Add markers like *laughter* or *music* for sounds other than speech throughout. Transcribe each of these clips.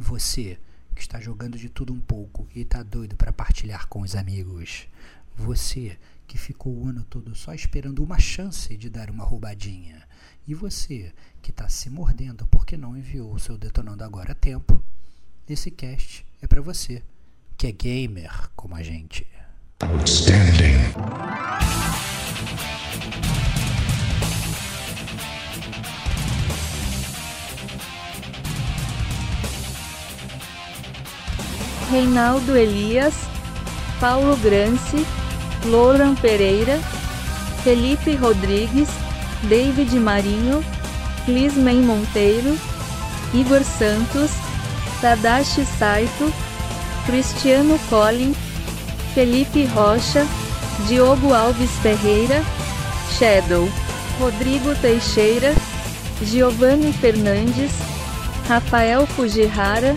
Você que está jogando de tudo um pouco e está doido para partilhar com os amigos. Você que ficou o ano todo só esperando uma chance de dar uma roubadinha. E você que está se mordendo porque não enviou o seu detonando agora a tempo. Esse cast é para você que é gamer como a gente. Outstanding. Reinaldo Elias, Paulo Grance, Loran Pereira, Felipe Rodrigues, David Marinho, Lismen Monteiro, Igor Santos, Tadashi Saito, Cristiano Collin, Felipe Rocha, Diogo Alves Ferreira, Shadow, Rodrigo Teixeira, Giovanni Fernandes, Rafael Fujihara,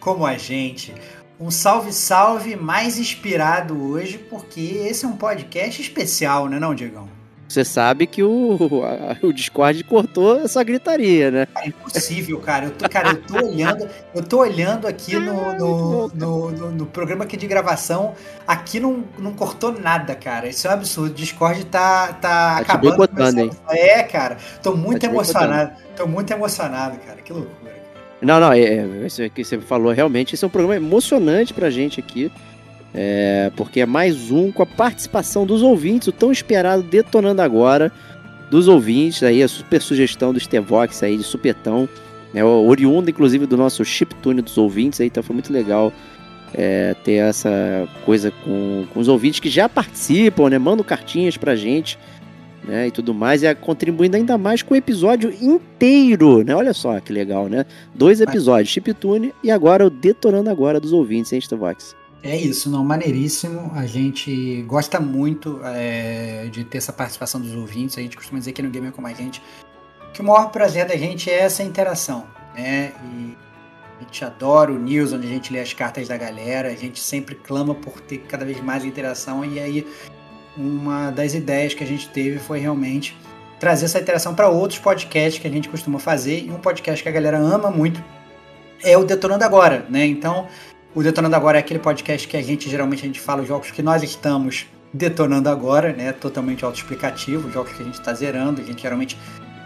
como a gente. Um salve, salve mais inspirado hoje, porque esse é um podcast especial, né, não, Diegão? Você sabe que o, o Discord cortou essa gritaria, né? É impossível, cara. Eu tô, cara, eu tô olhando, eu tô olhando aqui no, no, no, no, no programa aqui de gravação. Aqui não, não cortou nada, cara. Isso é um absurdo. O Discord tá, tá, tá acabando. Botando, hein? É, cara. Tô muito tá emocionado. Tô muito emocionado, cara. Que loucura. Não, não, é, é, isso que você falou realmente. Esse é um programa emocionante pra gente aqui. É, porque é mais um com a participação dos ouvintes, o tão esperado Detonando Agora, dos ouvintes, aí a super sugestão do Stevox aí, de supetão, né, oriunda inclusive do nosso chiptune dos ouvintes, aí, então foi muito legal é, ter essa coisa com, com os ouvintes que já participam, né, mandam cartinhas pra gente, né, e tudo mais, e contribuindo ainda mais com o episódio inteiro, né, olha só que legal, né, dois episódios, chiptune e agora o Detonando Agora dos ouvintes, hein, Stevox? É isso, não, maneiríssimo. A gente gosta muito é, de ter essa participação dos ouvintes. A gente costuma dizer aqui no Gamer Como a Gente que o maior prazer da gente é essa interação, né? E a gente adora o news, onde a gente lê as cartas da galera. A gente sempre clama por ter cada vez mais interação. E aí, uma das ideias que a gente teve foi realmente trazer essa interação para outros podcasts que a gente costuma fazer. E um podcast que a galera ama muito é o Detonando Agora, né? Então o Detonando Agora é aquele podcast que a gente geralmente a gente fala os jogos que nós estamos detonando agora, né? Totalmente autoexplicativo, jogos que a gente está zerando. A gente geralmente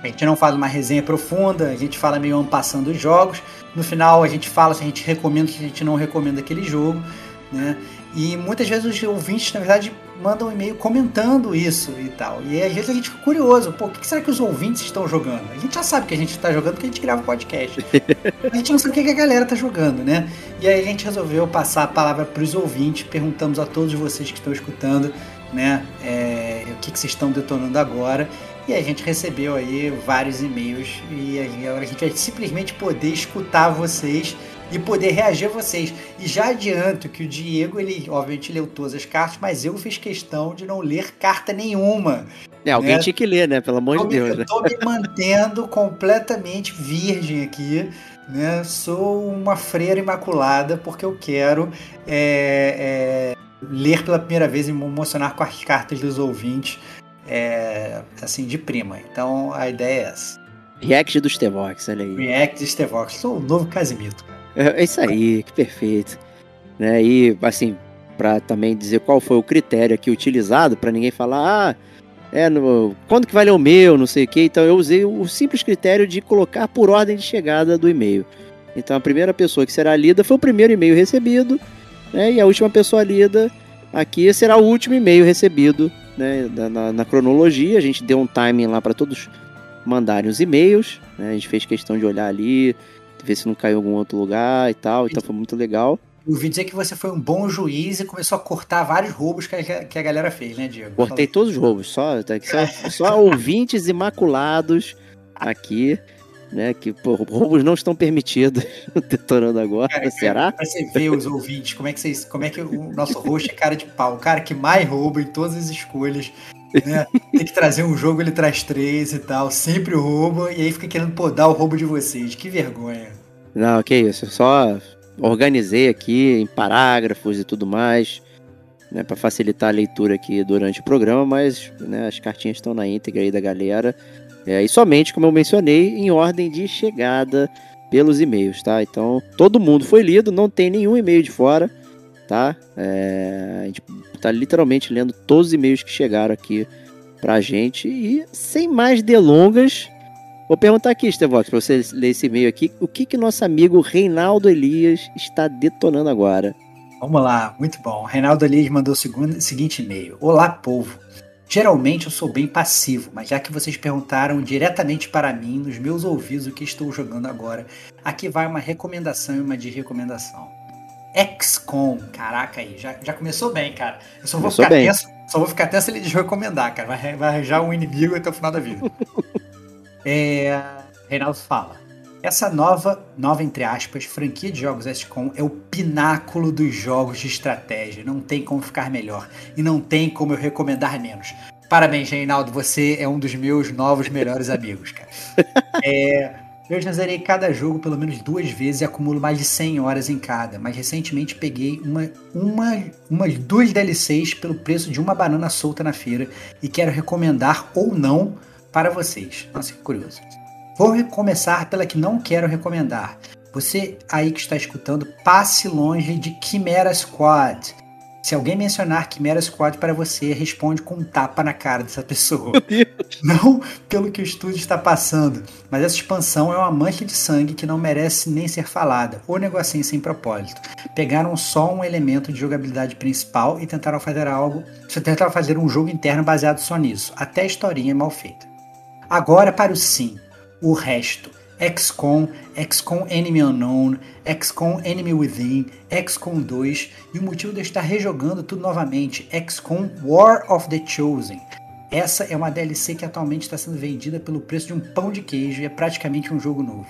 a gente não faz uma resenha profunda, a gente fala meio passando os jogos. No final a gente fala se a gente recomenda se a gente não recomenda aquele jogo, né? E muitas vezes os ouvintes, na verdade, mandam um e-mail comentando isso e tal. E às vezes a gente fica curioso, pô, o que será que os ouvintes estão jogando? A gente já sabe que a gente está jogando porque a gente grava podcast. *laughs* a gente não sabe o que a galera está jogando, né? E aí a gente resolveu passar a palavra para os ouvintes, perguntamos a todos vocês que estão escutando, né, é, o que, que vocês estão detonando agora. E a gente recebeu aí vários e-mails e agora a gente vai simplesmente poder escutar vocês e poder reagir a vocês. E já adianto que o Diego, ele obviamente leu todas as cartas, mas eu fiz questão de não ler carta nenhuma. É, alguém né? tinha que ler, né? Pelo amor de Deus. Eu né? tô me mantendo completamente virgem aqui. Né? Sou uma freira imaculada porque eu quero é, é, ler pela primeira vez e me emocionar com as cartas dos ouvintes é, assim de prima. Então a ideia é essa. React do Stevox, olha aí. React do Stevox, sou o novo Casimito. É, é isso aí, que perfeito. Né? E, assim, para também dizer qual foi o critério aqui utilizado, para ninguém falar, ah, é, no, quando que vai ler o meu, não sei o que. Então eu usei o simples critério de colocar por ordem de chegada do e-mail. Então a primeira pessoa que será lida foi o primeiro e-mail recebido, né? E a última pessoa lida aqui será o último e-mail recebido, né? Na, na cronologia, a gente deu um timing lá para todos mandarem os e-mails, né? A gente fez questão de olhar ali, ver se não caiu em algum outro lugar e tal. Então foi muito legal. Eu ouvi dizer que você foi um bom juiz e começou a cortar vários roubos que a, que a galera fez, né, Diego? Cortei todos os roubos, só, tá só, só ouvintes imaculados aqui. né? Que pô, roubos não estão permitidos *laughs* detonando agora, cara, será? Pra você ver os ouvintes, como é que vocês, como é que o nosso host é cara de pau, o cara que mais rouba em todas as escolhas. Né? Tem que trazer um jogo, ele traz três e tal, sempre rouba, e aí fica querendo podar o roubo de vocês. Que vergonha. Não, que isso, só organizei aqui em parágrafos e tudo mais, né, para facilitar a leitura aqui durante o programa, mas né, as cartinhas estão na íntegra aí da galera. É, e somente, como eu mencionei, em ordem de chegada pelos e-mails, tá? Então, todo mundo foi lido, não tem nenhum e-mail de fora, tá? É, a gente tá literalmente lendo todos os e-mails que chegaram aqui pra gente. E sem mais delongas, vou perguntar aqui, Stevox, pra você ler esse e-mail aqui, o que que nosso amigo Reinaldo Elias está detonando agora? Vamos lá, muito bom. Reinaldo Elias mandou o segundo, seguinte e-mail. Olá, povo. Geralmente eu sou bem passivo, mas já que vocês perguntaram diretamente para mim, nos meus ouvidos, o que estou jogando agora, aqui vai uma recomendação e uma de recomendação. XCOM, caraca aí, já, já começou bem, cara. Eu só vou começou ficar bem. tenso, só vou ficar tenso se ele desrecomendar, cara. Vai, vai arranjar um inimigo até o final da vida. *laughs* é, Reinaldo fala. Essa nova, nova entre aspas, franquia de jogos XCOM é o pináculo dos jogos de estratégia. Não tem como ficar melhor. E não tem como eu recomendar menos. Parabéns, Reinaldo. Você é um dos meus novos melhores amigos, cara. *laughs* É, eu já zerei cada jogo pelo menos duas vezes e acumulo mais de 100 horas em cada. Mas recentemente peguei uma, uma, umas duas DLCs pelo preço de uma banana solta na feira e quero recomendar ou não para vocês. Nossa, que curioso. Vou começar pela que não quero recomendar. Você aí que está escutando, passe longe de Chimera Squad. Se alguém mencionar Chimera Squad para você, responde com um tapa na cara dessa pessoa. Não pelo que o estúdio está passando, mas essa expansão é uma mancha de sangue que não merece nem ser falada, ou negocinho sem propósito. Pegaram só um elemento de jogabilidade principal e tentaram fazer algo, tentaram fazer um jogo interno baseado só nisso. Até a historinha é mal feita. Agora para o sim o resto. XCOM, XCOM Enemy Unknown, XCOM Enemy Within, XCOM 2 e o motivo de eu estar rejogando tudo novamente, XCOM War of the Chosen. Essa é uma DLC que atualmente está sendo vendida pelo preço de um pão de queijo e é praticamente um jogo novo.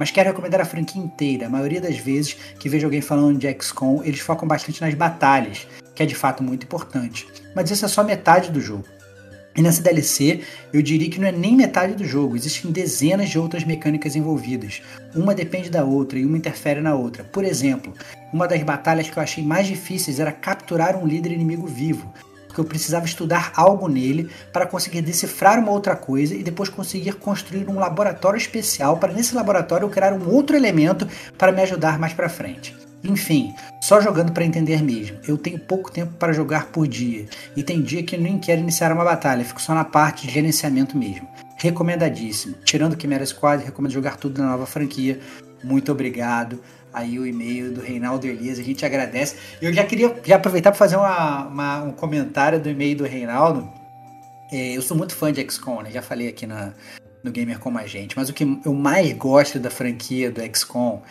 Mas quero recomendar a franquia inteira. A maioria das vezes que vejo alguém falando de XCOM, eles focam bastante nas batalhas, que é de fato muito importante. Mas isso é só metade do jogo. E nessa DLC, eu diria que não é nem metade do jogo, existem dezenas de outras mecânicas envolvidas. Uma depende da outra e uma interfere na outra. Por exemplo, uma das batalhas que eu achei mais difíceis era capturar um líder inimigo vivo, porque eu precisava estudar algo nele para conseguir decifrar uma outra coisa e depois conseguir construir um laboratório especial para nesse laboratório eu criar um outro elemento para me ajudar mais para frente. Enfim, só jogando para entender mesmo. Eu tenho pouco tempo para jogar por dia e tem dia que nem quero iniciar uma batalha, fico só na parte de gerenciamento mesmo. Recomendadíssimo. Tirando o Chimera Squad, recomendo jogar tudo na nova franquia. Muito obrigado. Aí o e-mail do Reinaldo Elias, a gente agradece. Eu já queria já aproveitar para fazer uma, uma, um comentário do e-mail do Reinaldo. É, eu sou muito fã de XCOM, né? Já falei aqui na, no Gamer Como a Gente, mas o que eu mais gosto da franquia do XCOM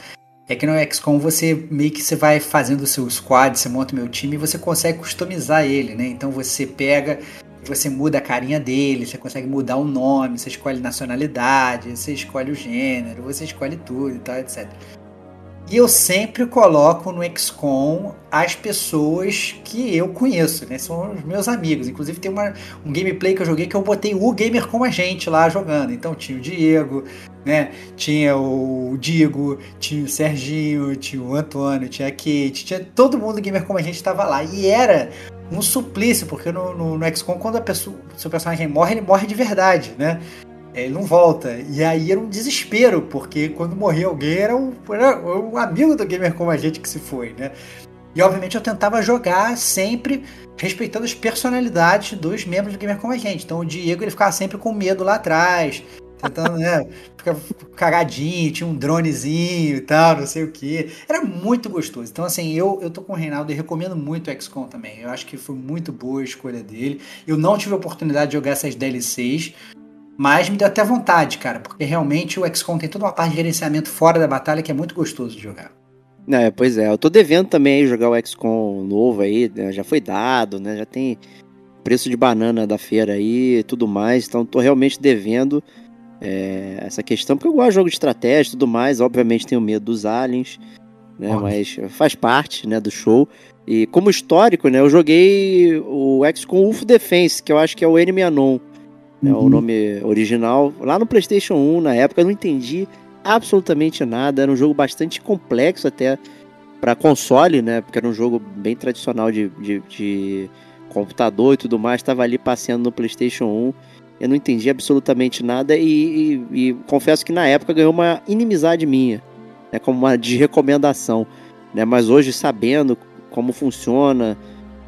é que no XCOM você meio que você vai fazendo o seu squad, você monta o meu time e você consegue customizar ele, né? Então você pega, você muda a carinha dele, você consegue mudar o nome, você escolhe nacionalidade, você escolhe o gênero, você escolhe tudo e tal, etc. E eu sempre coloco no XCOM as pessoas que eu conheço, né? São os meus amigos. Inclusive tem uma, um gameplay que eu joguei que eu botei o gamer como a gente lá jogando. Então tinha o Diego, né? Tinha o Digo, tinha o Serginho, tinha o Antônio, tinha a Kate, tinha todo mundo gamer como a gente estava lá. E era um suplício, porque no, no, no XCOM, quando a pessoa, seu personagem morre, ele morre de verdade, né? ele não volta. E aí era um desespero, porque quando morria alguém era um, era um amigo do gamer como a gente que se foi, né? E obviamente eu tentava jogar sempre respeitando as personalidades dos membros do gamer como a gente. Então o Diego ele ficava sempre com medo lá atrás, tentando, né, ficar cagadinho, tinha um dronezinho e tal, não sei o que. Era muito gostoso. Então, assim, eu, eu tô com o Reinaldo e recomendo muito o XCOM também. Eu acho que foi muito boa a escolha dele. Eu não tive a oportunidade de jogar essas DLCs, mas me deu até vontade, cara, porque realmente o XCOM tem toda uma parte de gerenciamento fora da batalha que é muito gostoso de jogar. É, pois é, eu tô devendo também jogar o XCOM novo aí, né? já foi dado, né? Já tem preço de banana da feira aí e tudo mais, então tô realmente devendo. É, essa questão, porque eu gosto de jogo de estratégia e tudo mais. Obviamente tenho medo dos aliens, né? Óbvio. Mas faz parte, né, do show. E como histórico, né, eu joguei o XCOM Wolf Defense, que eu acho que é o Enemy Unknown, é o Uhum. nome original. Lá no PlayStation 1, na época, eu não entendi absolutamente nada. Era um jogo bastante complexo até para console, né? Porque era um jogo bem tradicional de, de, de computador e tudo mais. Estava ali passeando no PlayStation 1. Eu não entendi absolutamente nada e, e- e confesso que na época ganhou uma inimizade minha, né? Como uma de recomendação, né? Mas hoje sabendo como funciona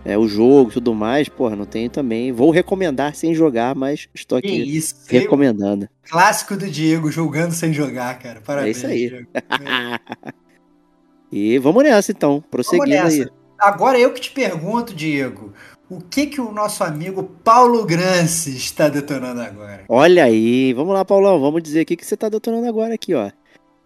é, o jogo e tudo mais, porra, não tenho também. Vou recomendar sem jogar, mas estou aqui isso. recomendando. Clássico do Diego, julgando sem jogar, cara. Parabéns. É isso aí. Diego. *laughs* e vamos nessa então, prosseguindo Vamos aí. nessa. Agora eu que te pergunto, Diego, o que que o nosso amigo Paulo Granci está detonando agora? Olha aí, vamos lá, Paulão, vamos dizer aqui que você tá detonando agora aqui, ó.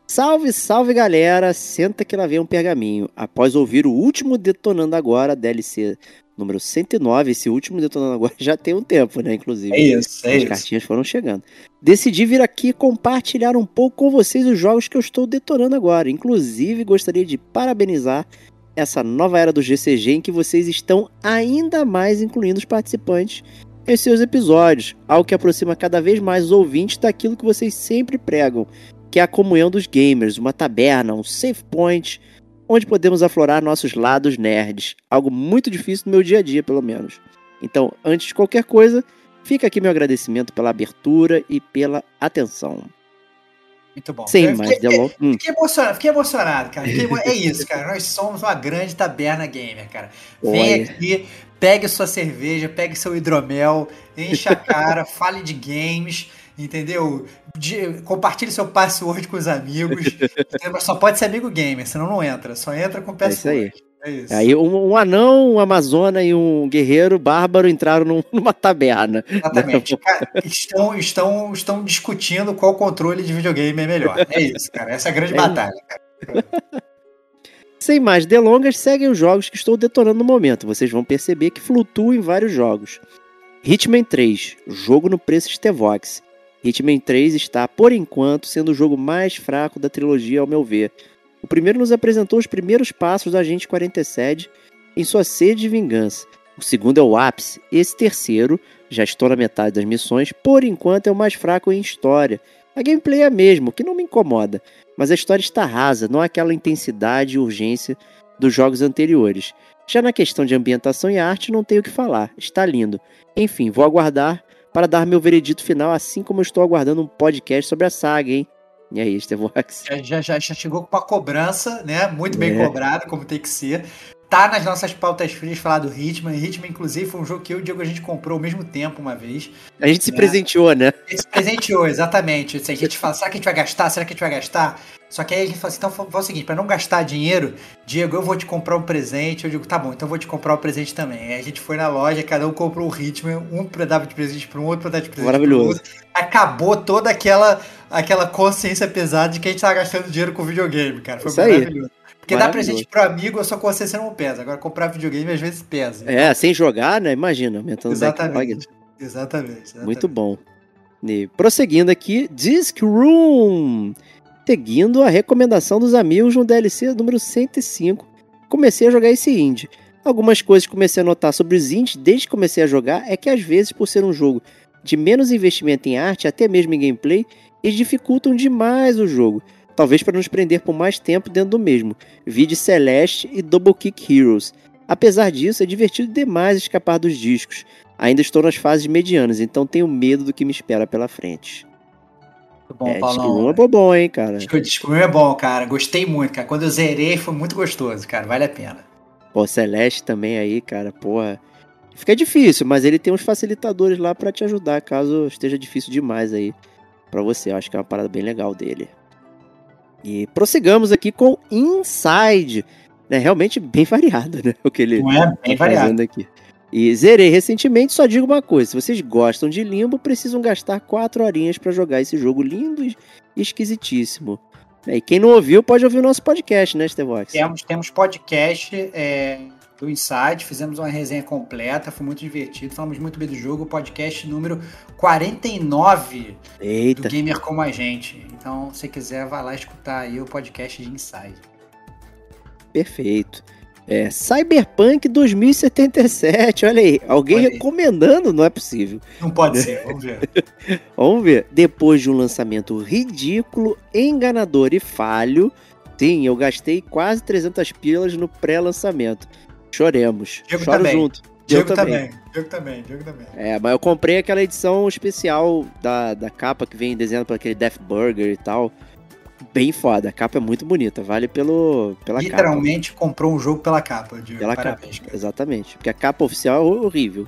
Salve, salve galera, senta que lá vem um pergaminho. Após ouvir o último Detonando Agora, DLC número 109, esse último Detonando Agora já tem um tempo, né, inclusive. isso, As cartinhas foram chegando. Decidi vir aqui compartilhar um pouco com vocês os jogos que eu estou detonando agora. Inclusive, gostaria de parabenizar essa nova era do GCG em que vocês estão ainda mais incluindo os participantes em seus episódios, algo que aproxima cada vez mais os ouvintes daquilo que vocês sempre pregam, que é a comunhão dos gamers, uma taberna, um safe point, onde podemos aflorar nossos lados nerds, algo muito difícil no meu dia a dia, pelo menos. Então, antes de qualquer coisa, fica aqui meu agradecimento pela abertura e pela atenção. Muito bom. Sem Eu mais fiquei-. Hum, Fiquei emocionado, fiquei emocionado, cara. Fiquei emo- É isso, cara. Nós somos uma grande taberna gamer, cara. Vem olha. aqui, pegue sua cerveja, pegue seu hidromel, encha a cara, *laughs* fale de games, entendeu? De- compartilhe seu password com os amigos. *laughs* Mas só pode ser amigo gamer, senão não entra. Só entra com É isso aí. É isso. Aí um, um anão, um amazona e um guerreiro bárbaro entraram num- *laughs* numa taberna. Exatamente. Cara, estão, estão, estão discutindo qual controle de videogame é melhor. É isso, cara. Essa é a grande *laughs* É batalha, cara. *laughs* Sem mais delongas, seguem os jogos que estou detonando no momento. Vocês vão perceber que flutuam em vários jogos. Hitman 3, jogo no preço Stevox. Hitman 3 está, por enquanto, sendo o jogo mais fraco da trilogia, ao meu ver. O primeiro nos apresentou os primeiros passos do Agente 47 em sua sede de vingança. O segundo é o ápice. Esse terceiro, já estou na metade das missões, por enquanto é o mais fraco em história. A gameplay é a mesma, o que não me incomoda mas a história está rasa, não há aquela intensidade e urgência dos jogos anteriores. Já na questão de ambientação e arte, não tenho o que falar, está lindo. Enfim, vou aguardar para dar meu veredito final, assim como estou aguardando um podcast sobre a saga, hein? E aí, Stevox? *laughs* Já, já, já, já chegou com uma cobrança, né? Muito bem É. cobrado, como tem que ser. Tá nas nossas pautas frias falar do Hitman. Hitman, inclusive, foi um jogo que eu e o Diego a gente comprou ao mesmo tempo uma vez. A gente se É. presenteou, né? A gente se presenteou, exatamente. Assim, a gente fala, será que a gente vai gastar? Será que a gente vai gastar? Só que aí a gente fala assim, então faz o seguinte, para não gastar dinheiro, Diego, eu vou te comprar um presente. Eu digo, tá bom, então eu vou te comprar um presente também. Aí a gente foi na loja, cada um comprou um Hitman, um pra dar de presente para um outro, pra dar de presente Maravilhoso. outro. Acabou toda aquela, aquela consciência pesada de que a gente tava gastando dinheiro com videogame, cara. Foi Isso aí. Porque dar Maravilhoso. presente pro amigo, a sua consciência não pesa. Agora, comprar videogame às vezes pesa. É, sem jogar, né? Imagina, aumentando o. Exatamente. Exatamente. exatamente. Muito bom. E prosseguindo aqui, Disc Room. Seguindo a recomendação dos amigos no DLC número 105, comecei a jogar esse indie. Algumas coisas que comecei a notar sobre os indies desde que comecei a jogar é que às vezes, por ser um jogo de menos investimento em arte, até mesmo em gameplay, eles dificultam demais o jogo. Talvez para nos prender por mais tempo dentro do mesmo. Vide Celeste e Double Kick Heroes. Apesar disso, é divertido demais escapar dos discos. Ainda estou nas fases medianas, então tenho medo do que me espera pela frente. Muito bom, é, Paulão. É bom, hein, cara. Acho que o Discord é bom, cara. Gostei muito, cara. Quando eu zerei, foi muito gostoso, cara. Vale a pena. Pô, Celeste também aí, cara, porra. Fica difícil, mas ele tem uns facilitadores lá pra te ajudar caso esteja difícil demais aí pra você. Eu acho que é uma parada bem legal dele. E prossigamos aqui com Inside. Né? Realmente bem *laughs* variado, né? O que ele Não é bem tá variado. aqui. E zerei recentemente, só digo uma coisa: se vocês gostam de Limbo, precisam gastar 4 horinhas pra jogar esse jogo lindo e esquisitíssimo. E quem não ouviu, pode ouvir o nosso podcast, né, Stevox? Temos, temos podcast é, do Inside, fizemos uma resenha completa, foi muito divertido, falamos muito bem do jogo, podcast número 49 Eita. do Gamer Como a Gente. Então, se quiser, vai lá escutar aí o podcast de Inside. Perfeito. É, Cyberpunk 2077, olha aí. Alguém Olha aí. recomendando, não é possível. Não pode ser, vamos ver. *laughs* Vamos ver. Depois de um lançamento ridículo, enganador e falho, sim, eu gastei quase 300 pilas no pré-lançamento. Choremos. Diego Choro também. junto. Diego Eu também. Diego também, Diego também. É, mas eu comprei aquela edição especial da, da capa que vem desenhado por aquele Death Burger e tal. Bem foda. A capa é muito bonita. Vale pelo, pela capa. Literalmente comprou um jogo pela capa, Diego. Pela Parabéns, capa, cara. exatamente. Porque a capa oficial é horrível,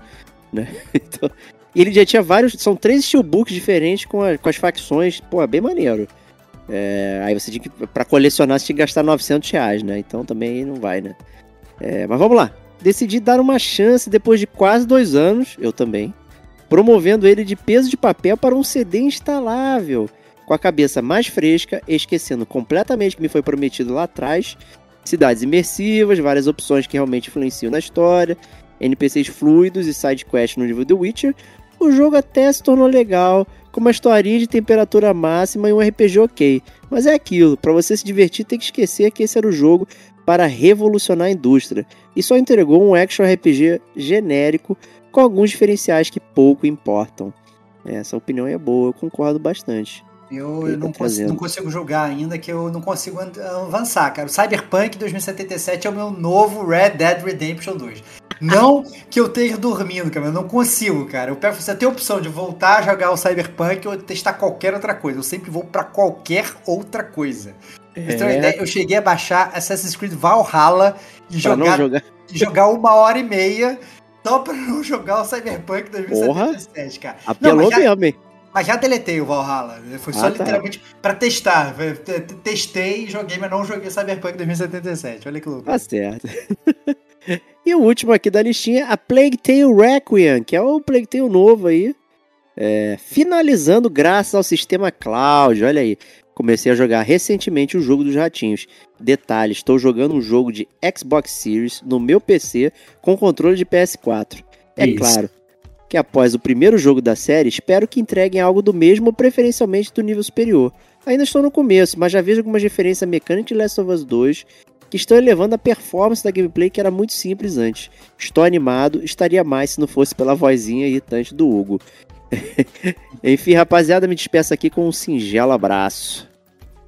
né? *laughs* Então, e ele já tinha vários, são três steelbooks diferentes com, a- com as facções, pô, é bem maneiro. É, aí você tinha que, pra colecionar, você tinha que gastar 900 reais, né? Então também não vai, né? É, mas vamos lá. Decidi dar uma chance depois de quase dois anos, eu também, promovendo ele de peso de papel para um CD instalável, com a cabeça mais fresca, esquecendo completamente o que me foi prometido lá atrás cidades imersivas, várias opções que realmente influenciam na história, NPCs fluidos e sidequests no nível The Witcher, o jogo até se tornou legal, com uma historinha de temperatura máxima e um RPG ok. Mas é aquilo, para você se divertir tem que esquecer que esse era o jogo para revolucionar a indústria, e só entregou um action RPG genérico com alguns diferenciais que pouco importam. Essa opinião é boa, eu concordo bastante. Eu, eu não, tá consigo, trazendo. não consigo jogar ainda, que eu não consigo an- avançar, cara. O Cyberpunk 2077 é o meu novo Red Dead Redemption 2. Não *laughs* que eu esteja dormindo, cara, eu não consigo, cara. Eu pego, você tem a opção de voltar a jogar o Cyberpunk ou testar qualquer outra coisa. Eu sempre vou pra qualquer outra coisa. É. ideia, eu cheguei a baixar Assassin's Creed Valhalla e não jogar, jogar. jogar uma hora e meia só pra *laughs* não jogar o Cyberpunk 2077, cara. Apelou mas já- mesmo, hein? Mas já deletei o Valhalla. Foi só Ah, tá. literalmente pra testar. Testei, joguei, mas não joguei Cyberpunk 2077. Olha que louco. Tá certo. *laughs* e o último aqui da listinha, a Plague Tale Requiem, que é o Plague Tale novo aí. É, finalizando graças ao sistema cloud, olha aí. Comecei a jogar recentemente o jogo dos ratinhos. Detalhe, estou jogando um jogo de Xbox Series no meu PC com controle de PS4. É Isso. claro que após o primeiro jogo da série, espero que entreguem algo do mesmo, preferencialmente do nível superior. Ainda estou no começo, mas já vejo algumas referências à mecânica de Last of Us 2 que estão elevando a performance da gameplay que era muito simples antes. Estou animado, estaria mais se não fosse pela vozinha irritante do Hugo. *laughs* Enfim, rapaziada, me despeço aqui com um singelo abraço.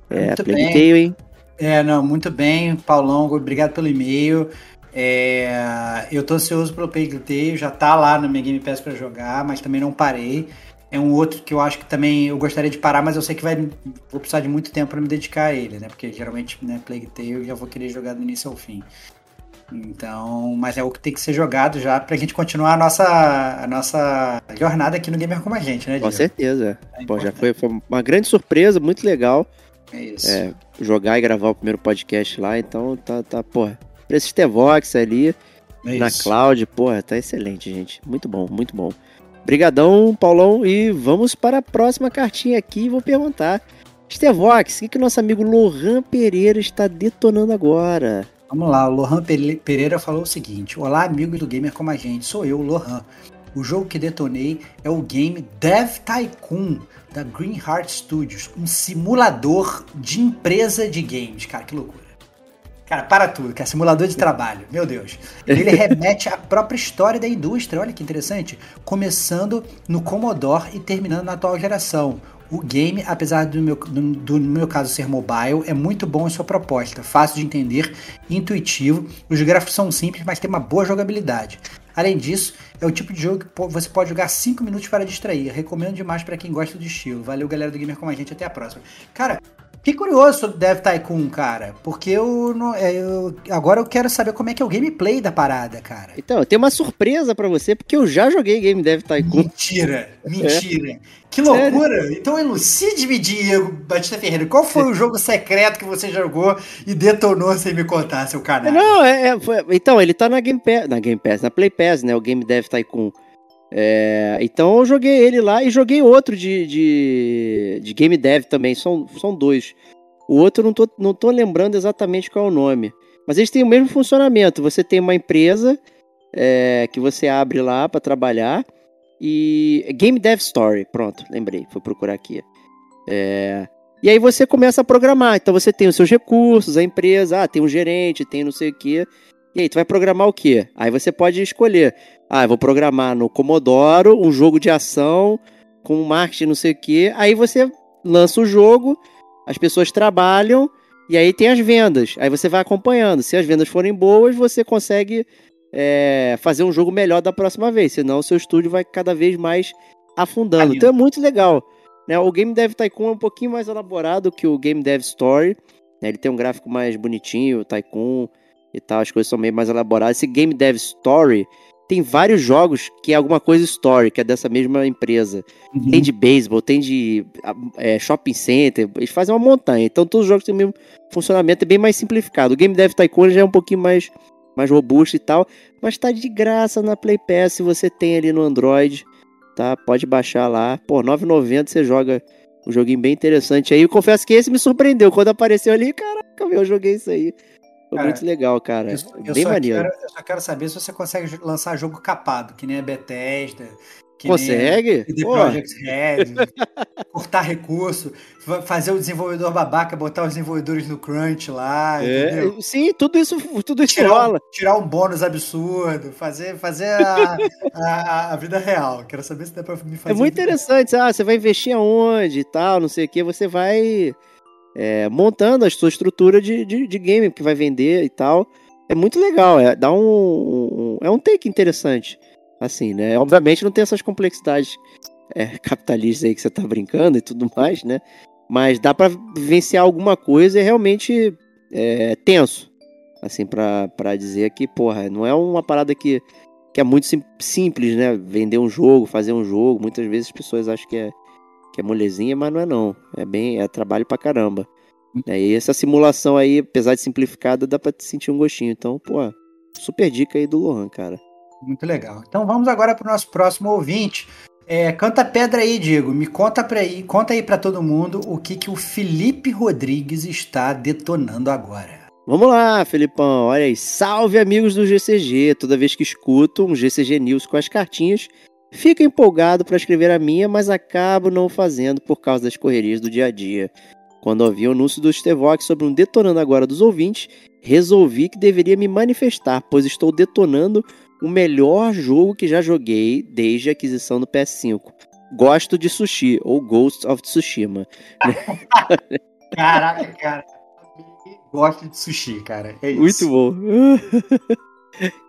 É, Muito Plague bem. Tale, hein? É, não, muito bem, Paulão, obrigado pelo e-mail. É, eu tô ansioso pelo Plague Tale, já tá lá na minha Game Pass pra jogar, mas também não parei. É um outro que eu acho que também eu gostaria de parar, mas eu sei que vai vou precisar de muito tempo pra me dedicar a ele, né? Porque geralmente, né, Plague Tale eu já vou querer jogar do início ao fim. Então, mas é o que tem que ser jogado já pra gente continuar a nossa, a nossa jornada aqui no Gamer Como a Gente, né, Com Diego? certeza. É Pô, já foi, foi uma grande surpresa, muito legal. É isso. é, jogar e gravar o primeiro podcast lá, então tá, tá porra. Pra esse Stevox ali, É na cloud, porra, tá excelente, gente. Muito bom, muito bom. Brigadão, Paulão, e vamos para a próxima cartinha aqui vou perguntar. Stevox, o que, que nosso amigo Lohan Pereira está detonando agora? Vamos lá, o Lohan Pere- Pereira falou o seguinte: Olá, amigos do Gamer como a gente, sou eu, Lohan. O jogo que detonei é o game Dev Tycoon da Green Heart Studios, um simulador de empresa de games. Cara, que loucura. Cara, para tudo, cara, simulador de trabalho, meu Deus. Ele *laughs* remete à própria história da indústria, olha que interessante. Começando no Commodore e terminando na atual geração. O game, apesar do meu, do, do meu caso ser mobile, é muito bom em sua proposta, fácil de entender, intuitivo. Os gráficos são simples, mas tem uma boa jogabilidade. Além disso, é o tipo de jogo que você pode jogar 5 minutos para distrair. Recomendo demais para quem gosta do estilo. Valeu, galera do Gamer com a gente. Até a próxima. Cara, fiquei curioso sobre Dev Tycoon, cara. Porque eu, não, é, eu- agora eu quero saber como é que é o gameplay da parada, cara. Então, eu tenho uma surpresa pra você, porque eu já joguei Game Dev Tycoon. Mentira, *laughs* mentira. Que Sério? loucura! Então elucide-me, Diego Batista Ferreira. Qual foi o jogo secreto que você jogou e detonou sem me contar, seu canal? Não, é, é, foi- então, ele tá na Game Pass, na Game Pass, na Play Pass, né, o Game Dev Tycoon. É, então eu joguei ele lá e joguei outro de, de, de Game Dev também, são, são dois. O outro não tô, não tô lembrando exatamente qual é o nome. Mas eles têm o mesmo funcionamento. Você tem uma empresa é, que você abre lá para trabalhar. E. Game Dev Story. Pronto, lembrei. Vou procurar aqui. É, e aí você começa a programar. Então você tem os seus recursos, a empresa, ah, tem um gerente, tem não sei o quê. E aí, tu vai programar o quê? Aí você pode escolher. Ah, eu vou programar no Commodore um jogo de ação com marketing, não sei o quê. Aí você lança o jogo, as pessoas trabalham e aí tem as vendas. Aí você vai acompanhando. Se as vendas forem boas, você consegue é, fazer um jogo melhor da próxima vez. Senão o seu estúdio vai cada vez mais afundando. Então é muito legal. Né? O Game Dev Tycoon é um pouquinho mais elaborado que o Game Dev Story. Né? Ele tem um gráfico mais bonitinho, o Tycoon e tal, as coisas são meio mais elaboradas. Esse Game Dev Story tem vários jogos que é alguma coisa story, que é dessa mesma empresa. Uhum. Tem de beisebol, tem de é, shopping center, eles fazem uma montanha. Então todos os jogos têm o mesmo funcionamento, é bem mais simplificado. O Game Dev Tycoon já é um pouquinho mais, mais robusto e tal, mas tá de graça na Play Pass se você tem ali no Android tá? Pode baixar lá. Pô, 9,90 você joga um joguinho bem interessante aí. Eu confesso que esse me surpreendeu. Quando apareceu ali, caraca, meu, eu joguei isso aí. Foi cara, muito legal, cara. Eu, eu bem maneiro. Quero, eu só quero saber se você consegue lançar jogo capado, que nem a Bethesda, que Consegue? The Project Red, *laughs* cortar recurso, fazer o desenvolvedor babaca, botar os desenvolvedores no crunch lá, é, Sim, tudo isso, tudo isso tirar, rola. Tirar um bônus absurdo, fazer, fazer a, a, a, vida real. Quero saber se dá pra me fazer. É muito interessante. Ah, você vai investir aonde e tal, não sei o que, você vai é, montando a sua estrutura de, de, de, game que vai vender e tal. É muito legal, é, dá um, um é um take interessante. Assim, né? Obviamente não tem essas complexidades é, *laughs* capitalistas aí que você tá brincando e tudo mais, né? Mas dá para vivenciar alguma coisa e é realmente é, tenso. Assim, para dizer que, porra, não é uma parada que, que é muito sim, simples, né? Vender um jogo, fazer um jogo. Muitas vezes as pessoas acham que é, que é molezinha, mas não é não. É bem, é trabalho pra caramba. É, e essa simulação aí, apesar de simplificada, dá pra sentir um gostinho. Então, pô, super dica aí do Lohan, cara. Muito legal. Então vamos agora para o nosso próximo ouvinte. É, canta pedra aí, Diego. Me conta para aí, conta aí para todo mundo o que, que o Felipe Rodrigues está detonando agora. Vamos lá, Felipão. Olha aí. Salve, amigos do GCG. Toda vez que escuto um GCG News com as cartinhas, fico empolgado para escrever a minha, mas acabo não fazendo por causa das correrias do dia a dia. Quando ouvi o anúncio do Stevox sobre um detonando agora dos ouvintes, resolvi que deveria me manifestar, pois estou detonando o melhor jogo que já joguei desde a aquisição do PS5. Gosto de sushi, ou Ghost of Tsushima. *laughs* Caraca, cara. Gosto de sushi, cara. É isso. Muito bom. *laughs*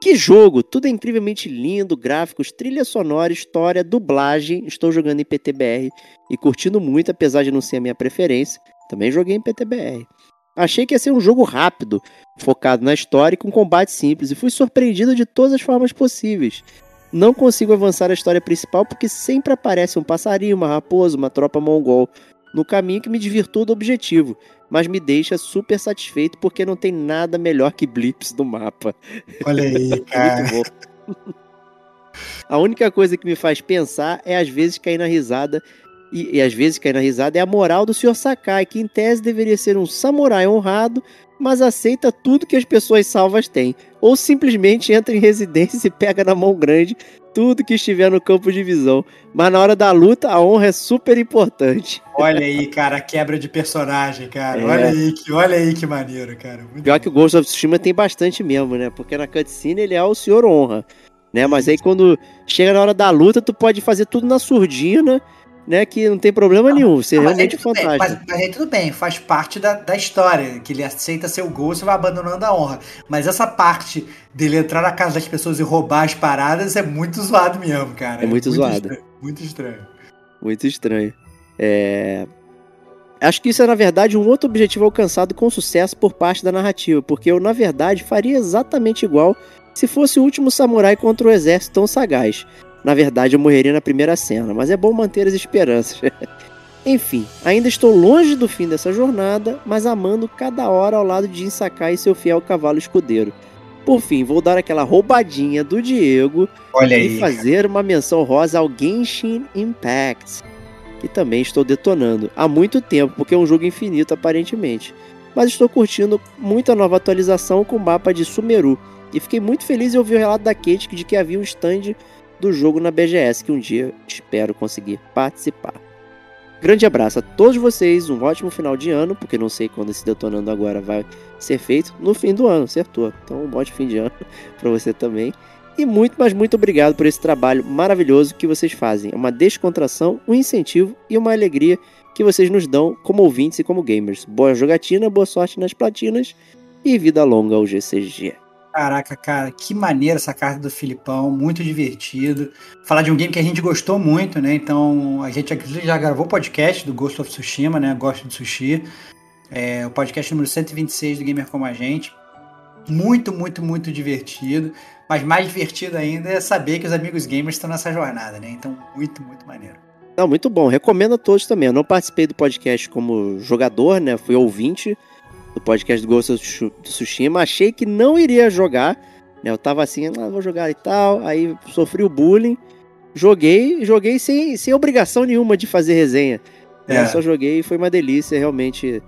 que jogo! Tudo é incrivelmente lindo, gráficos, trilha sonora, história, dublagem. Estou jogando em PTBR e curtindo muito, apesar de não ser a minha preferência. Também joguei em PTBR. Achei que ia ser um jogo rápido, focado na história e com combate simples, e fui surpreendido de todas as formas possíveis. Não consigo avançar a história principal porque sempre aparece um passarinho, uma raposa, uma tropa mongol no caminho que me desvirtua do objetivo, mas me deixa super satisfeito porque não tem nada melhor que blips do mapa. Olha aí, *laughs* cara. Muito bom. A única coisa que me faz pensar é às vezes cair na risada e, e às vezes cair na risada é a moral do Sr. Sakai, que em tese deveria ser um samurai honrado, mas aceita tudo que as pessoas salvas têm. Ou simplesmente entra em residência e pega na mão grande tudo que estiver no campo de visão. Mas na hora da luta, a honra é super importante. Olha aí, cara, quebra de personagem, cara. É. Olha aí, que, olha aí que maneiro, cara. Muito Pior bom. que o Ghost of Tsushima tem bastante mesmo, né? Porque na cutscene ele é o Senhor Honra. Né? Mas aí quando chega na hora da luta, tu pode fazer tudo na surdina né, que não tem problema nenhum, você é realmente é fantástico. Mas, mas, aí tudo bem, faz parte da, da história, que ele aceita seu gosto e vai abandonando a honra. Mas essa parte dele entrar na casa das pessoas e roubar as paradas é muito zoado mesmo, cara. É muito, é muito zoado. Estranho, muito estranho. Muito estranho. É... Acho que isso é, na verdade, um outro objetivo alcançado com sucesso por parte da narrativa, porque eu, na verdade, faria exatamente igual se fosse o último samurai contra o exército tão sagaz. Na verdade, eu morreria na primeira cena, mas é bom manter as esperanças. *laughs* Enfim, ainda estou longe do fim dessa jornada, mas amando cada hora ao lado de Jin Sakai e seu fiel cavalo escudeiro. Por fim, vou dar aquela roubadinha do Diego Olha e aí, fazer uma menção rosa ao Genshin Impact. que também estou detonando há muito tempo, porque é um jogo infinito aparentemente. Mas estou curtindo muito a nova atualização com o mapa de Sumeru. E fiquei muito feliz em ouvir o relato da Kate de que havia um stand do jogo na BGS que um dia espero conseguir participar. Grande abraço a todos vocês, um ótimo final de ano, porque não sei quando esse detonando agora vai ser feito, no fim do ano, acertou. Então, um ótimo fim de ano *laughs* para você também. E muito, mas muito obrigado por esse trabalho maravilhoso que vocês fazem. É uma descontração, um incentivo e uma alegria que vocês nos dão como ouvintes e como gamers. Boa jogatina, boa sorte nas platinas e vida longa ao GCG. Caraca, cara, que maneira essa carta do Filipão, muito divertido. Falar de um game que a gente gostou muito, né? Então, a gente já gravou o podcast do Ghost of Tsushima, né? Gosto de Sushi. É, o podcast número 126 do Gamer Como a Gente. Muito, muito, muito divertido. Mas mais divertido ainda é saber que os amigos gamers estão nessa jornada, né? Então, muito, muito maneiro. Não, muito bom. Recomendo a todos também. Eu não participei do podcast como jogador, né? Fui ouvinte do podcast do Ghost of Tsushima. Achei que não iria jogar. Né? Eu tava assim, ah, vou jogar e tal. Aí sofri o bullying. Joguei, joguei sem, sem obrigação nenhuma de fazer resenha. É. Eu só joguei e foi uma delícia, realmente.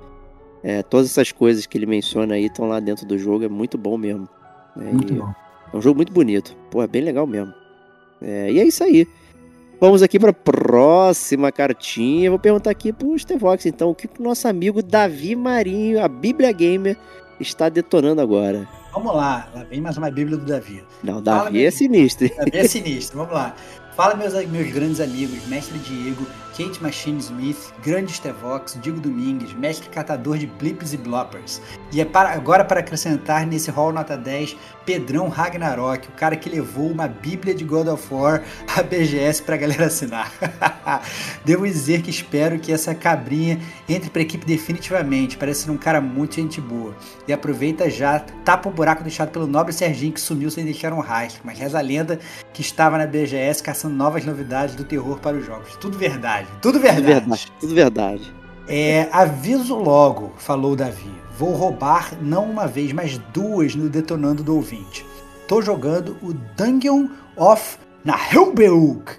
É, todas essas coisas que ele menciona aí estão lá dentro do jogo, é muito bom mesmo. Né? Muito bom. É um jogo muito bonito. Pô, é bem legal mesmo. É, e é isso aí. Vamos aqui para a próxima cartinha. Vou perguntar aqui pro Stevox, então, o que o nosso amigo Davi Marinho, a Bíblia Gamer, está detonando agora. Vamos lá, lá vem mais uma Bíblia do Davi. Não, Davi Fala, é sinistro. Davi é sinistro, vamos lá. Fala, meus, meus grandes amigos, Mestre Diego, Kate Machine Smith, Grande Stevox, Diego Domingues, Mestre Catador de Blips e Bloppers. E é para, agora para acrescentar nesse hall nota 10, Pedrão Ragnarok, o cara que levou uma bíblia de God of War à BGS pra galera assinar. *laughs* Devo dizer que espero que essa cabrinha entre pra equipe definitivamente, parece ser um cara muito gente boa. E aproveita já, tapa o buraco deixado pelo nobre Serginho que sumiu sem deixar um rastro, mas reza a lenda que estava na BGS caçando novas novidades do terror para os jogos. Tudo verdade, tudo verdade. Tudo verdade. Tudo verdade. É, aviso logo, falou Davi. Vou roubar não uma vez, mas duas no detonando do ouvinte. Tô jogando o Dungeon of Nahilbeuk.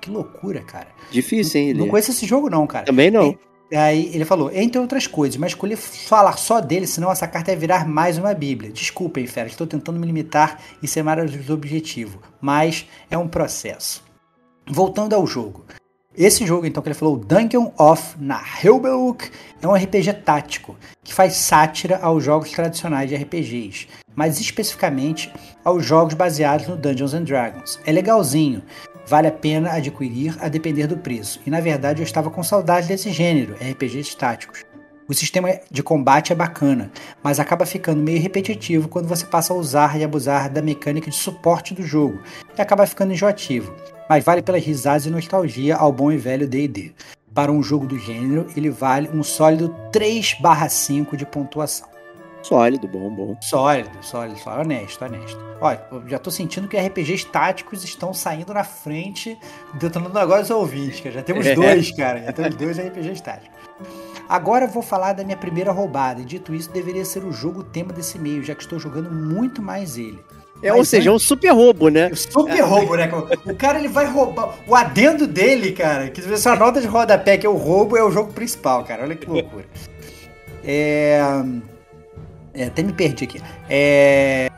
Que loucura, cara. Difícil, hein? Não, não conheço esse jogo, não, cara. Também não. E, aí ele falou, entre outras coisas, mas escolhi falar só dele, senão essa carta ia virar mais uma bíblia. Desculpem, fera, estou tentando me limitar e ser mais objetivo, mas é um processo. Voltando ao jogo. Esse jogo, então, que ele falou, Dungeon of Nahilbeuk, é um RPG tático que faz sátira aos jogos tradicionais de RPGs, mais especificamente aos jogos baseados no Dungeons and Dragons. É legalzinho, vale a pena adquirir a depender do preço, e na verdade eu estava com saudade desse gênero, RPGs táticos. O sistema de combate é bacana, mas acaba ficando meio repetitivo quando você passa a usar e abusar da mecânica de suporte do jogo, e acaba ficando enjoativo mas vale pelas risadas e nostalgia ao bom e velho D&D. Para um jogo do gênero, ele vale um sólido 3/5 de pontuação. Sólido, bom, bom. Sólido, sólido, sólido, honesto, honesto. Olha, já tô sentindo que RPGs táticos estão saindo na frente, detonando agora os ouvintes, cara. Já temos é. dois, cara. Já temos dois RPGs táticos. Agora eu vou falar da minha primeira roubada. E dito isso, deveria ser o jogo tema desse meio, já que estou jogando muito mais ele. É, ou seja, é um super roubo, né? Super roubo, né? O cara ele vai roubar. O adendo dele, cara, que essa nota de rodapé que é o roubo, é o jogo principal, cara. Olha que loucura. É. é até me perdi aqui. É.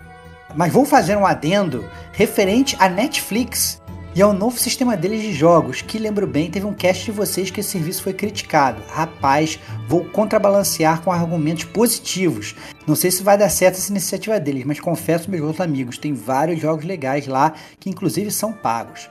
Mas vou fazer um adendo referente à Netflix e ao novo sistema deles de jogos, que lembro bem, teve um cast de vocês que esse serviço foi criticado. Rapaz, vou contrabalancear com argumentos positivos. Não sei se vai dar certo essa iniciativa deles, mas confesso meus outros amigos, tem vários jogos legais lá que inclusive são pagos.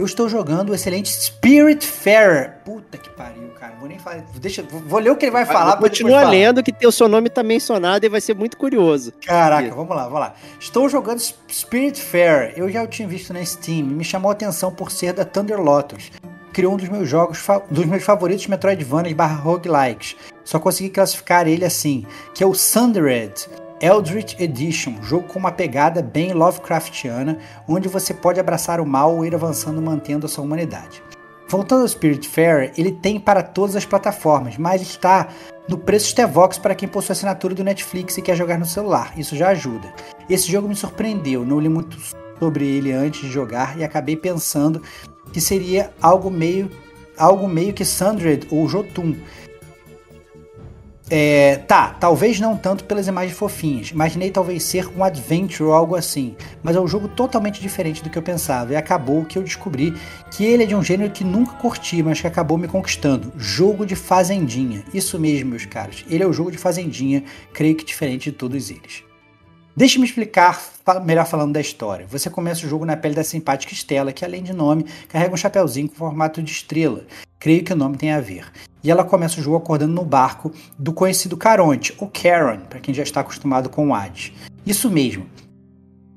Eu estou jogando o excelente Spirit Fair. Puta que pariu, cara. Vou nem falar. Deixa, vou ler o que ele vai falar. Continua lendo que o seu nome tá mencionado e vai ser muito curioso. Caraca, vamos lá, vamos lá. Estou jogando Spirit Fair. Eu já o tinha visto na Steam. Me chamou a atenção por ser da Thunder Lotus. Criou um dos meus jogos, dos meus favoritos Metroidvanias barra roguelikes. Só consegui classificar ele assim, que é o Sundered. Eldritch Edition, jogo com uma pegada bem Lovecraftiana, onde você pode abraçar o mal ou ir avançando mantendo a sua humanidade. Voltando ao Spirit Fair, ele tem para todas as plataformas, mas está no preço Stevox para quem possui assinatura do Netflix e quer jogar no celular. Isso já ajuda. Esse jogo me surpreendeu, não li muito sobre ele antes de jogar e acabei pensando que seria algo meio algo meio que Sundred ou Jotun. É, tá, talvez não tanto pelas imagens fofinhas. Imaginei talvez ser um adventure ou algo assim. Mas é um jogo totalmente diferente do que eu pensava. E acabou que eu descobri que ele é de um gênero que nunca curti, mas que acabou me conquistando. Jogo de fazendinha. Isso mesmo, meus caros. Ele é o jogo de fazendinha, creio que diferente de todos eles. Deixe-me explicar melhor falando da história. Você começa o jogo na pele da simpática Estela, que além de nome, carrega um chapéuzinho com formato de estrela. Creio que o nome tem a ver. E ela começa o jogo acordando no barco do conhecido Caronte, ou Charon, para quem já está acostumado com o Hades. Isso mesmo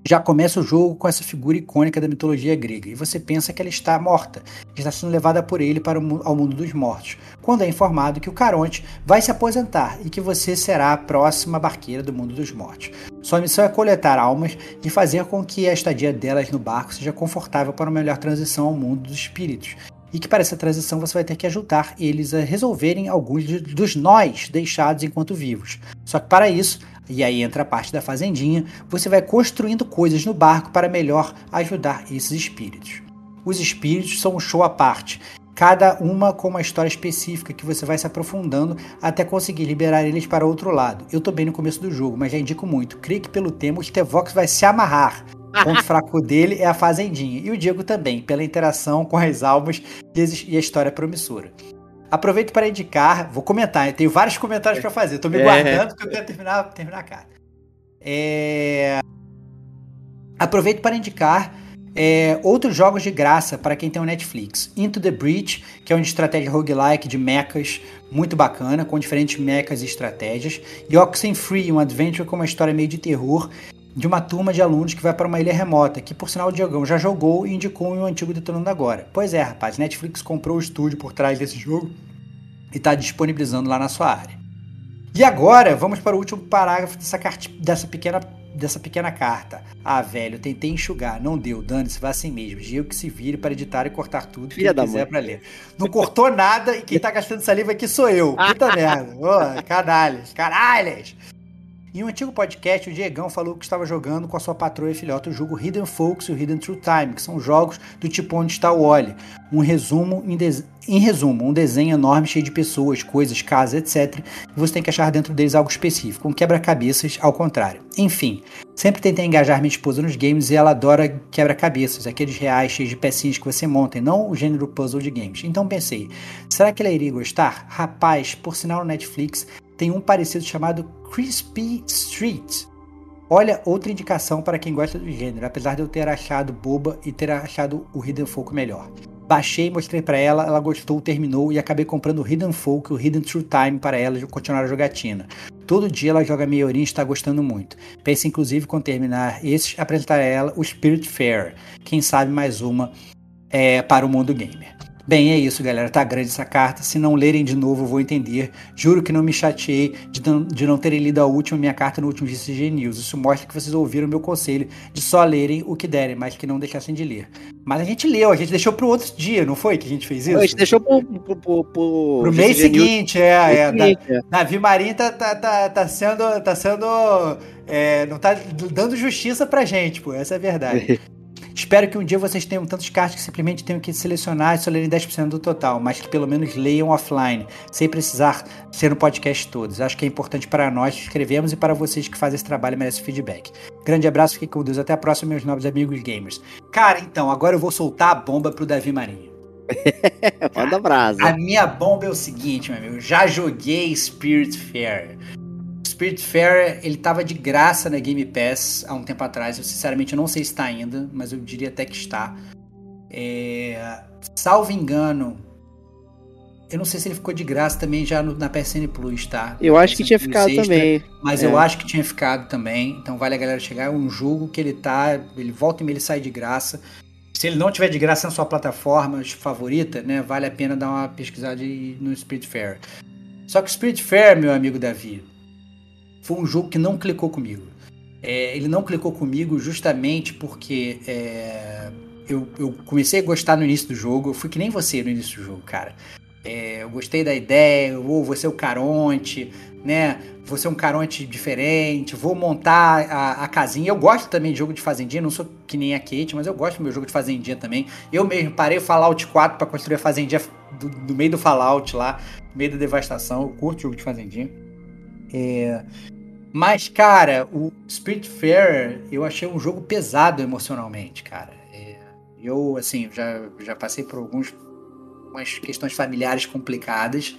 já começa o jogo com essa figura icônica da mitologia grega, e você pensa que ela está morta, que está sendo levada por ele para o ao mundo dos mortos, quando é informado que o Caronte vai se aposentar e que você será a próxima barqueira do mundo dos mortos. Sua missão é coletar almas e fazer com que a estadia delas no barco seja confortável para uma melhor transição ao mundo dos espíritos, e que para essa transição você vai ter que ajudar eles a resolverem alguns dos nós deixados enquanto vivos. Só que para isso e aí entra a parte da fazendinha, você vai construindo coisas no barco para melhor ajudar esses espíritos. Os espíritos são um show à parte, cada uma com uma história específica que você vai se aprofundando até conseguir liberar eles para outro lado. Eu tô bem no começo do jogo, mas já indico muito. Creio que pelo tema o Stevox vai se amarrar. O ponto fraco dele é a fazendinha. E o Diego também, pela interação com as almas e a história promissora. Aproveito para indicar, vou comentar, eu tenho vários comentários para fazer, estou me é. guardando porque eu quero terminar, terminar a carta. É... Aproveito para indicar é, outros jogos de graça para quem tem o Netflix. Into the Breach, que é uma estratégia roguelike de mechas muito bacana, com diferentes mechas e estratégias. E Oxenfree, um adventure com uma história meio de terror de uma turma de alunos que vai para uma ilha remota, que por sinal o Diogão já jogou e indicou em um antigo Detonando Agora. Pois é, rapaz, Netflix comprou o estúdio por trás desse jogo e está disponibilizando lá na sua área. E agora, vamos para o último parágrafo dessa, dessa, pequena, dessa pequena carta. Ah, velho, tentei enxugar, não deu, dane-se, vá assim mesmo. Diego que se vire para editar e cortar tudo Filha que quiser para ler. Não cortou nada e quem está gastando saliva aqui sou eu. Puta *laughs* merda. Oh, canalhas, canalhas. Em um antigo podcast, o Diegão falou que estava jogando com a sua patroa e filhota o jogo Hidden Folks e o Hidden True Time, que são jogos do tipo onde está o Oli. Um resumo, em, em resumo, um desenho enorme cheio de pessoas, coisas, casas, etc. E você tem que achar dentro deles algo específico, um quebra-cabeças ao contrário. Enfim, sempre tentei engajar minha esposa nos games e ela adora quebra-cabeças, aqueles reais cheios de pecinhas que você monta, e não o gênero puzzle de games. Então pensei, será que ela iria gostar? Rapaz, por sinal no Netflix, tem um parecido chamado Crispy Street. Olha, outra indicação para quem gosta do gênero, apesar de eu ter achado boba e ter achado o Hidden Folk melhor. Baixei, mostrei para ela, ela gostou, terminou e acabei comprando o Hidden Folk e o Hidden True Time para ela continuar a jogatina. Todo dia ela joga meia horinha e está gostando muito. Pense inclusive quando terminar esses, apresentar a ela o Spirit Fair. Quem sabe mais uma é, para o mundo gamer. Bem, é isso, galera. Tá grande essa carta. Se não lerem de novo, eu vou entender. Juro que não me chateei de não, de não terem lido a última minha carta no último GCG News. Isso mostra que vocês ouviram o meu conselho de só lerem o que derem, mas que não deixassem de ler. Mas a gente leu, a gente deixou pro outro dia, não foi que a gente fez isso? A gente deixou pro, pro, pro, pro, pro mês seguinte, News. é. é, seguinte, é. Navi Marinho tá, tá, tá, tá sendo. Tá sendo é, não tá dando justiça pra gente, pô. Essa é a verdade. *laughs* Espero que um dia vocês tenham tantos cards que simplesmente tenham que selecionar e só lerem 10% do total, mas que pelo menos leiam offline, sem precisar ser no podcast todos. Acho que é importante para nós que escrevemos e para vocês que fazem esse trabalho e merecem feedback. Grande abraço, fiquem com Deus. Até a próxima, meus novos amigos gamers. Cara, então, agora eu vou soltar a bomba pro Davi Marinho. *laughs* Manda brasa. A minha bomba é o seguinte, meu amigo. Já joguei Spirit Fair. Spirit Fair, ele tava de graça na Game Pass há um tempo atrás. Eu sinceramente não sei se está ainda, mas eu diria até que está. É... Salvo engano, eu não sei se ele ficou de graça também já no, na PSN Plus, tá? Eu acho que tinha ficado extra, também. Mas é. eu acho que tinha ficado também. Então vale a galera chegar. É um jogo que ele tá. Ele volta e meia ele sai de graça. Se ele não tiver de graça na sua plataforma favorita, né? Vale a pena dar uma pesquisada no Spirit Fair. Só que o Spirit Fair, meu amigo Davi, foi um jogo que não clicou comigo. É, ele não clicou comigo justamente porque é, eu, eu, comecei a gostar no início do jogo. Eu fui que nem você no início do jogo, cara. É, eu gostei da ideia, vou, vou ser o Caronte, né? Vou ser um Caronte diferente, vou montar a, a, casinha. Eu gosto também de jogo de fazendinha, não sou que nem a Kate, mas eu gosto do meu jogo de fazendinha também. Eu mesmo parei o Fallout 4 para construir a fazendinha do, do meio do Fallout lá, no meio da devastação. Eu curto jogo de fazendinha. É, mas, cara, o Spiritfarer eu achei um jogo pesado emocionalmente, cara. É, eu, assim, já, já passei por alguns, algumas questões familiares complicadas.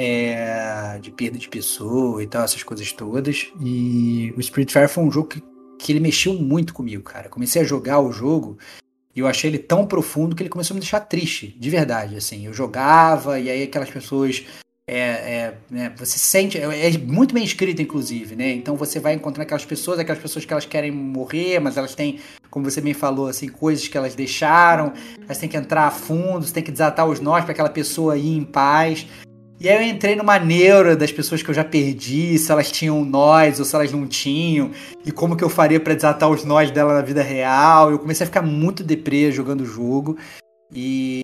É, de perda de pessoa e tal, essas coisas todas. E o Spiritfarer foi um jogo que, que ele mexeu muito comigo, cara. Comecei a jogar o jogo e eu achei ele tão profundo que ele começou a me deixar triste, de verdade. Assim, eu jogava e aí aquelas pessoas é, é, né, você sente, é, é, muito bem escrito, inclusive, né? Então você vai encontrar aquelas pessoas, aquelas pessoas que elas querem morrer, mas elas têm, como você bem falou, assim, coisas que elas deixaram, elas têm que entrar a fundo, você tem que desatar os nós para aquela pessoa ir em paz. E aí eu entrei numa neura das pessoas que eu já perdi, se elas tinham nós ou se elas não tinham, e como que eu faria para desatar os nós dela na vida real. Eu comecei a ficar muito deprê jogando o jogo. E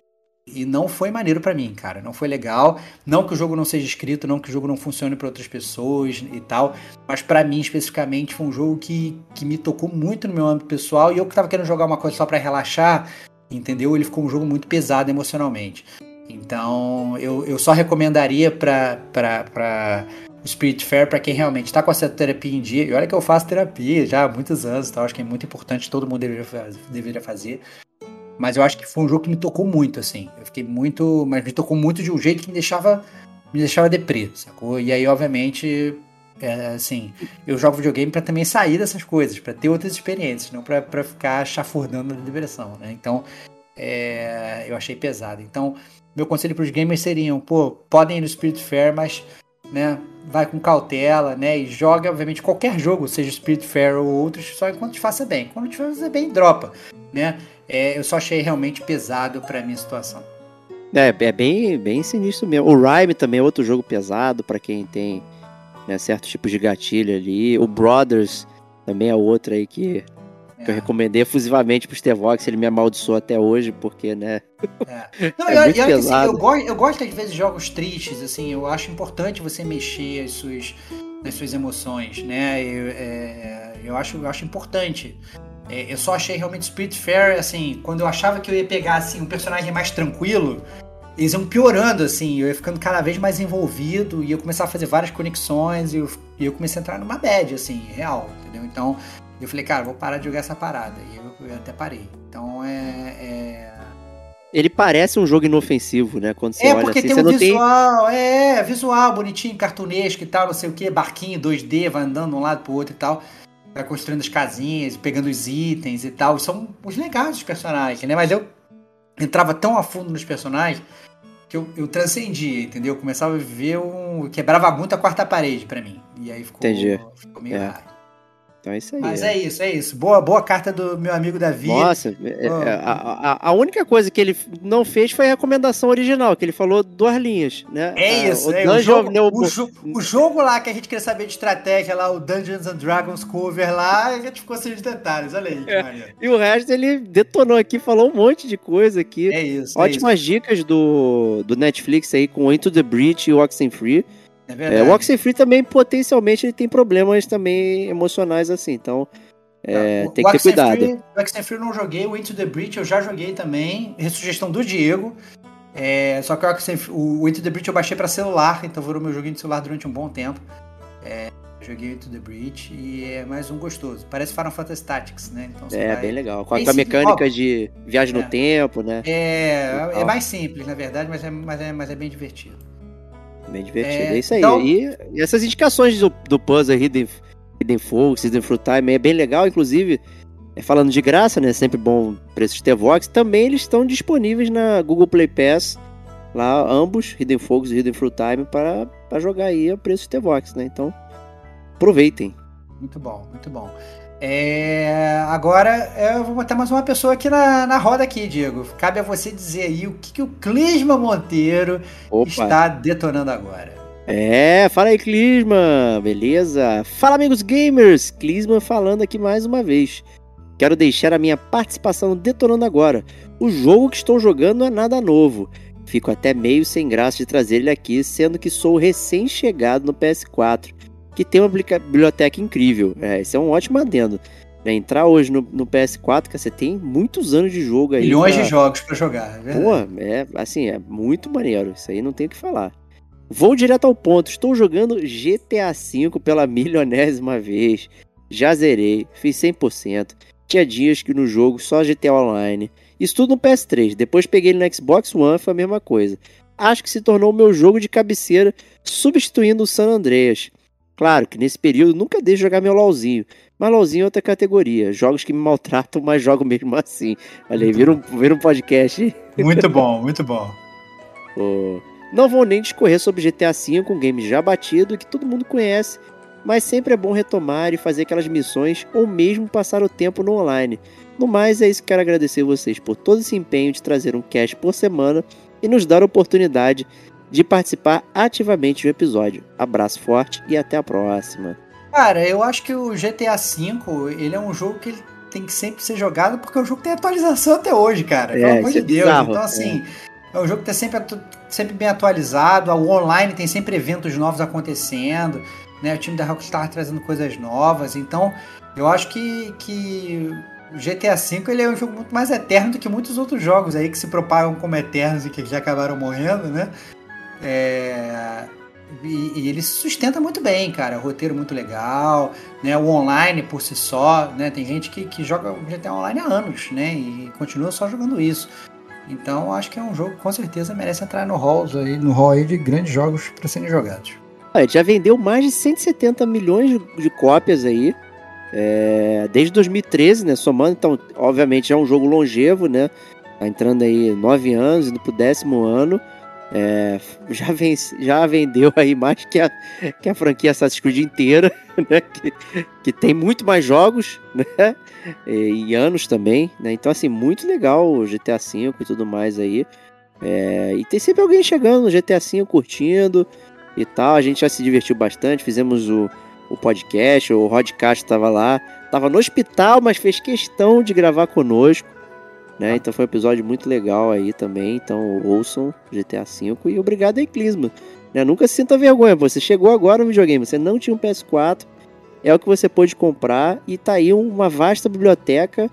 e não foi maneiro para mim, cara. Não foi legal. Não que o jogo não seja escrito, não que o jogo não funcione para outras pessoas e tal. Mas para mim, especificamente, foi um jogo que, que me tocou muito no meu âmbito pessoal. E eu que tava querendo jogar uma coisa só para relaxar, entendeu? Ele ficou um jogo muito pesado emocionalmente. Então, eu, eu só recomendaria pra, pra o Spirit Fair para quem realmente está com essa terapia em dia. E olha que eu faço terapia já há muitos anos, tá? acho que é muito importante, todo mundo deveria fazer. Mas eu acho que foi um jogo que me tocou muito, assim. Eu fiquei muito. Mas me tocou muito de um jeito que me deixava. Me deixava deprê, sacou? E aí, obviamente, é, assim, eu jogo videogame para também sair dessas coisas, para ter outras experiências, não para ficar chafurdando na depressão, né? Então, é, eu achei pesado. Então, meu conselho para os gamers seriam, pô, podem ir no Spirit Fair, mas, né, vai com cautela, né, e joga, obviamente, qualquer jogo, seja Spirit Fair ou outros, só enquanto te faça bem. Quando te faça bem, dropa, né? É, eu só achei realmente pesado para minha situação. É, é bem, bem sinistro mesmo. O Rhyme também é outro jogo pesado para quem tem né, certos tipos de gatilho ali. O Brothers também é outro aí que, é. que eu é. recomendei efusivamente pro Stevox. Ele me amaldiçoou até hoje, porque, né? É. *laughs* Não, é eu, muito eu, pesado. Assim, eu, gosto, eu gosto às vezes de jogos tristes, assim. Eu acho importante você mexer as suas, as suas emoções, né? Eu, é, eu, acho, eu acho importante. É, eu só achei realmente Spirit Fair, assim, quando eu achava que eu ia pegar, assim, um personagem mais tranquilo, eles iam piorando, assim, eu ia ficando cada vez mais envolvido e eu começava a fazer várias conexões e eu, e eu comecei a entrar numa bad, assim, real, entendeu? Então, eu falei, cara, vou parar de jogar essa parada. E eu, eu até parei. Então, é, é... Ele parece um jogo inofensivo, né? Quando você é, olha porque assim, tem um visual, tem... é, visual bonitinho, cartunesco e tal, não sei o que, barquinho 2D, vai andando de um lado pro outro e tal vai construindo as casinhas, pegando os itens e tal. São os legais dos personagens, né? Mas eu entrava tão a fundo nos personagens que eu, eu transcendia, entendeu? Eu começava a ver um. quebrava muito a quarta parede para mim. E aí ficou, Entendi. ficou meio é. raro. Então é isso aí. Mas é. é. isso, é isso. Boa, boa carta do meu amigo Davi. Nossa, oh. a, a, a, única coisa que ele não fez foi a recomendação original, que ele falou duas linhas, né? É isso, o, é, o, jogo, né, o, o, o, jogo lá que a gente queria saber de estratégia lá, o Dungeons and Dragons cover lá, a gente ficou sem os detalhes, olha aí, é. E o resto ele detonou aqui, falou um monte de coisa aqui. É isso. É Ótimas é isso. dicas do, do Netflix aí com Into the Breach e o Oxenfree. É verdade. É, o Oxenfree também, potencialmente, ele tem problemas também emocionais assim, então... É, tem que ter cuidado. o Oxenfree eu não joguei, o Into the Breach eu já joguei também, sugestão do Diego. É, só que o, o Into the Breach eu baixei para celular, então virou meu joguinho de celular durante um bom tempo. É, joguei Into the Breach e é mais um gostoso. Parece Final Fantasy Tactics, né? Então, é, vai... bem legal. Com a, com a mecânica de viagem é. no tempo, né? É, é mais simples, na verdade, mas é, mas é, mas é bem divertido. Bem divertido, é, é isso aí. Então... E, e, essas indicações do, do puzzle Hidden, Hidden Focus, Hidden Fruit Time é bem legal, inclusive, é, falando de graça, né? Sempre bom preço de T-Vox. Também eles estão disponíveis na Google Play Pass, lá ambos, Hidden Focus e Hidden Fruit Time, para, para jogar aí a preço de T-Vox, né? Então, aproveitem. Muito bom, muito bom. É, agora eu vou botar mais uma pessoa aqui na, na roda aqui, Diego. Cabe a você dizer aí o que, que o Clisma Monteiro Opa. está detonando agora. É, fala aí, Clisma, beleza? Fala, amigos gamers! Clisma falando aqui mais uma vez. Quero deixar a minha participação no Detonando Agora. O jogo que estou jogando não é nada novo. Fico até meio sem graça de trazer ele aqui, sendo que sou recém-chegado no PS4 que tem uma biblioteca incrível. É, esse é um ótimo adendo. Né, entrar hoje no, no PS4, que você tem muitos anos de jogo aí. Milhões pra... de jogos para jogar. É Pô, é assim, é muito maneiro. Isso aí não tem o que falar. Vou direto ao ponto. Estou jogando GTA V pela milionésima vez. Já zerei, fiz 100%. Tinha dias que no jogo só GTA Online. Isso tudo no PS3. Depois peguei ele no Xbox One, foi a mesma coisa. Acho que se tornou o meu jogo de cabeceira, substituindo o San Andreas. Claro que nesse período nunca deixo de jogar meu LOLzinho. Mas LOLzinho é outra categoria. Jogos que me maltratam, mas jogo mesmo assim. Olha aí, vira um, vira um podcast. Muito bom, muito bom. *laughs* Oh. Não vou nem discorrer sobre GTA V, um game já batido que todo mundo conhece, mas sempre é bom retomar e fazer aquelas missões ou mesmo passar o tempo no online. No mais, é isso que quero agradecer vocês por todo esse empenho de trazer um cast por semana e nos dar a oportunidade de participar ativamente do episódio. Abraço forte e até a próxima. Cara, eu acho que o GTA V, ele é um jogo que tem que sempre ser jogado porque o jogo tem atualização até hoje, cara. Pelo é, amor de é Deus. Bizarro, então, assim, é. é um jogo que tá sempre, sempre bem atualizado. O online tem sempre eventos novos acontecendo. Né? O time da Rockstar trazendo coisas novas. Então, eu acho que, que o GTA V ele é um jogo muito mais eterno do que muitos outros jogos aí que se propagam como eternos e que já acabaram morrendo, né? É... E, e, ele se sustenta muito bem, cara. O roteiro muito legal, né? O online por si só, né? Tem gente que, que joga o GTA Online há anos, né? E continua só jogando isso. Então acho que é um jogo que com certeza merece entrar no hall aí, no hall aí de grandes jogos para serem jogados. Ah, já vendeu mais de 170 milhões de, de cópias aí. É, desde 2013, né? Somando, então, obviamente, é um jogo longevo, né? Tá entrando aí nove anos, indo pro décimo ano. É, já, vence, já vendeu aí mais que a, que a franquia Assassin's Creed inteira, *laughs* né? Que, que tem muito mais jogos, né? E, e anos também, né? Então, assim, muito legal o GTA V e tudo mais aí. É, e tem sempre alguém chegando no GTA V curtindo e tal. A gente já se divertiu bastante, fizemos o, o podcast, o Rodcast estava lá. Tava no hospital, mas fez questão de gravar conosco. Né? Então foi um episódio muito legal aí também. Então ouçam GTA V e obrigado aí, Clisma. Né? Nunca se sinta vergonha. Você chegou agora no videogame, você não tinha um PS4, é o que você pôde comprar e tá aí uma vasta biblioteca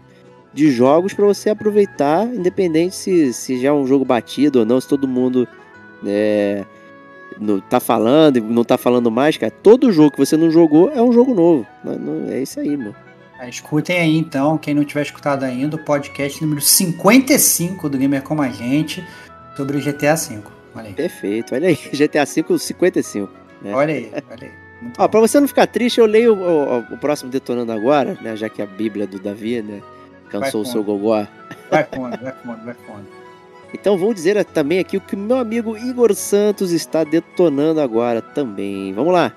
de jogos para você aproveitar, independente se, se já é um jogo batido ou não, se todo mundo é, tá falando e não tá falando mais, cara. Todo jogo que você não jogou é um jogo novo. É isso aí, meu. Ah, escutem aí então, quem não tiver escutado ainda, o podcast número 55 do Gamer Como a Gente sobre o GTA V. Olha aí. Perfeito, olha aí, *laughs* GTA V 55. Né? Olha aí, olha aí. Ó, pra você não ficar triste, eu leio o, o, o, próximo Detonando Agora, né? Já que a Bíblia do Davi, né? Cansou o seu gogó. Vai fundo, vai fundo, vai fundo. *laughs* Então vou dizer também aqui o que o meu amigo Igor Santos está detonando agora também. Vamos lá.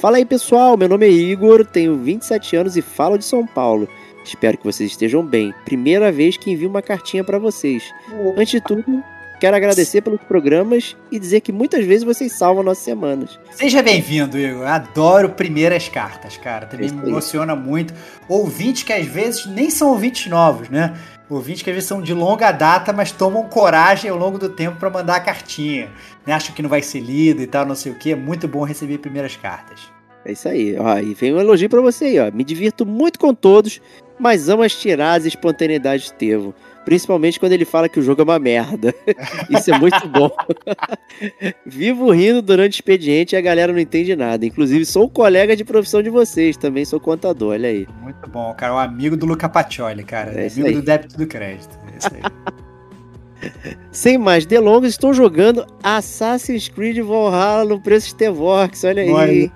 Fala aí pessoal, meu nome é Igor, tenho 27 anos e falo de São Paulo. Espero que vocês estejam bem. Primeira vez que envio uma cartinha para vocês. Antes de tudo, quero agradecer pelos programas e dizer que muitas vezes vocês salvam nossas semanas. Seja bem-vindo, Igor. Adoro primeiras cartas, cara. Também me emociona muito. Ouvintes que às vezes nem são ouvintes novos, né? Ouvintes que às vezes são de longa data, mas tomam coragem ao longo do tempo para mandar a cartinha. Né? Acham que não vai ser lido e tal, não sei o que. É muito bom receber primeiras cartas. É isso aí. Ó, e vem um elogio para você aí, ó. Me divirto muito com todos, mas amo as tiradas e espontaneidade de Tevo. Principalmente quando ele fala que o jogo é uma merda. *laughs* Isso é muito bom. *laughs* Vivo rindo durante o expediente e a galera não entende nada. Inclusive, sou colega de profissão de vocês, também sou contador, olha aí. Muito bom, cara. O amigo do Luca Pacioli, cara. É amigo aí. do débito do crédito. É isso aí. *laughs* Sem mais delongas, estou jogando Assassin's Creed Valhalla no preço de Tevox, olha aí. Olha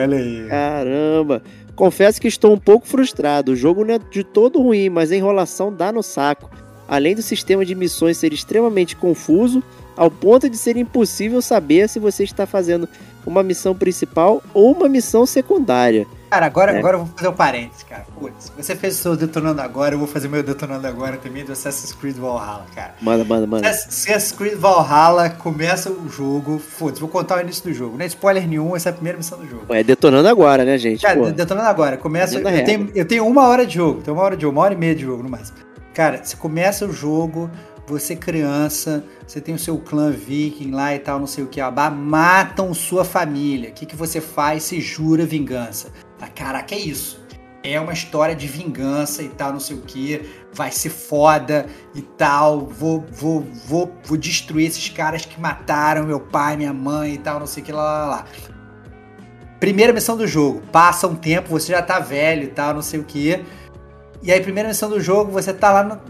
olha aí. Caramba. Confesso que estou um pouco frustrado. O jogo não é de todo ruim, mas a enrolação dá no saco. Além do sistema de missões ser extremamente confuso, ao ponto de ser impossível saber se você está fazendo uma missão principal ou uma missão secundária. Cara, agora, é. agora eu vou fazer um parênteses, cara. Putz, você fez o seu detonando agora, eu vou fazer meu detonando agora também do Assassin's Creed Valhalla, cara. Manda, manda, manda. Assassin's Creed Valhalla começa o jogo, foda-se, vou contar o início do jogo. Não é spoiler nenhum, essa é a primeira missão do jogo. É detonando agora, né, gente? Cara, Pô. detonando agora. Começa. Eu tenho, eu tenho uma hora de jogo, tenho uma hora de jogo, uma hora e meia de jogo no máximo. Cara, você começa o jogo, você criança, você tem o seu clã viking lá e tal, não sei o que, abá, matam sua família. O que, que você faz? Se jura vingança. Ah, caraca, é isso. é uma história de vingança e tal, não sei o que, vai ser foda e tal, vou, vou, vou, vou destruir esses caras que mataram meu pai, minha mãe e tal, não sei o que, lá, lá, lá. Primeira missão do jogo, passa um tempo, você já tá velho e tal, não sei o que. E aí, primeira missão do jogo, você tá lá no.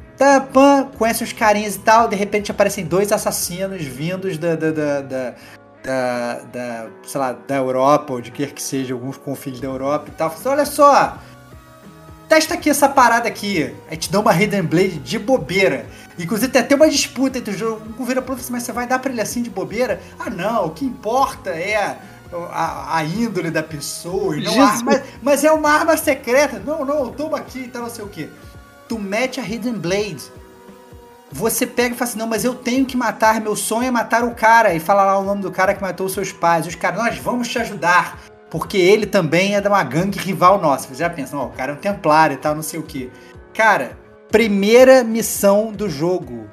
Pã, conhece os carinhas e tal, de repente aparecem dois assassinos vindos da, da, da, da da, da, sei lá, da Europa, ou de quer que seja, alguns confins da Europa e tal. Fala, olha só, testa aqui essa parada aqui. Aí te dá uma Hidden Blade de bobeira. Inclusive tem até uma disputa entre o jogo. Um vira pro mas você vai dar pra ele assim de bobeira? Ah não, o que importa é a, a índole da pessoa e não arma, mas é uma arma secreta. Não, não, toma aqui e tal, não sei o que. Tu mete a Hidden Blade. Você pega e fala assim, não, mas eu tenho que matar, meu sonho é matar o cara. E fala lá o nome do cara que matou seus pais. Os caras, nós vamos te ajudar. Porque ele também é de uma gangue rival nossa. Você já pensa, ó, o cara é um templário e tal, não sei o que. Cara, primeira missão do jogo.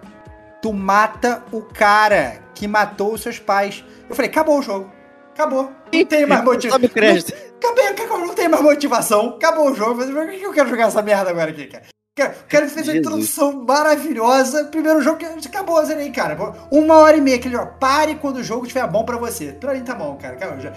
Tu mata o cara que matou os seus pais. Eu falei, acabou o jogo. Acabou. Não tem mais motivação. crédito. Não, não tem mais motivação. Acabou o jogo. Mas por que eu quero jogar essa merda agora aqui, cara? O cara fez uma introdução maravilhosa. Primeiro jogo que acabou, zerei, cara. Uma hora e meia. Aquele jogo. Pare quando o jogo estiver bom pra você. Pra mim tá bom, cara. Acabou, já.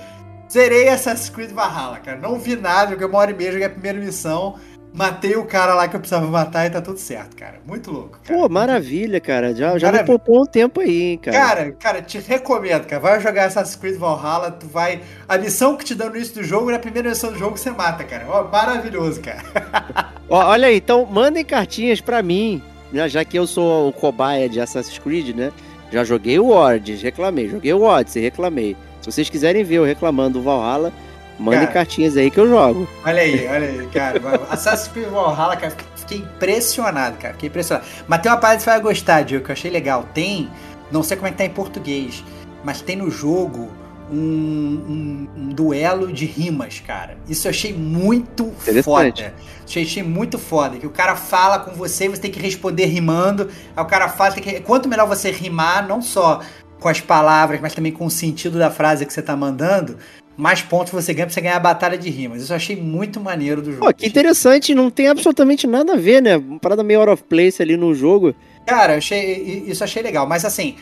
Zerei Assassin's Creed Valhalla, cara. Não vi nada, joguei uma hora e meia, joguei a primeira missão. Matei o cara lá que eu precisava matar e tá tudo certo, cara. Muito louco, cara. Pô, maravilha, cara. Já, já me poupou um tempo aí, hein, cara. Cara, cara, te recomendo, cara. Vai jogar Assassin's Creed Valhalla, tu vai. A missão que te dá no início do jogo, na primeira missão do jogo você mata, cara. Ó, maravilhoso, cara. *laughs* Ó, olha aí, então mandem cartinhas pra mim, né? Já que eu sou o cobaia de Assassin's Creed, né? Já joguei o Origins, reclamei. Joguei o Odyssey, reclamei. Se vocês quiserem ver eu reclamando do Valhalla, mandem cara, cartinhas aí que eu jogo. Olha aí, olha aí, cara. Assassin's Creed Valhalla, cara, fiquei impressionado, cara. Fiquei impressionado. Mas tem uma parada que você vai gostar, Diego, que eu achei legal. Tem, não sei como é que tá em português, mas tem no jogo um, um, um, duelo de rimas, cara. Isso eu achei muito foda. Achei, achei muito foda. Que o cara fala com você e você tem que responder rimando. Aí o cara fala, que, quanto melhor você rimar, não só com as palavras, mas também com o sentido da frase que você tá mandando, mais pontos você ganha pra você ganhar a batalha de rimas. Isso eu achei muito maneiro do jogo. Pô, que interessante, não tem absolutamente nada a ver, né? Uma parada meio out of place ali no jogo. Cara, eu achei, isso eu achei legal, mas assim,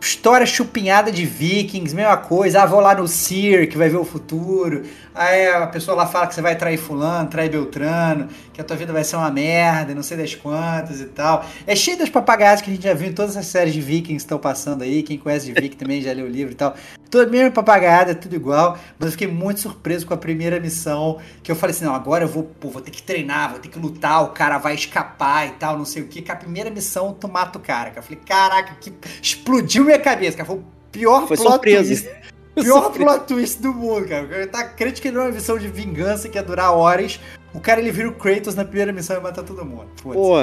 história chupinhada de vikings, mesma coisa. Ah, vou lá no Seer, que vai ver o futuro. Aí a pessoa lá fala que você vai trair fulano, trair Beltrano, que a tua vida vai ser uma merda, não sei das quantas e tal. É cheio das papagaias que a gente já viu em todas as séries de vikings que estão passando aí. Quem conhece de viking também já leu o livro e tal. Toda mesma papagaiada, tudo igual. Mas eu fiquei muito surpreso com a primeira missão, que eu falei assim, não, agora eu vou, pô, vou ter que treinar, vou ter que lutar, o cara vai escapar e tal, não sei o que. Que a primeira missão tu mata o cara. Eu falei, caraca, que explodiu minha cabeça, cara. Foi o pior Foi plot surpresa. twist *laughs* Pior plot twist do mundo, cara. Cara tá crente que ele é uma missão de vingança que ia durar horas. O cara ele vira o Kratos na primeira missão e mata todo mundo. Pô,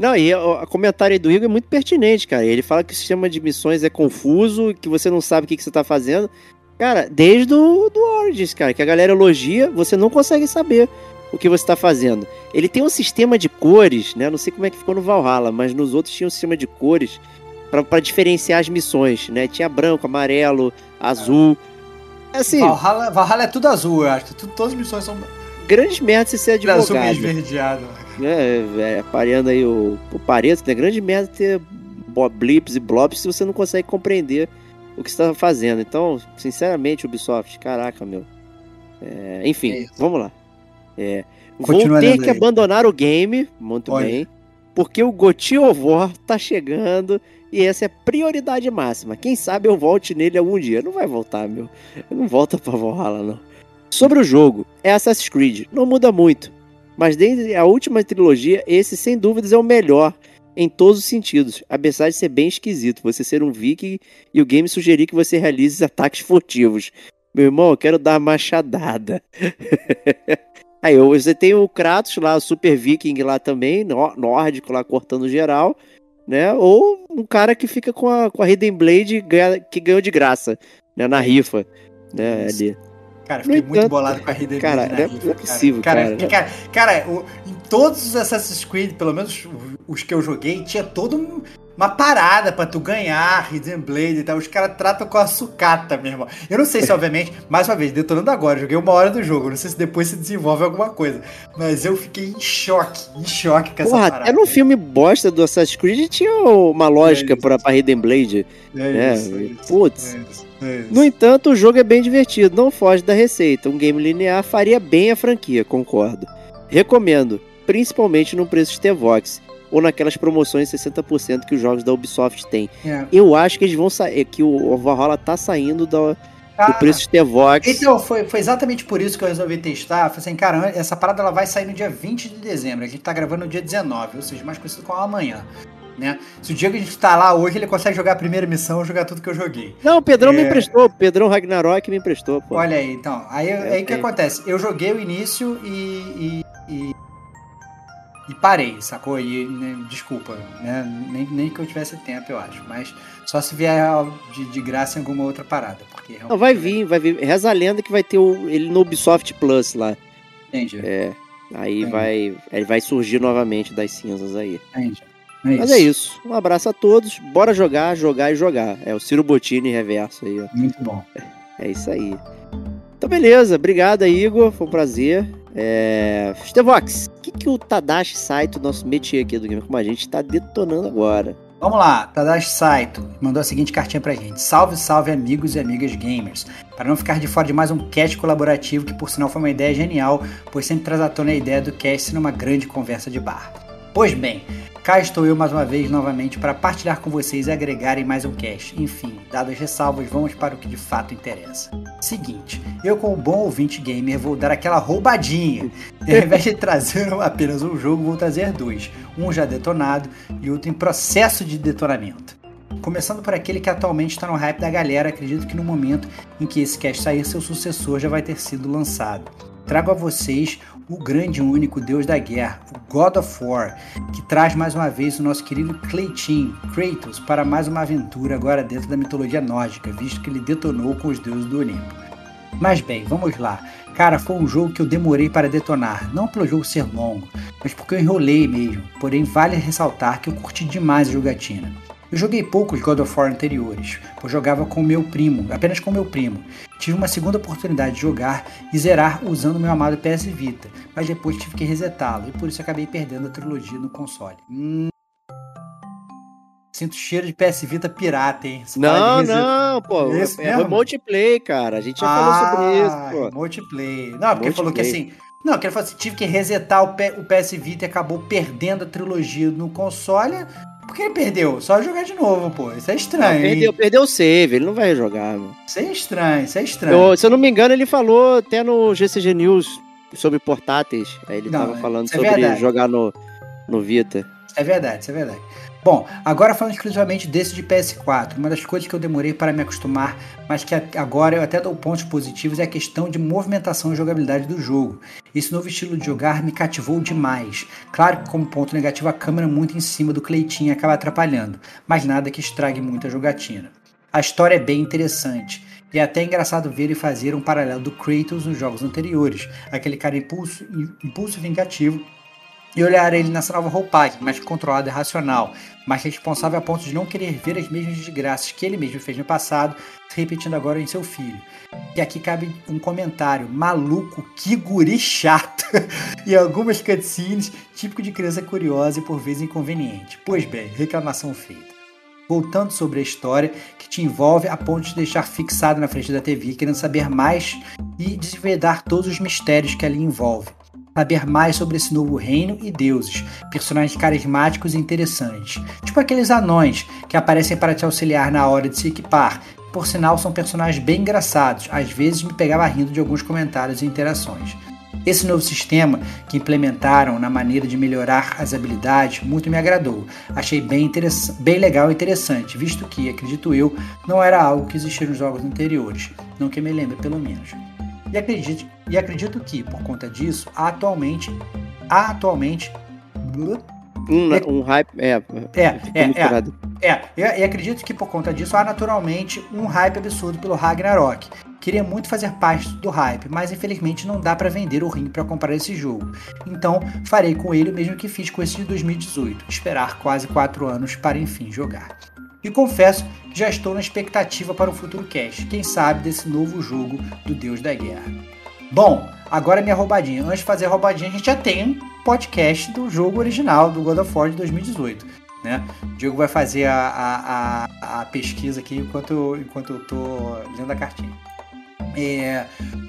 não, e o comentário aí do Igor é muito pertinente, cara. Ele fala que o sistema de missões é confuso, que você não sabe o que, que você tá fazendo. Cara, desde o do Origins, cara, que a galera elogia, você não consegue saber o que você está fazendo. Ele tem um sistema de cores, né? Não sei como é que ficou no Valhalla, mas nos outros tinha um sistema de cores para diferenciar as missões, né? Tinha branco, amarelo, azul. Assim, Valhalla, Valhalla é tudo azul, eu acho. Tudo, todas as missões são. Grande merda se ser advogado. Meio esverdeado. É, é, pareando aí o, o Pareto, né? Grande merda ter blips e blobs se você não consegue compreender o que você está fazendo. Então, sinceramente, Ubisoft, caraca, meu. É, enfim, é vamos lá. É, vou ter que aí. abandonar o game, muito Olha. bem, porque o Goti of War tá chegando e essa é a prioridade máxima. Quem sabe eu volte nele algum dia. Não vai voltar, meu. Não volta pra Valhalla, não. Sobre o jogo, é Assassin's Creed. Não muda muito. Mas desde a última trilogia, esse sem dúvidas é o melhor em todos os sentidos. Apesar de ser bem esquisito você ser um viking e o game sugerir que você realize ataques furtivos. Meu irmão, eu quero dar machadada. *laughs* Aí você tem o Kratos lá, o Super Viking lá também, nórdico lá cortando geral né? Ou um cara que fica com a, com a Hidden Blade que ganhou de graça, né? Na rifa, né? Ali. Cara, fiquei muito bolado com a Hidden cara. Cara, não é possível, cara. Cara, cara, cara, cara o, em todos os Assassin's Creed, pelo menos os que eu joguei, tinha todo um uma parada pra tu ganhar Hidden Blade e tal. Os caras tratam com a sucata, meu irmão. Eu não sei se, *laughs* obviamente, mais uma vez, detonando agora, joguei uma hora do jogo. Não sei se depois se desenvolve alguma coisa. Mas eu fiquei em choque, em choque com essa Porra, parada. até no filme bosta do Assassin's Creed tinha uma lógica É isso. pra, pra Hidden Blade. É É, isso, é isso, putz. é isso, é. No entanto, o jogo é bem divertido, não foge da receita. Um game linear faria bem a franquia, concordo. Recomendo, principalmente no preço de T-Vox ou naquelas promoções 60% que os jogos da Ubisoft têm. É. Eu acho que eles vão sair, que o Valhalla tá saindo do, do preço de T-Vox. Então, foi, foi exatamente por isso que eu resolvi testar. Falei assim, cara, essa parada ela vai sair no dia 20 de dezembro. A gente tá gravando no dia 19, ou seja, mais conhecido como amanhã. Né? Se o dia que a gente tá lá hoje, ele consegue jogar a primeira missão, jogar tudo que eu joguei. Não, o Pedrão me É. emprestou, o Pedrão Ragnarok me emprestou, pô. Olha aí, então. Aí É, aí o que é. acontece? Eu joguei o início e. e, e, e parei, sacou? E, né, desculpa, né? Nem, nem que eu tivesse tempo, eu acho. Mas só se vier de, de graça em alguma outra parada. Porque Não, vai vir, vai vir. Reza a lenda que vai ter o- ele no Ubisoft Plus lá. Entendi. É. Aí Entendi. vai, ele vai surgir novamente das cinzas aí. Entendi. É Mas é isso. Um abraço a todos. Bora jogar, jogar e jogar. É o Ciro Bottini reverso aí, ó. Muito bom. É isso aí. Então, beleza. Obrigado Igor. Foi um prazer. É... Stevox, o que, que o Tadashi Saito, nosso métier aqui do Game Como a gente, tá detonando agora? Vamos lá, Tadashi Saito mandou a seguinte cartinha pra gente. Salve, salve amigos e amigas gamers. Para não ficar de fora de mais um cast colaborativo, que por sinal foi uma ideia genial, pois sempre traz à tona a ideia do cast numa grande conversa de bar. Pois bem, cá estou eu mais uma vez novamente para partilhar com vocês e agregar em mais um cast. Enfim, dadas as ressalvas, vamos para o que de fato interessa. Seguinte, eu como bom ouvinte gamer vou dar aquela roubadinha. E ao *laughs* invés de trazer apenas um jogo, vou trazer dois. Um já detonado e outro em processo de detonamento. Começando por aquele que atualmente está no hype da galera, acredito que no momento em que esse cast sair, seu sucessor já vai ter sido lançado. Trago a vocês o grande e único Deus da Guerra, o God of War, que traz mais uma vez o nosso querido Cleitin, Kratos, para mais uma aventura agora dentro da mitologia nórdica, visto que ele detonou com os deuses do Olimpo. Mas bem, vamos lá. Cara, foi um jogo que eu demorei para detonar, não pelo jogo ser longo, mas porque eu enrolei mesmo. Porém, vale ressaltar que eu curti demais a jogatina. Eu joguei poucos God of War anteriores, pois jogava com meu primo, apenas com meu primo. Tive uma segunda oportunidade de jogar e zerar usando meu amado PS Vita, mas depois tive que resetá-lo e por isso acabei perdendo a trilogia no console. Hum... Sinto cheiro de PS Vita pirata, hein? Parada Não, não, pô. É, mesmo? multiplayer, cara. A gente já falou sobre isso, pô. Multiplayer. Não, porque falou que assim. Não, que ele falou assim: tive que resetar o PS Vita e acabou perdendo a trilogia no console. Por que ele perdeu? Só jogar de novo, pô. Isso é estranho. hein? Perdeu, perdeu o save, ele não vai jogar, mano. Isso é estranho, isso é estranho. Eu- se eu não me engano, ele falou até no GCG News sobre portáteis. Aí ele Não, tava falando é sobre verdade. jogar no, no Vita. Isso é verdade, isso é verdade. Bom, agora falando exclusivamente desse de PS4, uma das coisas que eu demorei para me acostumar, mas que agora eu até dou pontos positivos, é a questão de movimentação e jogabilidade do jogo. Esse novo estilo de jogar me cativou demais. Claro que como ponto negativo a câmera muito em cima do Cleitinho acaba atrapalhando, mas nada que estrague muito a jogatina. A história é bem interessante. E é até engraçado ver ele fazer um paralelo do Kratos nos jogos anteriores, aquele cara impulso, impulso vingativo e olhar ele nessa nova roupagem, mais controlado e racional, mais responsável a ponto de não querer ver as mesmas desgraças que ele mesmo fez no passado, se repetindo agora em seu filho. E aqui cabe um comentário: maluco, que guri chato! *laughs* e algumas cutscenes típico de criança curiosa e por vezes inconveniente. Pois bem, reclamação feita. Voltando sobre a história que te envolve a ponto de deixar fixado na frente da TV, querendo saber mais e desvendar todos os mistérios que ali envolve saber mais sobre esse novo reino e deuses, personagens carismáticos e interessantes, tipo aqueles anões que aparecem para te auxiliar na hora de se equipar. Por sinal, são personagens bem engraçados, às vezes me pegava rindo de alguns comentários e interações. Esse novo sistema que implementaram na maneira de melhorar as habilidades muito me agradou. Achei bem, bem legal e interessante, visto que, acredito eu, não era algo que existia nos jogos anteriores, não que me lembre pelo menos. E acredito, e acredito que, por conta disso, atualmente, atualmente, Um, É- um hype. É, é, é, é, é, e, acredito que por conta disso há naturalmente um hype absurdo pelo Ragnarok. Queria muito fazer parte do hype, mas infelizmente não dá para vender o rim para comprar esse jogo. Então farei com ele o mesmo que fiz com esse de 2018, esperar quase 4 anos para enfim jogar. E confesso que já estou na expectativa para um futuro cast, quem sabe desse novo jogo do Deus da Guerra. Bom, agora minha roubadinha. Antes de fazer a roubadinha, a gente já tem um podcast do jogo original do God of War de 2018. Né? O Diego vai fazer a, a, a, pesquisa aqui enquanto eu, enquanto eu tô lendo a cartinha. É,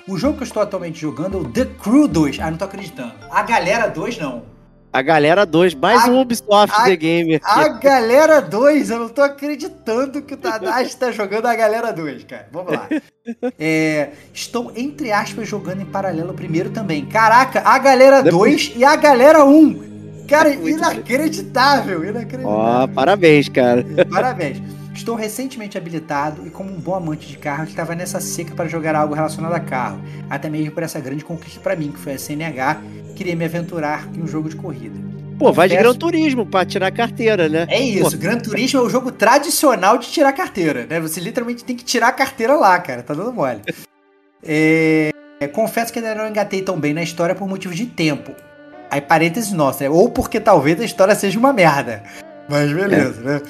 o jogo que eu estou atualmente jogando é o The Crew 2. Ah, não tô acreditando. A Galera 2 não. A Galera 2, mais a, um Ubisoft a, The Gamer. A Galera 2, eu não tô acreditando que o Tadashi tá jogando a Galera 2, cara. Vamos lá. *laughs* É, estou, entre aspas, jogando em paralelo primeiro também. Caraca, a Galera 2 e a Galera 1. Cara, inacreditável, inacreditável. Ó, oh, parabéns, cara. Parabéns. Estou recentemente habilitado e, como um bom amante de carro, estava nessa seca para jogar algo relacionado a carro, até mesmo por essa grande conquista para mim, que foi a CNH, queria me aventurar em um jogo de corrida. Pô, vai de Gran Turismo para tirar carteira, né? É isso, Pô. Gran Turismo é o jogo tradicional de tirar carteira, né? Você literalmente tem que tirar a carteira lá, cara, tá dando mole. é... Confesso que ainda não engatei tão bem na história por motivos de tempo. Aí, parênteses nossa, né? ou porque talvez a história seja uma merda. Mas beleza, é. né?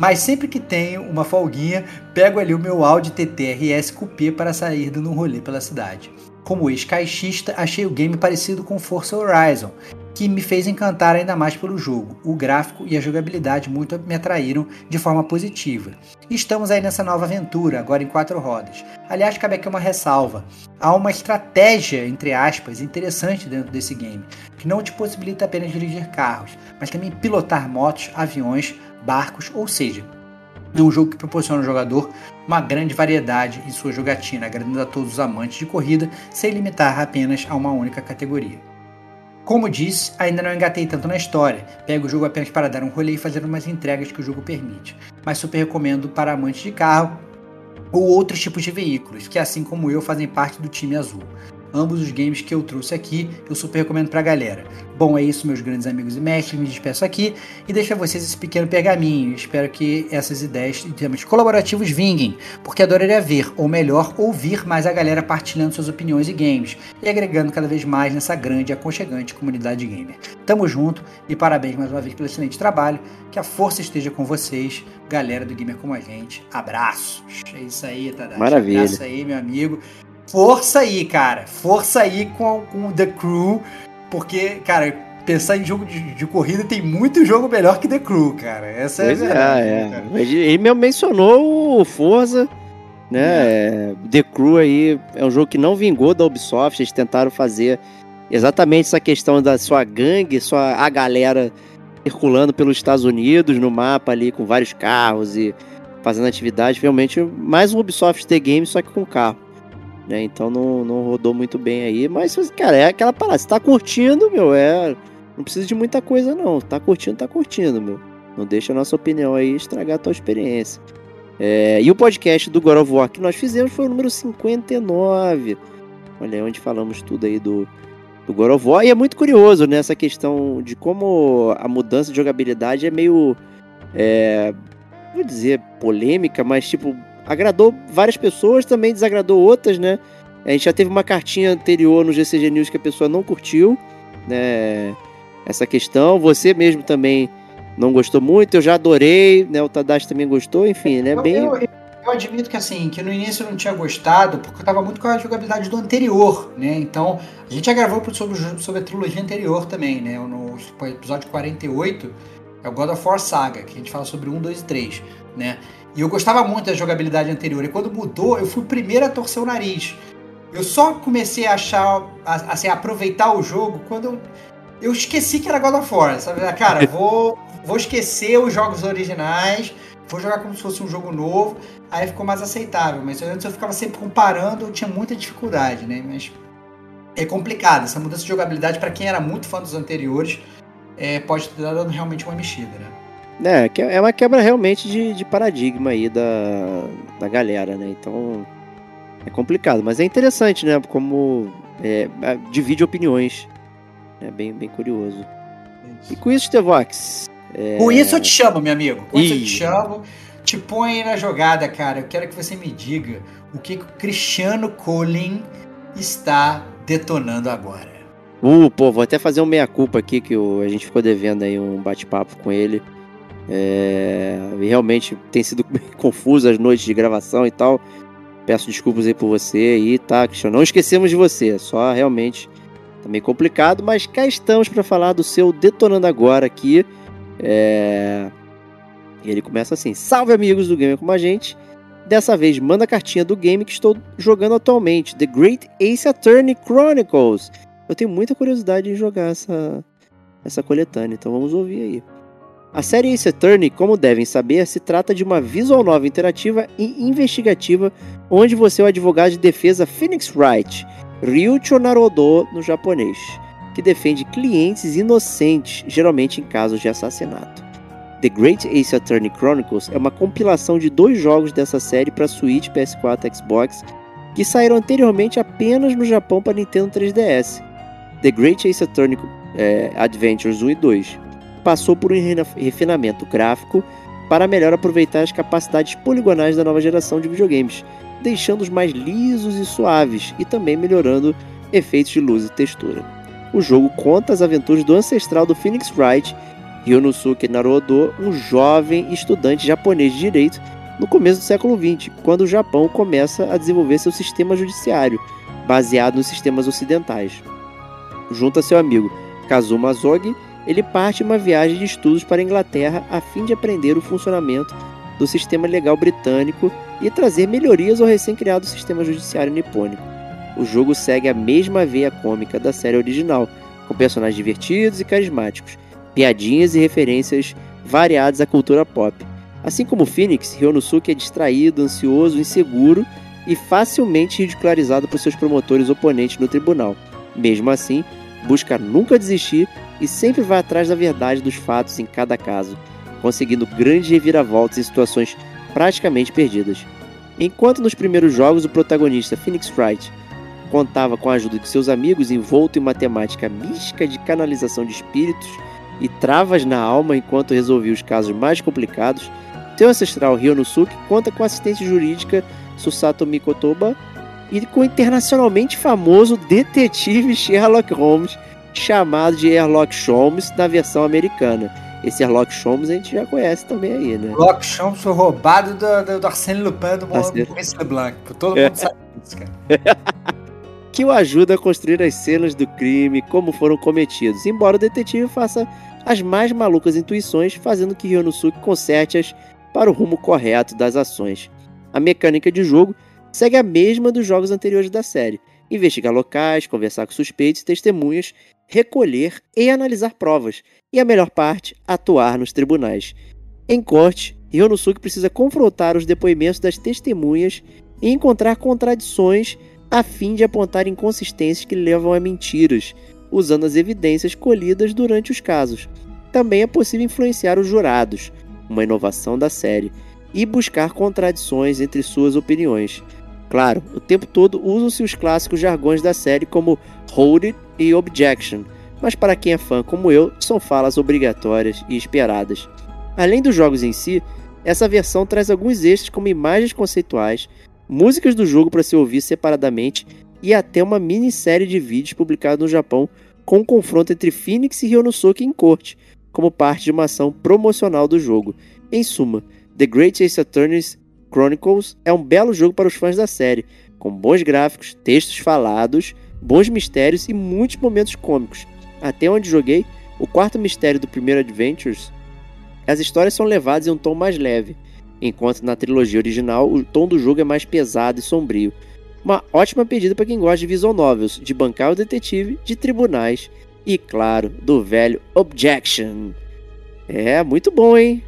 Mas sempre que tenho uma folguinha, pego ali o meu Audi TT RS Coupé para sair dando um rolê pela cidade. Como ex-caixista, achei o game parecido com Forza Horizon, que me fez encantar ainda mais pelo jogo. O gráfico e a jogabilidade muito me atraíram de forma positiva. Estamos aí nessa nova aventura, agora em quatro rodas. Aliás, cabe aqui uma ressalva. Há uma estratégia, entre aspas, interessante dentro desse game, que não te possibilita apenas dirigir carros, mas também pilotar motos, aviões, barcos, ou seja, é um jogo que proporciona ao jogador uma grande variedade em sua jogatina, agradando a todos os amantes de corrida, sem limitar apenas a uma única categoria. Como disse, ainda não engatei tanto na história, pego o jogo apenas para dar um rolê e fazer umas entregas que o jogo permite, mas super recomendo para amantes de carro ou outros tipos de veículos, que assim como eu fazem parte do time azul ambos os games que eu trouxe aqui, eu super recomendo pra galera. Bom, é isso, meus grandes amigos e mestres, me despeço aqui e deixo a vocês esse pequeno pergaminho. Espero que essas ideias em termos colaborativos vinguem, porque adoraria ver, ou melhor, ouvir mais a galera partilhando suas opiniões e games e agregando cada vez mais nessa grande e aconchegante comunidade gamer. Tamo junto e parabéns mais uma vez pelo excelente trabalho, que a força esteja com vocês, galera do Gamer Como a Gente. Abraços! É isso aí, Tadashi. Maravilha. Abraço aí, meu amigo força aí, cara. Força aí com, com The Crew. Porque, cara, pensar em jogo de, de, corrida tem muito jogo melhor que The Crew, cara. Essa pois é a verdade. É, é. Ele mesmo mencionou o Forza, né? É. The Crew aí é um jogo que não vingou da Ubisoft. Eles tentaram fazer exatamente essa questão da sua gangue, sua a galera circulando pelos Estados Unidos no mapa ali com vários carros e fazendo atividade. Realmente mais um Ubisoft The Game, só que com carro né? Então não, não rodou muito bem aí. Mas, cara, é aquela parada. Você tá curtindo, meu, é. Não precisa de muita coisa, não. Tá curtindo, tá curtindo, meu. Não deixa a nossa opinião aí estragar a tua experiência. É, e o podcast do God of War que nós fizemos foi o número 59. Olha aí, onde falamos tudo aí do, do God of War. E é muito curioso, né? Essa questão de como a mudança de jogabilidade é meio. É, vou dizer polêmica, mas tipo, agradou várias pessoas, também desagradou outras, né? A gente já teve uma cartinha anterior no GCG News que a pessoa não curtiu, né? Essa questão. Você mesmo também não gostou muito, eu já adorei, né? O Tadashi também gostou, enfim, né? Bem. Eu, eu, eu, admito que assim, que no início eu não tinha gostado, porque eu tava muito com a jogabilidade do anterior, né? Então, a gente já gravou sobre, sobre a trilogia anterior também, né? No episódio 48, é o God of War Saga, que a gente fala sobre 1, 2 e 3, né? E eu gostava muito da jogabilidade anterior. E quando mudou, eu fui o primeiro a torcer o nariz. Eu só comecei a achar, assim, a aproveitar o jogo quando eu, eu esqueci que era God of War, sabe? Cara, *laughs* vou, vou esquecer os jogos originais, vou jogar como se fosse um jogo novo, aí ficou mais aceitável. Mas antes eu ficava sempre comparando, eu tinha muita dificuldade, né? Mas é complicado. Essa mudança de jogabilidade, para quem era muito fã dos anteriores, é, pode ter dado realmente uma mexida, né? É, é uma quebra realmente de, de paradigma aí da, da galera, né? Então é complicado, mas é interessante, né? Como é, divide opiniões. É bem, bem curioso. Isso. E com isso, Tevox. É... Com isso eu te chamo, meu amigo. Com isso eu te chamo. te põe na jogada, cara. Eu quero que você me diga o que, que o Cristiano Colin está detonando agora. Uh, pô, vou até fazer um meia-culpa aqui, que o, a gente ficou devendo aí um bate-papo com ele. É, e realmente tem sido *laughs* confuso as noites de gravação e tal. Peço desculpas aí por você aí, tá, Cristiano? Não esquecemos de você, só realmente tá meio complicado, mas cá estamos para falar do seu Detonando Agora aqui. É... E ele começa assim: Salve amigos do Gamer Como a Gente. Dessa vez, manda a cartinha do game que estou jogando atualmente, The Great Ace Attorney Chronicles. Eu tenho muita curiosidade em jogar essa, essa coletânea, então vamos ouvir aí. A série Ace Attorney, como devem saber, se trata de uma visual novel interativa e investigativa onde você é o advogado de defesa Phoenix Wright, Ryucho Narodo no japonês, que defende clientes inocentes, geralmente em casos de assassinato. The Great Ace Attorney Chronicles é uma compilação de dois jogos dessa série para Switch, PS4 e Xbox, que saíram anteriormente apenas no Japão para Nintendo 3DS. The Great Ace Attorney é, Adventures 1 e 2 passou por um refinamento gráfico para melhor aproveitar as capacidades poligonais da nova geração de videogames, deixando-os mais lisos e suaves e também melhorando efeitos de luz e textura. O jogo conta as aventuras do ancestral do Phoenix Wright, Ryonosuke Naruhodo, um jovem estudante japonês de direito no começo do século XX, quando o Japão começa a desenvolver seu sistema judiciário, baseado nos sistemas ocidentais. Junto a seu amigo Kazuma Zogi, ele parte uma viagem de estudos para a Inglaterra a fim de aprender o funcionamento do sistema legal britânico e trazer melhorias ao recém-criado sistema judiciário nipônico. O jogo segue a mesma veia cômica da série original, com personagens divertidos e carismáticos, piadinhas e referências variadas à cultura pop. Assim como Phoenix, Ryonosuke é distraído, ansioso, inseguro e facilmente ridicularizado por seus promotores oponentes no tribunal. Mesmo assim, busca nunca desistir e sempre vai atrás da verdade dos fatos em cada caso, conseguindo grandes reviravoltas em situações praticamente perdidas. Enquanto nos primeiros jogos o protagonista Phoenix Wright contava com a ajuda de seus amigos envolto em uma temática mística de canalização de espíritos e travas na alma enquanto resolvia os casos mais complicados, seu ancestral Ryonosuke conta com assistente jurídica Susato Mikotoba e com o internacionalmente famoso detetive Sherlock Holmes, chamado de Sherlock Holmes na versão americana. Esse Sherlock Holmes a gente já conhece também aí, né? Sherlock Holmes foi roubado do, do, do Arsène Lupin do Maurice Leblanc. Todo mundo é. sabe disso, cara. *laughs* que o ajuda a construir as cenas do crime, como foram cometidos, embora o detetive faça as mais malucas intuições, fazendo que Ryonosuke conserte-as para o rumo correto das ações. A mecânica de jogo segue a mesma dos jogos anteriores da série: investigar locais, conversar com suspeitos e testemunhas, recolher e analisar provas, e a melhor parte, atuar nos tribunais. Em corte, Ryonosuke precisa confrontar os depoimentos das testemunhas e encontrar contradições a fim de apontar inconsistências que levam a mentiras, usando as evidências colhidas durante os casos. Também é possível influenciar os jurados, uma inovação da série, e buscar contradições entre suas opiniões. Claro, o tempo todo usam-se os clássicos jargões da série como hold it e objection, mas para quem é fã como eu, são falas obrigatórias e esperadas. Além dos jogos em si, essa versão traz alguns extras como imagens conceituais, músicas do jogo para se ouvir separadamente e até uma minissérie de vídeos publicada no Japão com um confronto entre Phoenix e Ryonosuke em corte, como parte de uma ação promocional do jogo. Em suma, The Great Ace Attorneys Chronicles é um belo jogo para os fãs da série, com bons gráficos, textos falados, bons mistérios e muitos momentos cômicos. Até onde joguei, o quarto mistério do primeiro Adventures, as histórias são levadas em um tom mais leve, enquanto na trilogia original o tom do jogo é mais pesado e sombrio. Uma ótima pedida para quem gosta de visual novels, de bancar o detetive, de tribunais e, claro, do velho Objection. É, muito bom, hein?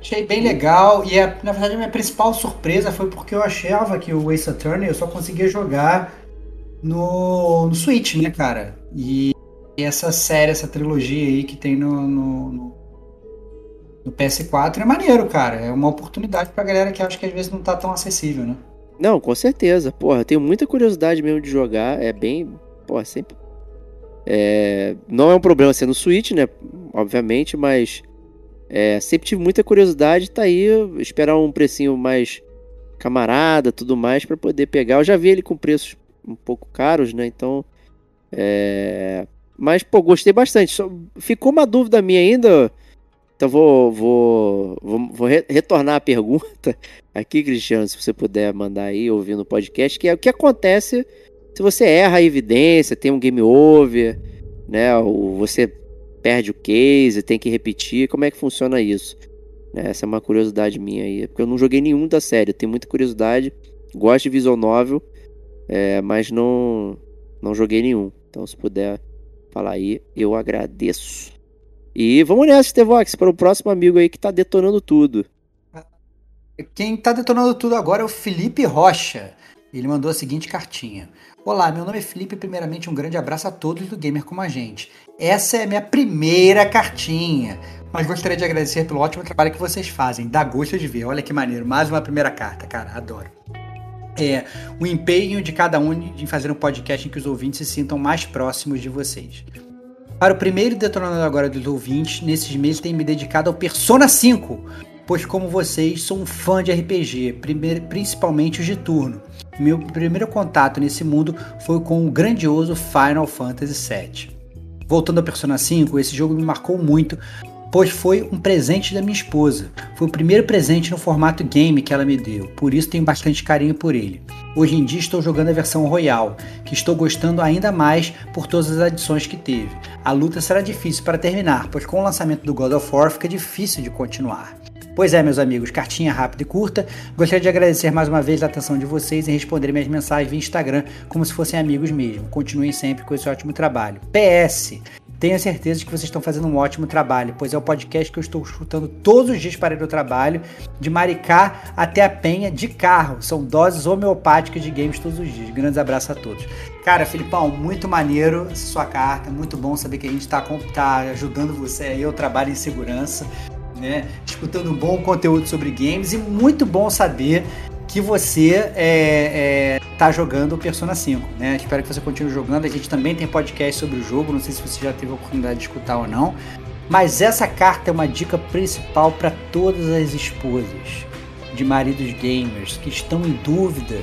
Achei bem legal e a, na verdade a minha principal surpresa foi porque eu achava que o Ace Attorney eu só conseguia jogar no, no Switch, né, cara? E, e essa série, essa trilogia aí que tem no, no, no, no PS4 é maneiro, cara. É uma oportunidade pra galera que acha que às vezes não tá tão acessível, né? Não, com certeza. Porra, eu tenho muita curiosidade mesmo de jogar. É bem. Porra, sempre. É... Não é um problema ser no Switch, né? Obviamente, mas É, sempre tive muita curiosidade, tá aí, esperar um precinho mais camarada, tudo mais, para poder pegar. Eu já vi ele com preços um pouco caros, né? Então, é... Mas, pô, gostei bastante. Só ficou uma dúvida minha ainda, então vou, vou, vou, vou re retornar a pergunta *laughs* aqui, Cristiano, se você puder mandar aí, ouvindo o podcast, que é o que acontece se você erra a evidência, tem um game over, né? Ou você perde o case, tem que repetir, como é que funciona isso? Né, essa é uma curiosidade minha aí, porque eu não joguei nenhum da série, tenho muita curiosidade, gosto de visual novel, é, mas não, não joguei nenhum. Então se puder falar aí, eu agradeço. E vamos nessa, Stevox, para o próximo amigo aí que tá detonando tudo. Quem tá detonando tudo agora é o Felipe Rocha. Ele mandou a seguinte cartinha. Olá, meu nome é Felipe. Primeiramente, um grande abraço a todos do Gamer Como a Gente. Essa é a minha primeira cartinha, mas gostaria de agradecer pelo ótimo trabalho que vocês fazem. Dá gosto de ver. Olha que maneiro. Mais uma primeira carta, cara. Adoro. É o empenho de cada um em fazer um podcast em que os ouvintes se sintam mais próximos de vocês. Para o primeiro detonador agora dos ouvintes, nesses meses tenho me dedicado ao Persona 5, pois como vocês, sou um fã de RPG, principalmente os de turno. Meu primeiro contato nesse mundo foi com o grandioso Final Fantasy VII. Voltando ao Persona 5, esse jogo me marcou muito, pois foi um presente da minha esposa. Foi o primeiro presente no formato game que ela me deu, por isso tenho bastante carinho por ele. Hoje em dia estou jogando a versão Royal, que estou gostando ainda mais por todas as adições que teve. A luta será difícil para terminar, pois com o lançamento do God of War fica difícil de continuar. Pois é, meus amigos, cartinha rápida e curta. Gostaria de agradecer mais uma vez a atenção de vocês em responder minhas mensagens via Instagram como se fossem amigos mesmo. Continuem sempre com esse ótimo trabalho. PS, Tenho certeza de que vocês estão fazendo um ótimo trabalho, pois é o podcast que eu estou escutando todos os dias para ir ao trabalho, de Maricá até a Penha, de carro. São doses homeopáticas de games todos os dias. Grandes abraços a todos. Cara, Filipão, muito maneiro essa sua carta. Muito bom saber que a gente está tá ajudando você aí ao trabalho em segurança né? Escutando um bom conteúdo sobre games e muito bom saber que você é, é, tá jogando o Persona 5, né? Espero que você continue jogando. A gente também tem podcast sobre o jogo, não sei se você já teve a oportunidade de escutar ou não. Mas essa carta é uma dica principal para todas as esposas de maridos gamers que estão em dúvida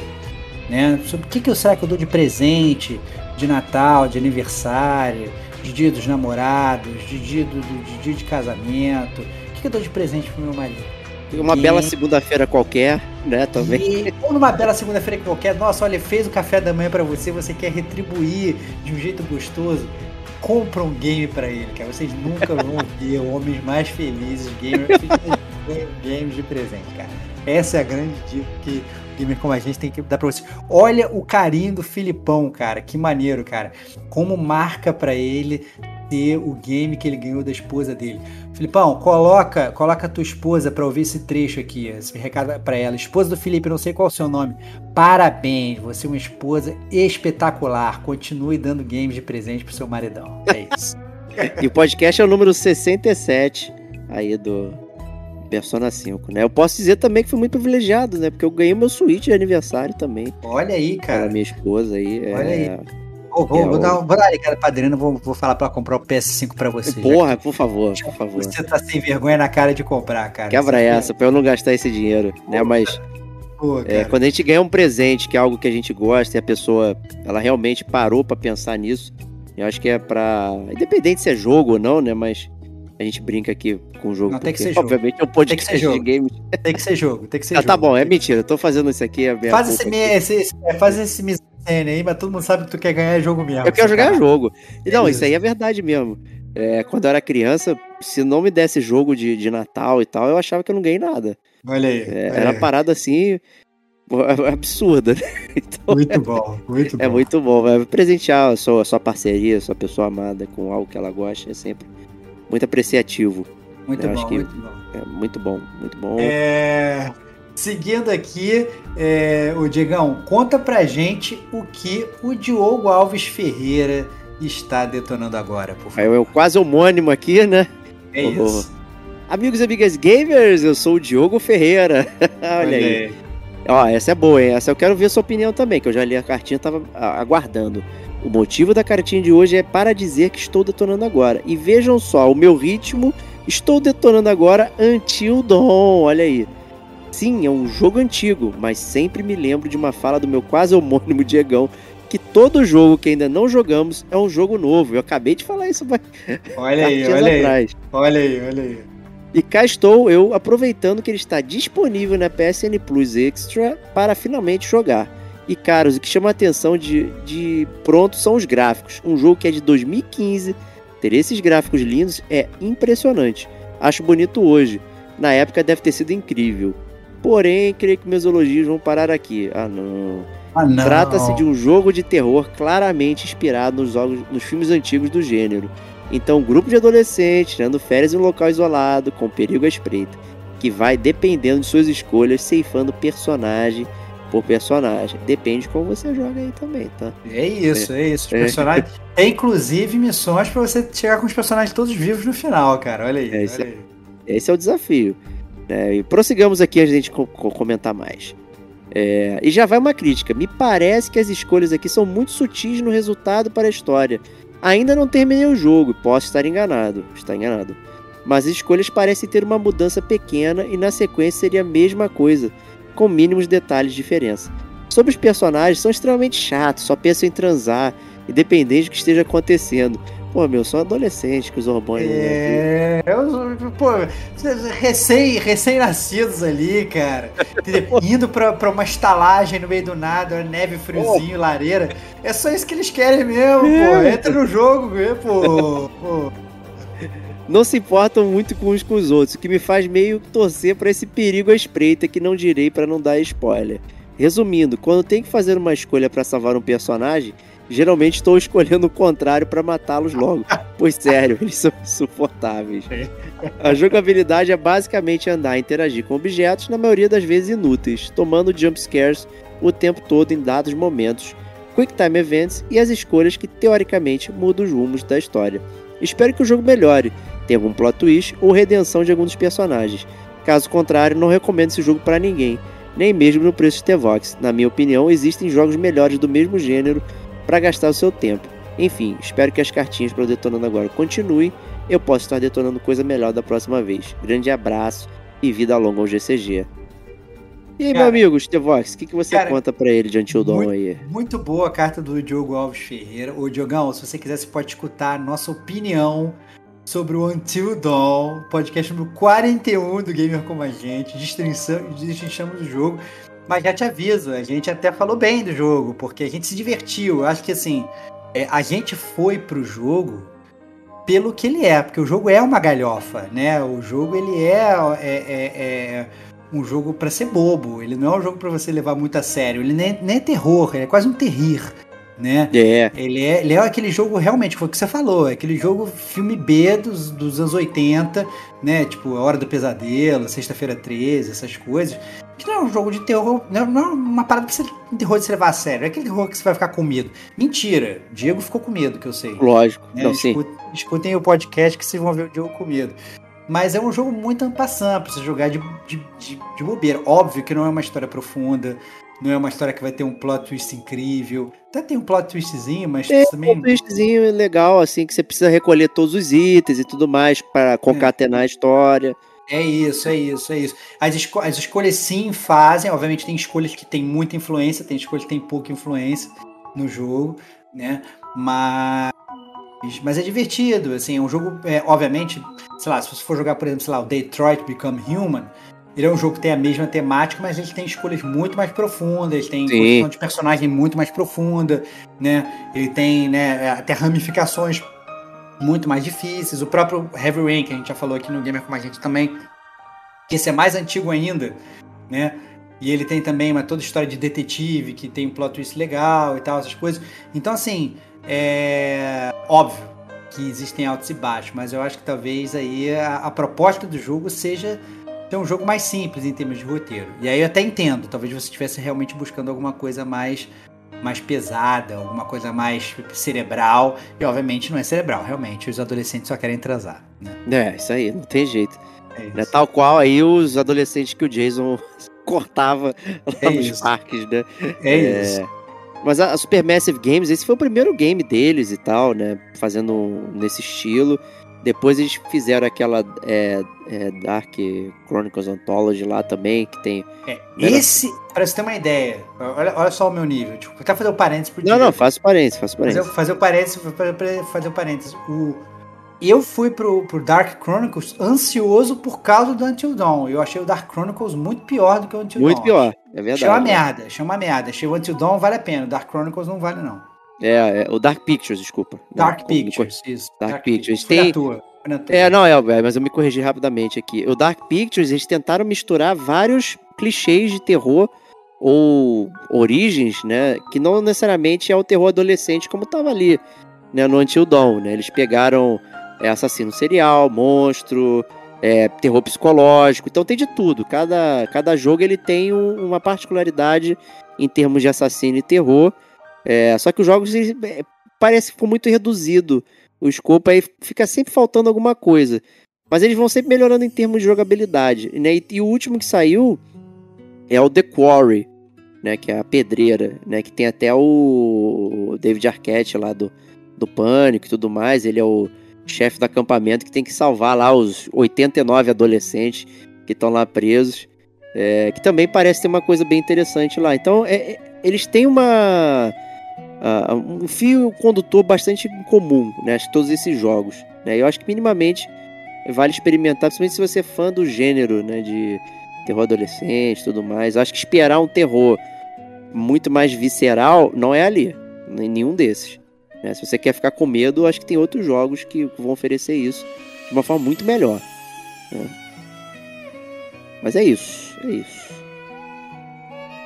né, sobre o que, que será que eu dou de presente de Natal, de aniversário, de dia dos namorados, de dia, do, de, dia de casamento que eu dou de presente pro meu marido? Uma e... bela segunda-feira qualquer, né, também. E, ou numa bela segunda-feira qualquer, nossa, olha, fez o café da manhã para você, você quer retribuir de um jeito gostoso, compra um game para ele, cara. Vocês nunca vão *laughs* ver homens mais felizes, gamers, games de presente, cara. Essa é a grande dica que o gamer como a gente tem que dar pra você. Olha o carinho do Filipão, cara. Que maneiro, cara. Como marca para ele ter o game que ele ganhou da esposa dele. Filipão, coloca, coloca a tua esposa para ouvir esse trecho aqui, esse recado para ela. Esposa do Felipe, não sei qual é o seu nome. Parabéns, você é uma esposa espetacular. Continue dando games de presente pro seu maridão. É isso. *laughs* e o podcast é o número 67 aí do Persona 5, né? Eu posso dizer também que fui muito privilegiado, né? Porque eu ganhei meu Switch de aniversário também. Olha aí, cara. Para minha esposa aí. Olha é... aí. Vou, vou, é, vou, dar, vou dar uma ligada pra Adriana, vou, vou falar pra comprar o PS5 pra você. Porra, por favor, por favor. Você tá sem vergonha na cara de comprar, cara. Quebra você essa, quer... pra eu não gastar esse dinheiro, né? Mas. Pô, é, quando a gente ganha um presente, que é algo que a gente gosta, e a pessoa ela realmente parou para pensar nisso, eu acho que é pra. Independente se é jogo ou não, né? Mas a gente brinca aqui com o jogo. Não, tem que ser obviamente, jogo. é um podcast de games. Tem que ser jogo, tem que *laughs* ser ah, tá jogo. Tá bom, é mentira. Eu tô fazendo isso aqui. É faz esse, esse, esse, faz esse aí, mas todo mundo sabe que tu quer ganhar jogo mesmo. Eu quero jogar cara. jogo. Não, isso aí é verdade mesmo. É, quando eu era criança, se não me desse jogo de, de Natal e tal, eu achava que eu não ganhei nada. Olha aí. É, olha era aí. parada assim *laughs* absurda. Né? *laughs* Então, muito bom, muito é, bom. É muito bom. Vai presentear a sua, a sua parceria, a sua pessoa amada com algo que ela gosta é sempre muito apreciativo. Muito eu bom, muito bom. É muito bom, muito bom. É... Seguindo aqui, é, o Diegão, conta pra gente o que o Diogo Alves Ferreira está detonando agora, por favor. É o quase homônimo aqui, né? É oh, isso. Amigos e amigas gamers, eu sou o Diogo Ferreira. *laughs* Olha, aí. aí. Ó, essa é boa, hein? Essa eu quero ver sua opinião também, que eu já li a cartinha, tava aguardando. O motivo da cartinha de hoje é para dizer que estou detonando agora. E vejam só, o meu ritmo Estou detonando agora Until Dawn, olha aí. Sim, é um jogo antigo, mas sempre me lembro de uma fala do meu quase homônimo Diegão, que todo jogo que ainda não jogamos é um jogo novo. Eu acabei de falar isso olha aí, olha atrás. aí. Olha aí, olha aí. E cá estou eu aproveitando que ele está disponível na PSN Plus Extra para finalmente jogar. E caros, o que chama a atenção de, de pronto são os gráficos. Um jogo que é de 2015, ter esses gráficos lindos é impressionante. Acho bonito hoje. Na época deve ter sido incrível. Porém, creio que meus elogios vão parar aqui. Ah, não. Ah, Trata-se de um jogo de terror claramente inspirado nos, jogos, nos filmes antigos do gênero. Então, um grupo de adolescentes tirando férias em um local isolado, com perigo à espreita, que vai dependendo de suas escolhas, ceifando personagem por personagem. Depende de como você joga aí também, tá? É isso, é, é isso. Os é. personagens. *laughs* É. inclusive missões para você chegar com os personagens todos vivos no final, cara. Olha aí. É, esse, olha aí. É, esse é o desafio. É, e prossigamos aqui a gente co comentar mais. É, e já vai uma crítica. Me parece que as escolhas aqui são muito sutis no resultado para a história. Ainda não terminei o jogo, posso estar enganado. Está enganado. Mas as escolhas parecem ter uma mudança pequena e na sequência seria a mesma coisa, com mínimos detalhes de diferença. Sobre os personagens, são extremamente chatos, só pensam em transar, independente do que esteja acontecendo. Pô, meu, são adolescentes que os hormônios. É, eu, pô, recém, recém-nascidos ali, cara. *laughs* Indo pra, pra uma estalagem no meio do nada, neve, friozinho, oh. lareira. É só isso que eles querem mesmo, é. pô. Entra no jogo, pô. pô. Não se importam muito com uns com os outros, o que me faz meio torcer para esse perigo à espreita que não direi para não dar spoiler. Resumindo, quando tem que fazer uma escolha para salvar um personagem, geralmente estou escolhendo o contrário para matá-los logo. *laughs* Pois sério, eles são insuportáveis. A jogabilidade é basicamente andar e interagir com objetos, na maioria das vezes inúteis, tomando jumpscares o tempo todo em dados momentos, quick time events e as escolhas que teoricamente mudam os rumos da história. Espero que o jogo melhore, tenha algum plot twist ou redenção de alguns dos personagens. Caso contrário, não recomendo esse jogo para ninguém, nem mesmo no preço de T-Vox. Na minha opinião, existem jogos melhores do mesmo gênero para gastar o seu tempo. Enfim, espero que as cartinhas para o Detonando Agora continuem. Eu posso estar detonando coisa melhor da próxima vez. Grande abraço e vida longa ao GCG. E aí, cara, meu amigo, Stevox, o que, que você cara, conta para ele de Until Dawn aí? Muito boa a carta do Diogo Alves Ferreira. Ô, Diogão, se você quiser, você pode escutar a nossa opinião sobre o Until Dawn, podcast número 41 do Gamer Como a Gente. Destrinchamos o jogo. Mas já te aviso, a gente até falou bem do jogo, porque a gente se divertiu. Eu acho que assim, é, a gente foi pro jogo pelo que ele é, porque o jogo é uma galhofa, né? O jogo ele é, é, é, é um jogo para ser bobo. Ele não é um jogo para você levar muito a sério. Ele nem, nem é terror, ele é quase um terrir né? É. Ele é, ele é aquele jogo realmente, foi o que você falou, é aquele jogo filme B dos, dos anos 80, né? Tipo, A Hora do Pesadelo, Sexta-feira 13, essas coisas. Que não é um jogo de terror, não é uma parada que você, um terror de você levar a sério, é aquele terror que você vai ficar com medo. Mentira, Diego ficou com medo, que eu sei. Lógico, né? não, escutem, escutem o podcast que vocês vão ver o Diego com medo. Mas é um jogo muito ampassant pra você jogar de, de, de, de bobeira. Óbvio que não é uma história profunda, não é uma história que vai ter um plot twist incrível. Até tem um plot twistzinho, mas tem também. Um twistzinho legal, assim, que você precisa recolher todos os itens e tudo mais para concatenar é. a história. É isso, é isso, é isso. As, esco as escolhas sim fazem, obviamente tem escolhas que tem muita influência, tem escolhas que tem pouca influência no jogo, né? Mas mas é divertido, assim, é um jogo, é, obviamente, sei lá, se você for jogar, por exemplo, sei lá, o Detroit Become Human, ele é um jogo que tem a mesma temática, mas ele tem escolhas muito mais profundas, tem construção de personagem muito mais profunda, né? Ele tem, né, até ramificações muito mais difíceis. O próprio Heavy Rain, que a gente já falou aqui no Gamer com a gente também, que esse é mais antigo ainda, né? E ele tem também uma toda história de detetive, que tem um plot twist legal e tal, essas coisas. Então, assim, é óbvio que existem altos e baixos, mas eu acho que talvez aí a, a proposta do jogo seja ter um jogo mais simples em termos de roteiro. E aí eu até entendo, talvez você estivesse realmente buscando alguma coisa mais mais pesada, alguma coisa mais cerebral. E obviamente não é cerebral, realmente. Os adolescentes só querem transar. Né? É, isso aí, não tem jeito. É, é Tal qual aí os adolescentes que o Jason *laughs* cortava lá é nos isso. parques, né? É, é, isso. Mas a Supermassive Games, esse foi o primeiro game deles e tal, né? Fazendo nesse estilo. Depois eles fizeram aquela é, é, Dark Chronicles Anthology lá também, que tem. É, esse, pra você ter uma ideia, olha, olha só o meu nível. Tipo, vou até fazer o parênteses pro Não, não, faço parênteses, faço parênteses. fazer o parênteses, fazer, o parênteses. O, eu fui pro, pro Dark Chronicles ansioso por causa do Until Dawn. Eu achei o Dark Chronicles muito pior do que o Until Muito Dawn. pior, é verdade. Achei uma merda, achei uma merda. Achei o Until Dawn vale a pena, o Dark Chronicles não vale não. É, é, o Dark Pictures, desculpa. Dark Não, Pictures, isso. Dark Pictures. Foi na Tem-. É, não, é, é, mas eu me corrigi rapidamente aqui. O Dark Pictures, eles tentaram misturar vários clichês de terror ou origens, né, que não necessariamente é o terror adolescente como tava ali, né, no Until Dawn, né? Eles pegaram é, assassino serial, monstro, é, terror psicológico, então tem de tudo. Cada, cada jogo ele tem um- uma particularidade em termos de assassino e terror. É, só que os jogos é, parece que ficou muito reduzido o escopo, aí fica sempre faltando alguma coisa. Mas eles vão sempre melhorando em termos de jogabilidade. Né? E, e o último que saiu é o The Quarry, né? Que é a pedreira, né? Que tem até o David Arquette lá do, do Pânico e tudo mais. Ele é o chefe do acampamento que tem que salvar lá os 89 adolescentes que estão lá presos. é, que também parece ter uma coisa bem interessante lá. Então, é- é- eles têm uma ah, um fio condutor bastante comum, né? Acho que todos esses jogos. Né? Eu acho que minimamente vale experimentar, principalmente se você é fã do gênero, né? De terror adolescente tudo mais. Eu acho que esperar um terror muito mais visceral não é ali. Em nenhum desses. né? Se você quer ficar com medo, acho que tem outros jogos que vão oferecer isso de uma forma muito melhor. né? Mas é isso. É isso.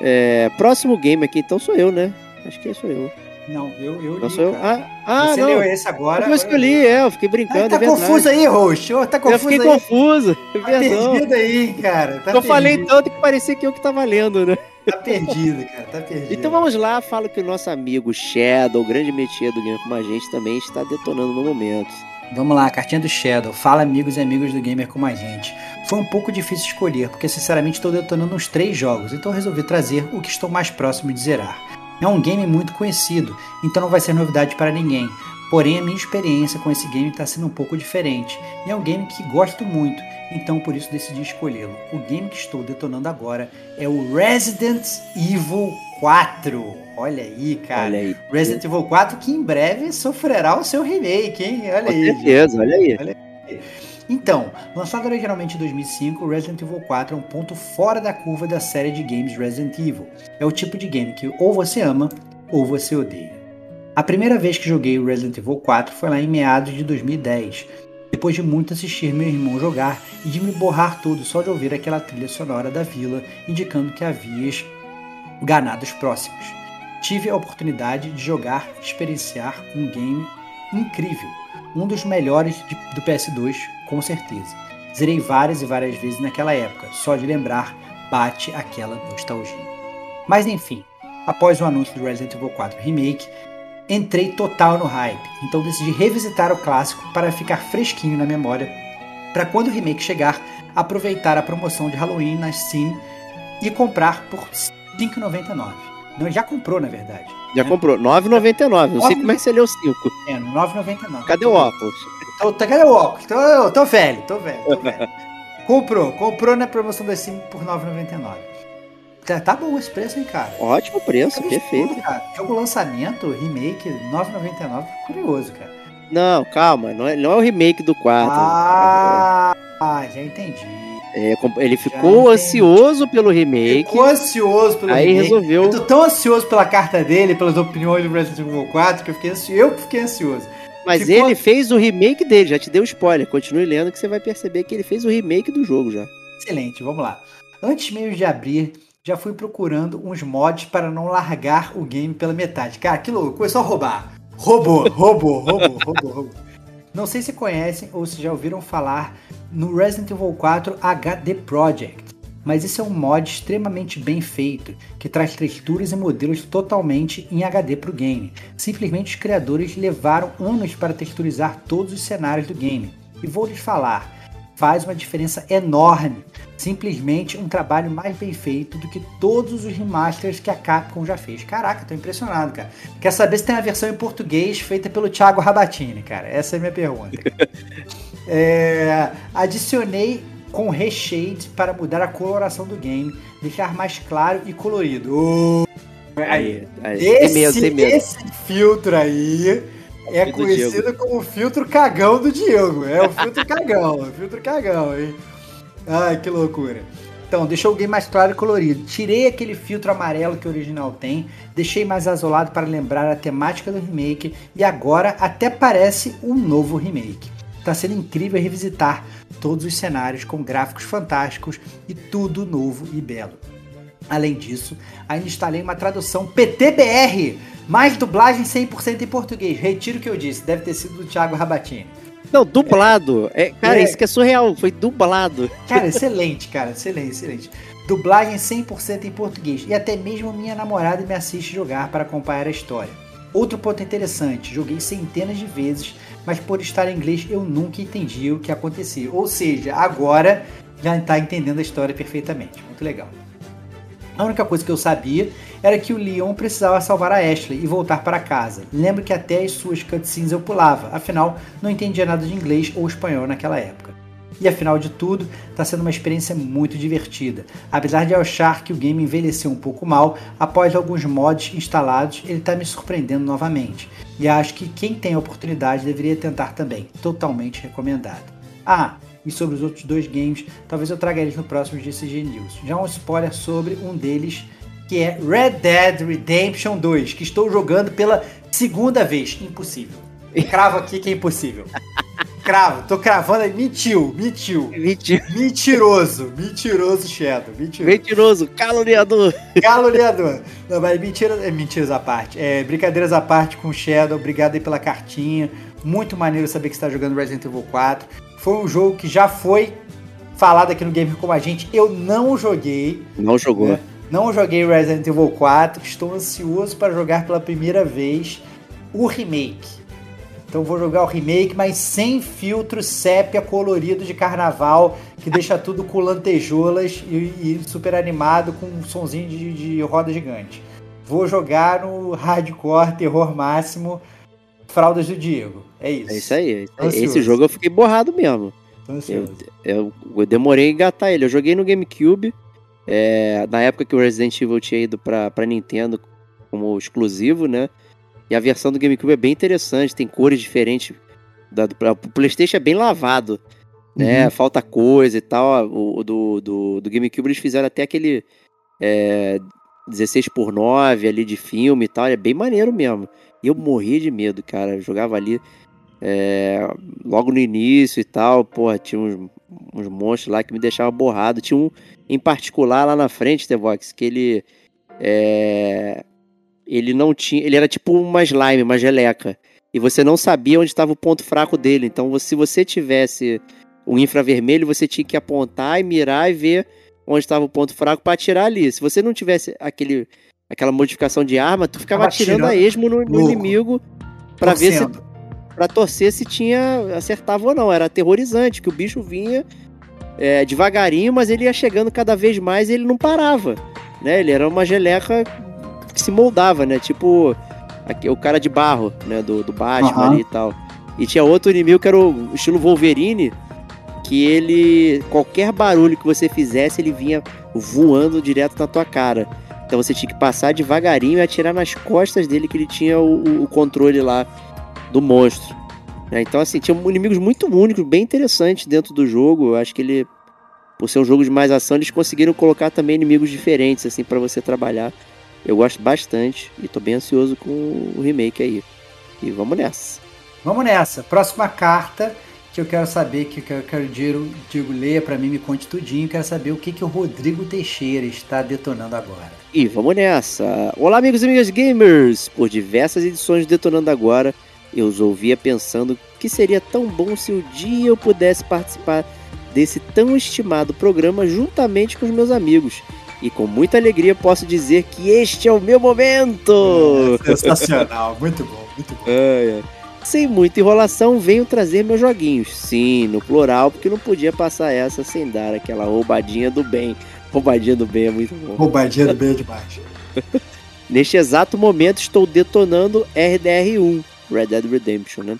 É, próximo game aqui, então sou eu, né? Acho que sou eu. Não, eu, eu Não li, eu? Ah, ah Você não. leu esse agora. Eu escolhi, é, eu fiquei brincando, Ah, tá é confuso aí, host. Ô, Tá eu confuso fiquei aí. confuso, é Tá perdão. perdido aí, cara. Tá eu falei perdido. tanto que parecia que eu que tava lendo, né? Tá perdido, cara. Tá perdido. Então vamos lá, falo que o nosso amigo Shadow, o grande métier do Gamer Como a Gente, também está detonando no momento. Vamos lá, cartinha do Shadow. Fala, amigos e amigos do Gamer como a gente. Foi um pouco difícil escolher, porque sinceramente estou detonando uns três jogos, então resolvi trazer o que estou mais próximo de zerar. É um game muito conhecido, então não vai ser novidade para ninguém. Porém, a minha experiência com esse game está sendo um pouco diferente. E é um game que gosto muito, então por isso decidi escolhê-lo. O game que estou detonando agora é o Resident Evil 4. Olha aí, cara. Olha aí. Resident Evil 4 que em breve sofrerá o seu remake, hein? Olha Com aí. gente. certeza, olha aí. Então, lançado originalmente em 2005, Resident Evil 4 é um ponto fora da curva da série de games Resident Evil. É o tipo de game que ou você ama ou você odeia. A primeira vez que joguei Resident Evil 4 foi lá em meados de 2010, depois de muito assistir meu irmão jogar e de me borrar todo só de ouvir aquela trilha sonora da vila indicando que havias ganados próximos. Tive a oportunidade de jogar experienciar um game incrível, um dos melhores de- do PS2, com certeza. Zerei várias e várias vezes naquela época, só de lembrar bate aquela nostalgia. Mas enfim, após o anúncio do Resident Evil 4 Remake, entrei total no hype, então decidi revisitar o clássico para ficar fresquinho na memória, para quando o remake chegar, aproveitar a promoção de Halloween na Steam e comprar por R$ 5,99. Não, já comprou na verdade. Já É. comprou. 9,99. Não sei como é que você leu 5. É, no 9,99. Cadê o óculos? Tô, tô, cadê o óculos? Tô, tô velho, tô velho, tô velho. *laughs* comprou, comprou na promoção da Steam por R$ 9,99. Tá, tá bom esse preço, hein, cara? Ótimo preço, Tá perfeito. absurdo, cara. Jogo lançamento, remake, R$ 9,99. Curioso, cara. Não, calma, não é, não é o remake do 4. Ah, ah, já entendi. É, ele ficou ansioso pelo remake, Ficou ansioso pelo aí remake. resolveu. Eu tô tão ansioso pela carta dele, pelas opiniões do Resident Evil 4, que eu fiquei ansioso. Eu que fiquei ansioso. Mas ele fez o remake dele, já te deu spoiler. Continue lendo que você vai perceber que ele fez o remake do jogo já. Excelente, vamos lá. Antes mesmo de abrir, já fui procurando uns mods para não largar o game pela metade. Cara, que louco, começou a roubar. Roubou, *laughs* roubou, roubou, roubou, roubou. Não sei se conhecem ou se já ouviram falar no Resident Evil 4 HD Project, mas esse é um mod extremamente bem feito, que traz texturas e modelos totalmente em HD para o game. Simplesmente os criadores levaram anos para texturizar todos os cenários do game. E vou lhes falar, faz uma diferença enorme. Simplesmente um trabalho mais bem feito do que todos os remasters que a Capcom já fez. Caraca, tô impressionado, cara. Quer saber se tem a versão em português feita pelo Thiago Rabatini, cara? Essa é a minha pergunta. *laughs* É, adicionei com reshade para mudar a coloração do game, deixar mais claro e colorido. Aí, aí. esse, tem medo, tem medo. esse filtro aí é do conhecido como filtro cagão do Diego. É o filtro *laughs* cagão, o filtro cagão, hein? Ai, que loucura. Então, deixou o game mais claro e colorido. Tirei aquele filtro amarelo que o original tem, deixei mais azulado para lembrar a temática do remake e agora até parece um novo remake. Tá sendo incrível revisitar todos os cenários com gráficos fantásticos e tudo novo e belo. Além disso, ainda instalei uma tradução PTBR, mais dublagem 100% em português. Retiro o que eu disse, deve ter sido do Thiago Rabatini. Não, dublado. É, cara, É. isso que é surreal. Foi dublado. Cara, *laughs* excelente, cara, excelente, excelente. Dublagem 100% em português e até mesmo minha namorada me assiste jogar para acompanhar a história. Outro ponto interessante, joguei centenas de vezes, mas por estar em inglês eu nunca entendi o que acontecia. Ou seja, agora já está entendendo a história perfeitamente. Muito legal. A única coisa que eu sabia era que o Leon precisava salvar a Ashley e voltar para casa. Lembro que até as suas cutscenes eu pulava, afinal não entendia nada de inglês ou espanhol naquela época. E afinal de tudo, está sendo uma experiência muito divertida. Apesar de eu achar que o game envelheceu um pouco mal, após alguns mods instalados, ele está me surpreendendo novamente. E acho que quem tem a oportunidade deveria tentar também. Totalmente recomendado. Ah, e sobre os outros dois games, talvez eu traga eles no próximo GCG News. Já um spoiler sobre um deles, que é Red Dead Redemption 2, que estou jogando pela segunda vez. Impossível. Cravo aqui que é impossível. Cravo, tô cravando aí. Mentiu, mentiu. Menti- Mentiroso, mentiroso Shadow, mentiroso. Mentiroso, caluniador. Caluniador. Não, mas mentira, é, mentiras à parte. É, brincadeiras à parte com o Shadow, obrigado aí pela cartinha. Muito maneiro saber que você está jogando Resident Evil 4. Foi um jogo que já foi falado aqui no Game como a gente. Eu não joguei, Não jogou. É. não joguei Resident Evil 4. Estou ansioso para jogar pela primeira vez o remake. Então vou jogar o remake, mas sem filtro sépia colorido de carnaval, que deixa *laughs* tudo com lantejoulas e, e super animado com um sonzinho de, de roda gigante. Vou jogar no hardcore, terror máximo, fraldas do Diego. É isso. É isso aí. é. Ansioso. Esse jogo eu fiquei borrado mesmo. Ansioso. Eu, eu demorei a engatar ele. Eu joguei no GameCube. é, na época que o Resident Evil tinha ido pra, pra Nintendo como exclusivo, né? E a versão do GameCube é bem interessante, tem cores diferentes. Da, do, o PlayStation é bem lavado, né? Uhum. Falta coisa e tal. O, do, do, do GameCube eles fizeram até aquele é, 16 por 9 ali de filme e tal. É bem maneiro mesmo. E eu morri de medo, cara. Eu jogava ali é, logo no início e tal. Porra, tinha uns, uns monstros lá que me deixavam borrado. Tinha um em particular lá na frente, The Vox, que ele. É, ele não tinha. Ele era tipo uma slime, uma geleca. E você não sabia onde estava o ponto fraco dele. Então, se você tivesse o infravermelho, você tinha que apontar e mirar e ver onde estava o ponto fraco para atirar ali. Se você não tivesse aquele, aquela modificação de arma, tu ficava Tava atirando a atirando esmo no, no inimigo para ver se para torcer se tinha acertava ou não. Era aterrorizante, que o bicho vinha é, devagarinho, mas ele ia chegando cada vez mais e ele não parava, né? Ele era uma geleca que se moldava, né? Tipo aque- o cara de barro, né? Do, do Batman ali e tal. E tinha outro inimigo que era o estilo Wolverine, que ele qualquer barulho que você fizesse, ele vinha voando direto na tua cara. Então você tinha que passar devagarinho e atirar nas costas dele que ele tinha o- o- o controle lá do monstro. né? Então, assim, tinha inimigos muito únicos, bem interessantes dentro do jogo. Eu acho que ele, por ser um jogo de mais ação, eles conseguiram colocar também inimigos diferentes, assim, para você trabalhar. Eu gosto bastante e tô bem ansioso com o remake aí. E vamos nessa. Vamos nessa. Próxima carta que eu quero saber, que eu quero o Diego, Diego leia pra mim, me conte tudinho. Quero saber o que, que o Rodrigo Teixeira está detonando agora. E vamos nessa! Olá, amigos e amigas gamers! Por diversas edições do Detonando Agora, eu os ouvia pensando que seria tão bom se um dia eu pudesse participar desse tão estimado programa juntamente com os meus amigos. E com muita alegria posso dizer que este é o meu momento! Sensacional, muito bom, muito bom. *laughs* Ai, ai. Sem muita enrolação, venho trazer meus joguinhos. Sim, no plural, porque não podia passar essa sem dar aquela roubadinha do bem. Roubadinha do bem é muito bom. Roubadinha do bem demais. *laughs* Neste exato momento estou detonando RDR1, Red Dead Redemption, né?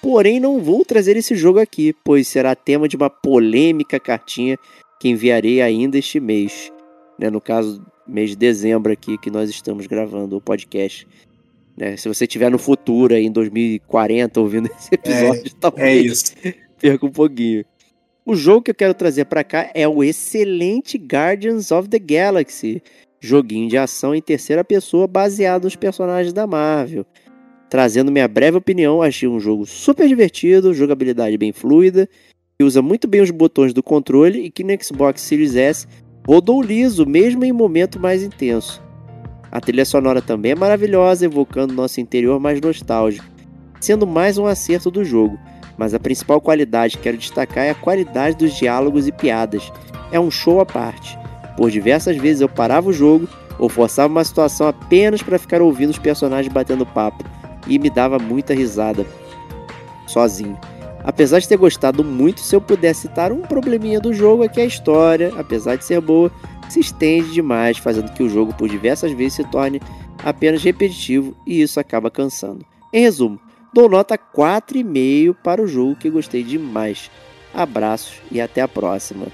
Porém, não vou trazer esse jogo aqui, pois será tema de uma polêmica cartinha que enviarei ainda este mês. Né? No caso, mês de dezembro aqui, que nós estamos gravando o podcast. Né? Se você estiver no futuro, aí, em 2040, ouvindo *laughs* esse episódio, É talvez isso. *laughs* perca um pouquinho. O jogo que eu quero trazer pra cá é o excelente Guardians of the Galaxy, joguinho de ação em terceira pessoa baseado nos personagens da Marvel. Trazendo minha breve opinião, achei um jogo super divertido, jogabilidade bem fluida, que usa muito bem os botões do controle e que no Xbox Series S rodou liso, mesmo em momento mais intenso. A trilha sonora também é maravilhosa, evocando nosso interior mais nostálgico, sendo mais um acerto do jogo mas a principal qualidade que quero destacar é a qualidade dos diálogos e piadas. É um show à parte. Por diversas vezes eu parava o jogo ou forçava uma situação apenas para ficar ouvindo os personagens batendo papo e me dava muita risada sozinho. Apesar de ter gostado muito, se eu pudesse citar um probleminha do jogo é que a história, apesar de ser boa, se estende demais, fazendo que o jogo por diversas vezes se torne apenas repetitivo e isso acaba cansando. Em resumo, Dou nota 4,5 para o jogo que gostei demais. Abraços e até a próxima.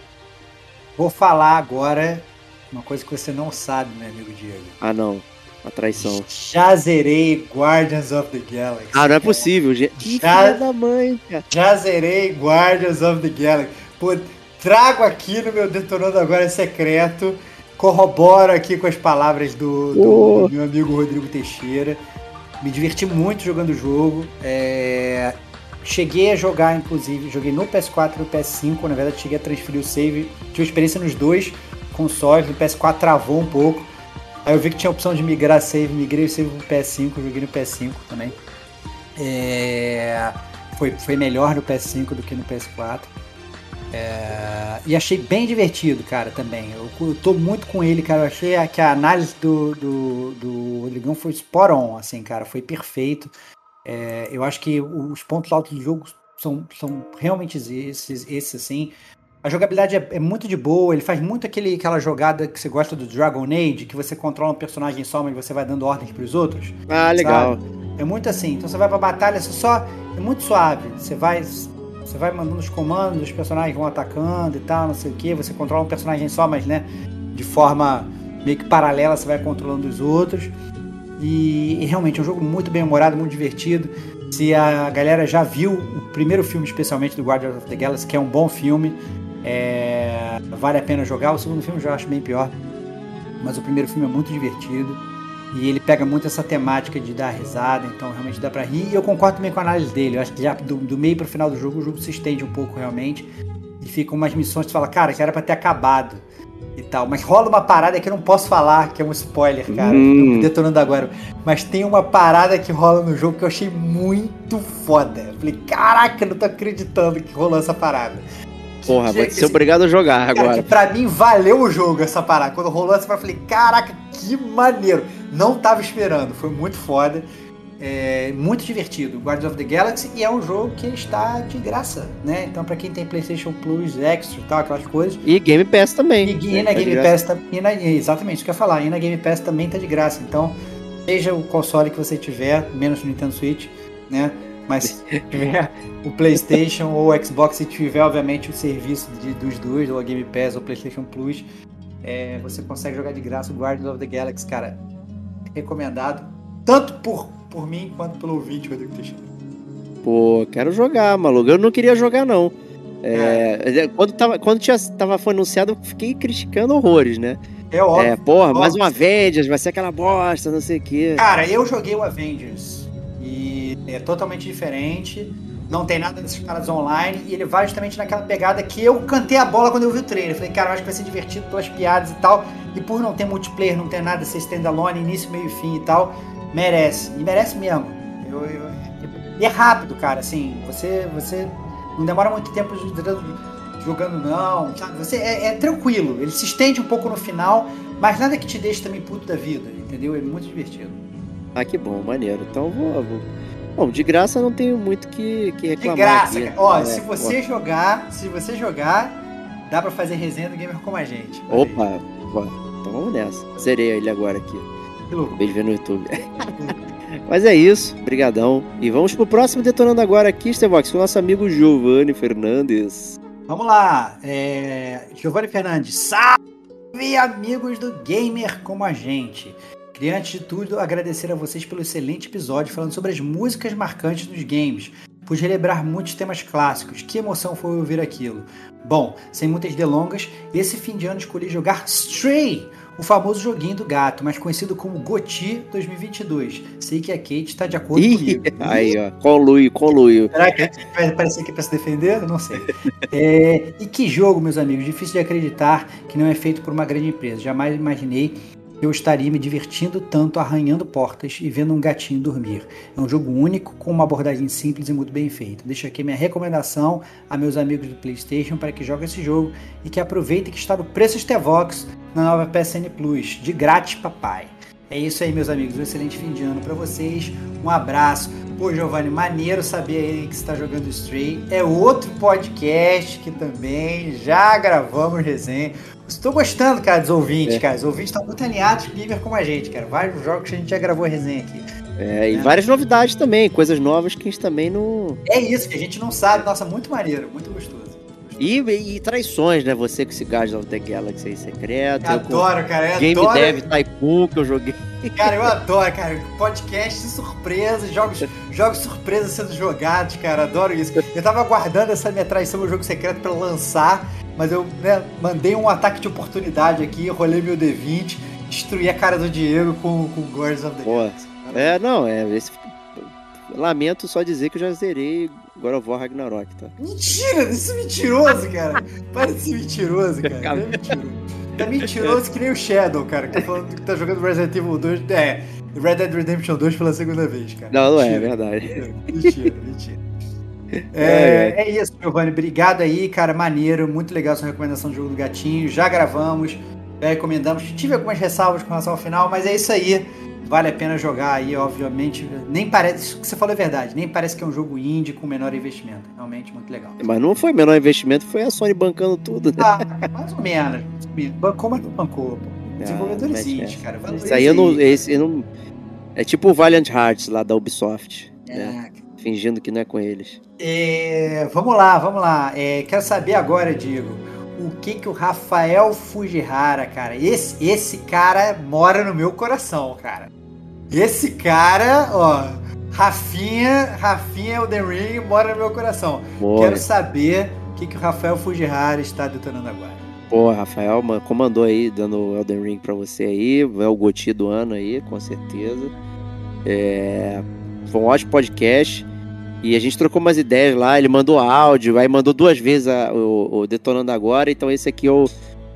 Vou falar agora uma coisa que você não sabe, meu amigo Diego. Ah não, a traição. Já zerei Guardians of the Galaxy. Ah, não é possível, gente. Que Já- da mãe, cara. Já zerei Guardians of the Galaxy. Pô, trago aqui no meu Detonando Agora secreto. Corroboro aqui com as palavras do, do Pô. meu amigo Rodrigo Teixeira. Me diverti muito jogando o jogo. É, Cheguei a jogar, inclusive, joguei no PS4 e no PS5. Na verdade, cheguei a transferir o save. Tive experiência nos dois consoles. No PS4 travou um pouco. Aí eu vi que tinha a opção de migrar save. Migrei o save pro PS5. Joguei no PS5 também. É, Foi, foi melhor no PS5 do que no PS4. É, E achei bem divertido, cara, também. Eu, eu tô muito com ele, cara. Eu achei que a análise do, do, do Rodrigão foi spot on, assim, cara. Foi perfeito. É, eu acho que os pontos altos do jogo são, são realmente esses, esses, assim. A jogabilidade é, é muito de boa, ele faz muito aquele, aquela jogada que você gosta do Dragon Age, que você controla um personagem só, mas você vai dando ordens pros outros. Ah, legal. É muito assim. Então você vai pra batalha, você só. É muito suave. Você vai. Você vai mandando os comandos, os personagens vão atacando e tal, não sei o que. Você controla um personagem só, mas né, de forma meio que paralela, você vai controlando os outros. E, e realmente é um jogo muito bem humorado, muito divertido. Se a galera já viu o primeiro filme, especialmente do Guardians of the Galaxy, que é um bom filme, é, vale a pena jogar. O segundo filme eu já acho bem pior, mas o primeiro filme é muito divertido. E ele pega muito essa temática de dar risada, então realmente dá pra rir. E eu concordo também com a análise dele. Eu acho que já do, do meio pro final do jogo, o jogo se estende um pouco realmente. E ficam umas missões que você fala, cara, que era pra ter acabado e tal. Mas rola uma parada que eu não posso falar, que é um spoiler, cara. Hum. Detonando agora. Mas tem uma parada que rola no jogo que eu achei muito foda. Eu falei, caraca, eu não tô acreditando que rolou essa parada. Porra, vou ser obrigado a jogar Cara, agora. que pra mim valeu o jogo essa parada. Quando rolou essa parada, eu falei, caraca, que maneiro. Não tava esperando, foi muito foda. É, muito divertido. Guardians of the Galaxy e é um jogo que está de graça, né? Então pra quem tem PlayStation Plus, Extra e tal, aquelas coisas. E Game Pass também. E, e né? na Tá Game. Pass tá, e na- exatamente isso que eu ia falar. E na Game Pass também tá de graça. Então, seja o console que você tiver, menos o Nintendo Switch, né? Mas se *laughs* tiver o PlayStation ou o Xbox, se tiver, obviamente, o serviço de- dos dois, ou a Game Pass ou o PlayStation Plus, é, você consegue jogar de graça o Guardians of the Galaxy, cara. Recomendado, tanto por, por mim quanto pelo ouvinte, Rodrigo Teixeira. Pô, quero jogar, maluco. Eu não queria jogar, não. É, Quando, tava, quando tinha, tava, foi anunciado, eu fiquei criticando horrores, né? É óbvio. É, porra, mais óbvio. uma Avengers, vai ser aquela bosta, não sei o quê. Cara, eu joguei o Avengers é totalmente diferente. Não tem nada desses caras online e ele vai justamente naquela pegada que eu cantei a bola quando eu vi o trailer. Falei, cara, eu acho que vai ser divertido pelas piadas e tal. E por não ter multiplayer, não ter nada, ser standalone, início, meio e fim e tal, merece. E merece mesmo. Eu, eu- e é rápido, cara, assim. Você, você não demora muito tempo jogando, não. Sabe? Você é, é tranquilo. Ele se estende um pouco no final, mas nada que te deixe também puto da vida, entendeu? É muito divertido. Ah, que bom, maneiro. Então vou. vou... Bom, de graça não tenho muito que, que De reclamar. graça, aqui. Ó, É, se você jogar, se você jogar, dá pra fazer resenha do Gamer como a gente. ó. Opa, opa, então vamos nessa. Zerei ele agora aqui. Que louco. De ver no YouTube. *laughs* Mas é isso, brigadão. E vamos pro próximo Detonando Agora aqui, Stevox, com o nosso amigo Giovanni Fernandes. Vamos lá, é... Giovanni Fernandes, salve amigos do Gamer como a gente. Queria antes de tudo agradecer a vocês pelo excelente episódio falando sobre as músicas marcantes dos games. Pude relembrar muitos temas clássicos. Que emoção foi ouvir aquilo. Bom, sem muitas delongas, esse fim de ano escolhi jogar Stray, o famoso joguinho do gato, mais conhecido como Goti 2022. Sei que a Kate está de acordo Ih, comigo. aí, ó, colui, colui. Será que vai aparecer aqui para se defender? Eu Não sei. *laughs* É, e que jogo, meus amigos. Difícil de acreditar que não é feito por uma grande empresa. Jamais imaginei eu estaria me divertindo tanto arranhando portas e vendo um gatinho dormir. É um jogo único, com uma abordagem simples e muito bem feita. Deixo aqui minha recomendação a meus amigos do PlayStation para que joguem esse jogo e que aproveitem que está no preço Stevox na nova PSN Plus. De grátis, papai. É isso aí, meus amigos. Um excelente fim de ano para vocês. Um abraço. Pô, Giovanni, maneiro saber aí que está jogando Stray. É outro podcast que também já gravamos resenha. Estou gostando, cara, dos ouvintes, É. cara. Os ouvintes estão muito alinhados com gamer como a gente, cara. Vários jogos que a gente já gravou resenha aqui. É, e várias novidades também, coisas novas que a gente também não. É isso, que a gente não sabe. Nossa, muito maneiro, muito gostoso. E, e traições, né? Você com esse Guardians of the Galaxy aí secreto. eu Adoro, cara. Eu Game adoro. Dev Tycoon que eu joguei. Cara, eu adoro, cara. Podcast de surpresa, jogos, jogos surpresa sendo jogados, cara. Adoro isso. Eu tava aguardando essa minha traição no jogo secreto pra lançar, mas eu né, mandei um ataque de oportunidade aqui, rolei meu D20, destruí a cara do Diego com, com Guardians of the Pô, Galaxy. É, não, é. Esse... Lamento só dizer que eu já zerei God of War Ragnarok, tá? Mentira, isso é mentiroso, cara. Para de ser mentiroso, cara. Tá mentiroso. Tá mentiroso que nem o Shadow, cara, que tá falando que tá jogando Resident Evil 2. É, Red Dead Redemption 2 pela segunda vez, cara. Não, não é, é Mentira. verdade. Mentira, mentira. É, é isso, Giovanni. Obrigado aí, cara. Maneiro. Muito legal sua recomendação do jogo do gatinho. Já gravamos, já recomendamos. Tive algumas ressalvas com relação ao final, mas é isso aí. Vale a pena jogar aí, obviamente. Nem parece. Isso que você falou é verdade. Nem parece que é um jogo indie com menor investimento. Realmente muito legal. Mas não foi menor investimento, foi a Sony bancando tudo, né? Ah, mais ou menos. Bancou, mas não bancou. Pô. Desenvolvedor mas existe, é. cara. Valoriza Isso aí eu não, esse, eu não. É tipo o Valiant Hearts lá da Ubisoft. É, né? Fingindo que não é com eles. É, vamos lá, vamos lá. É, quero saber agora, Diego, o que que o Rafael Fujihara, cara, esse, esse cara mora no meu coração, cara. Esse cara, ó, Rafinha, Rafinha Elden Ring mora no meu coração. Pô, Quero saber o que que o Rafael Fujihara está detonando agora. pô, Rafael ma- comandou aí, dando Elden Ring pra você aí. É o Goti do ano aí, com certeza. É, foi um ótimo podcast. E a gente trocou umas ideias lá, ele mandou áudio, aí mandou duas vezes a- o, o Detonando Agora, então esse aqui é o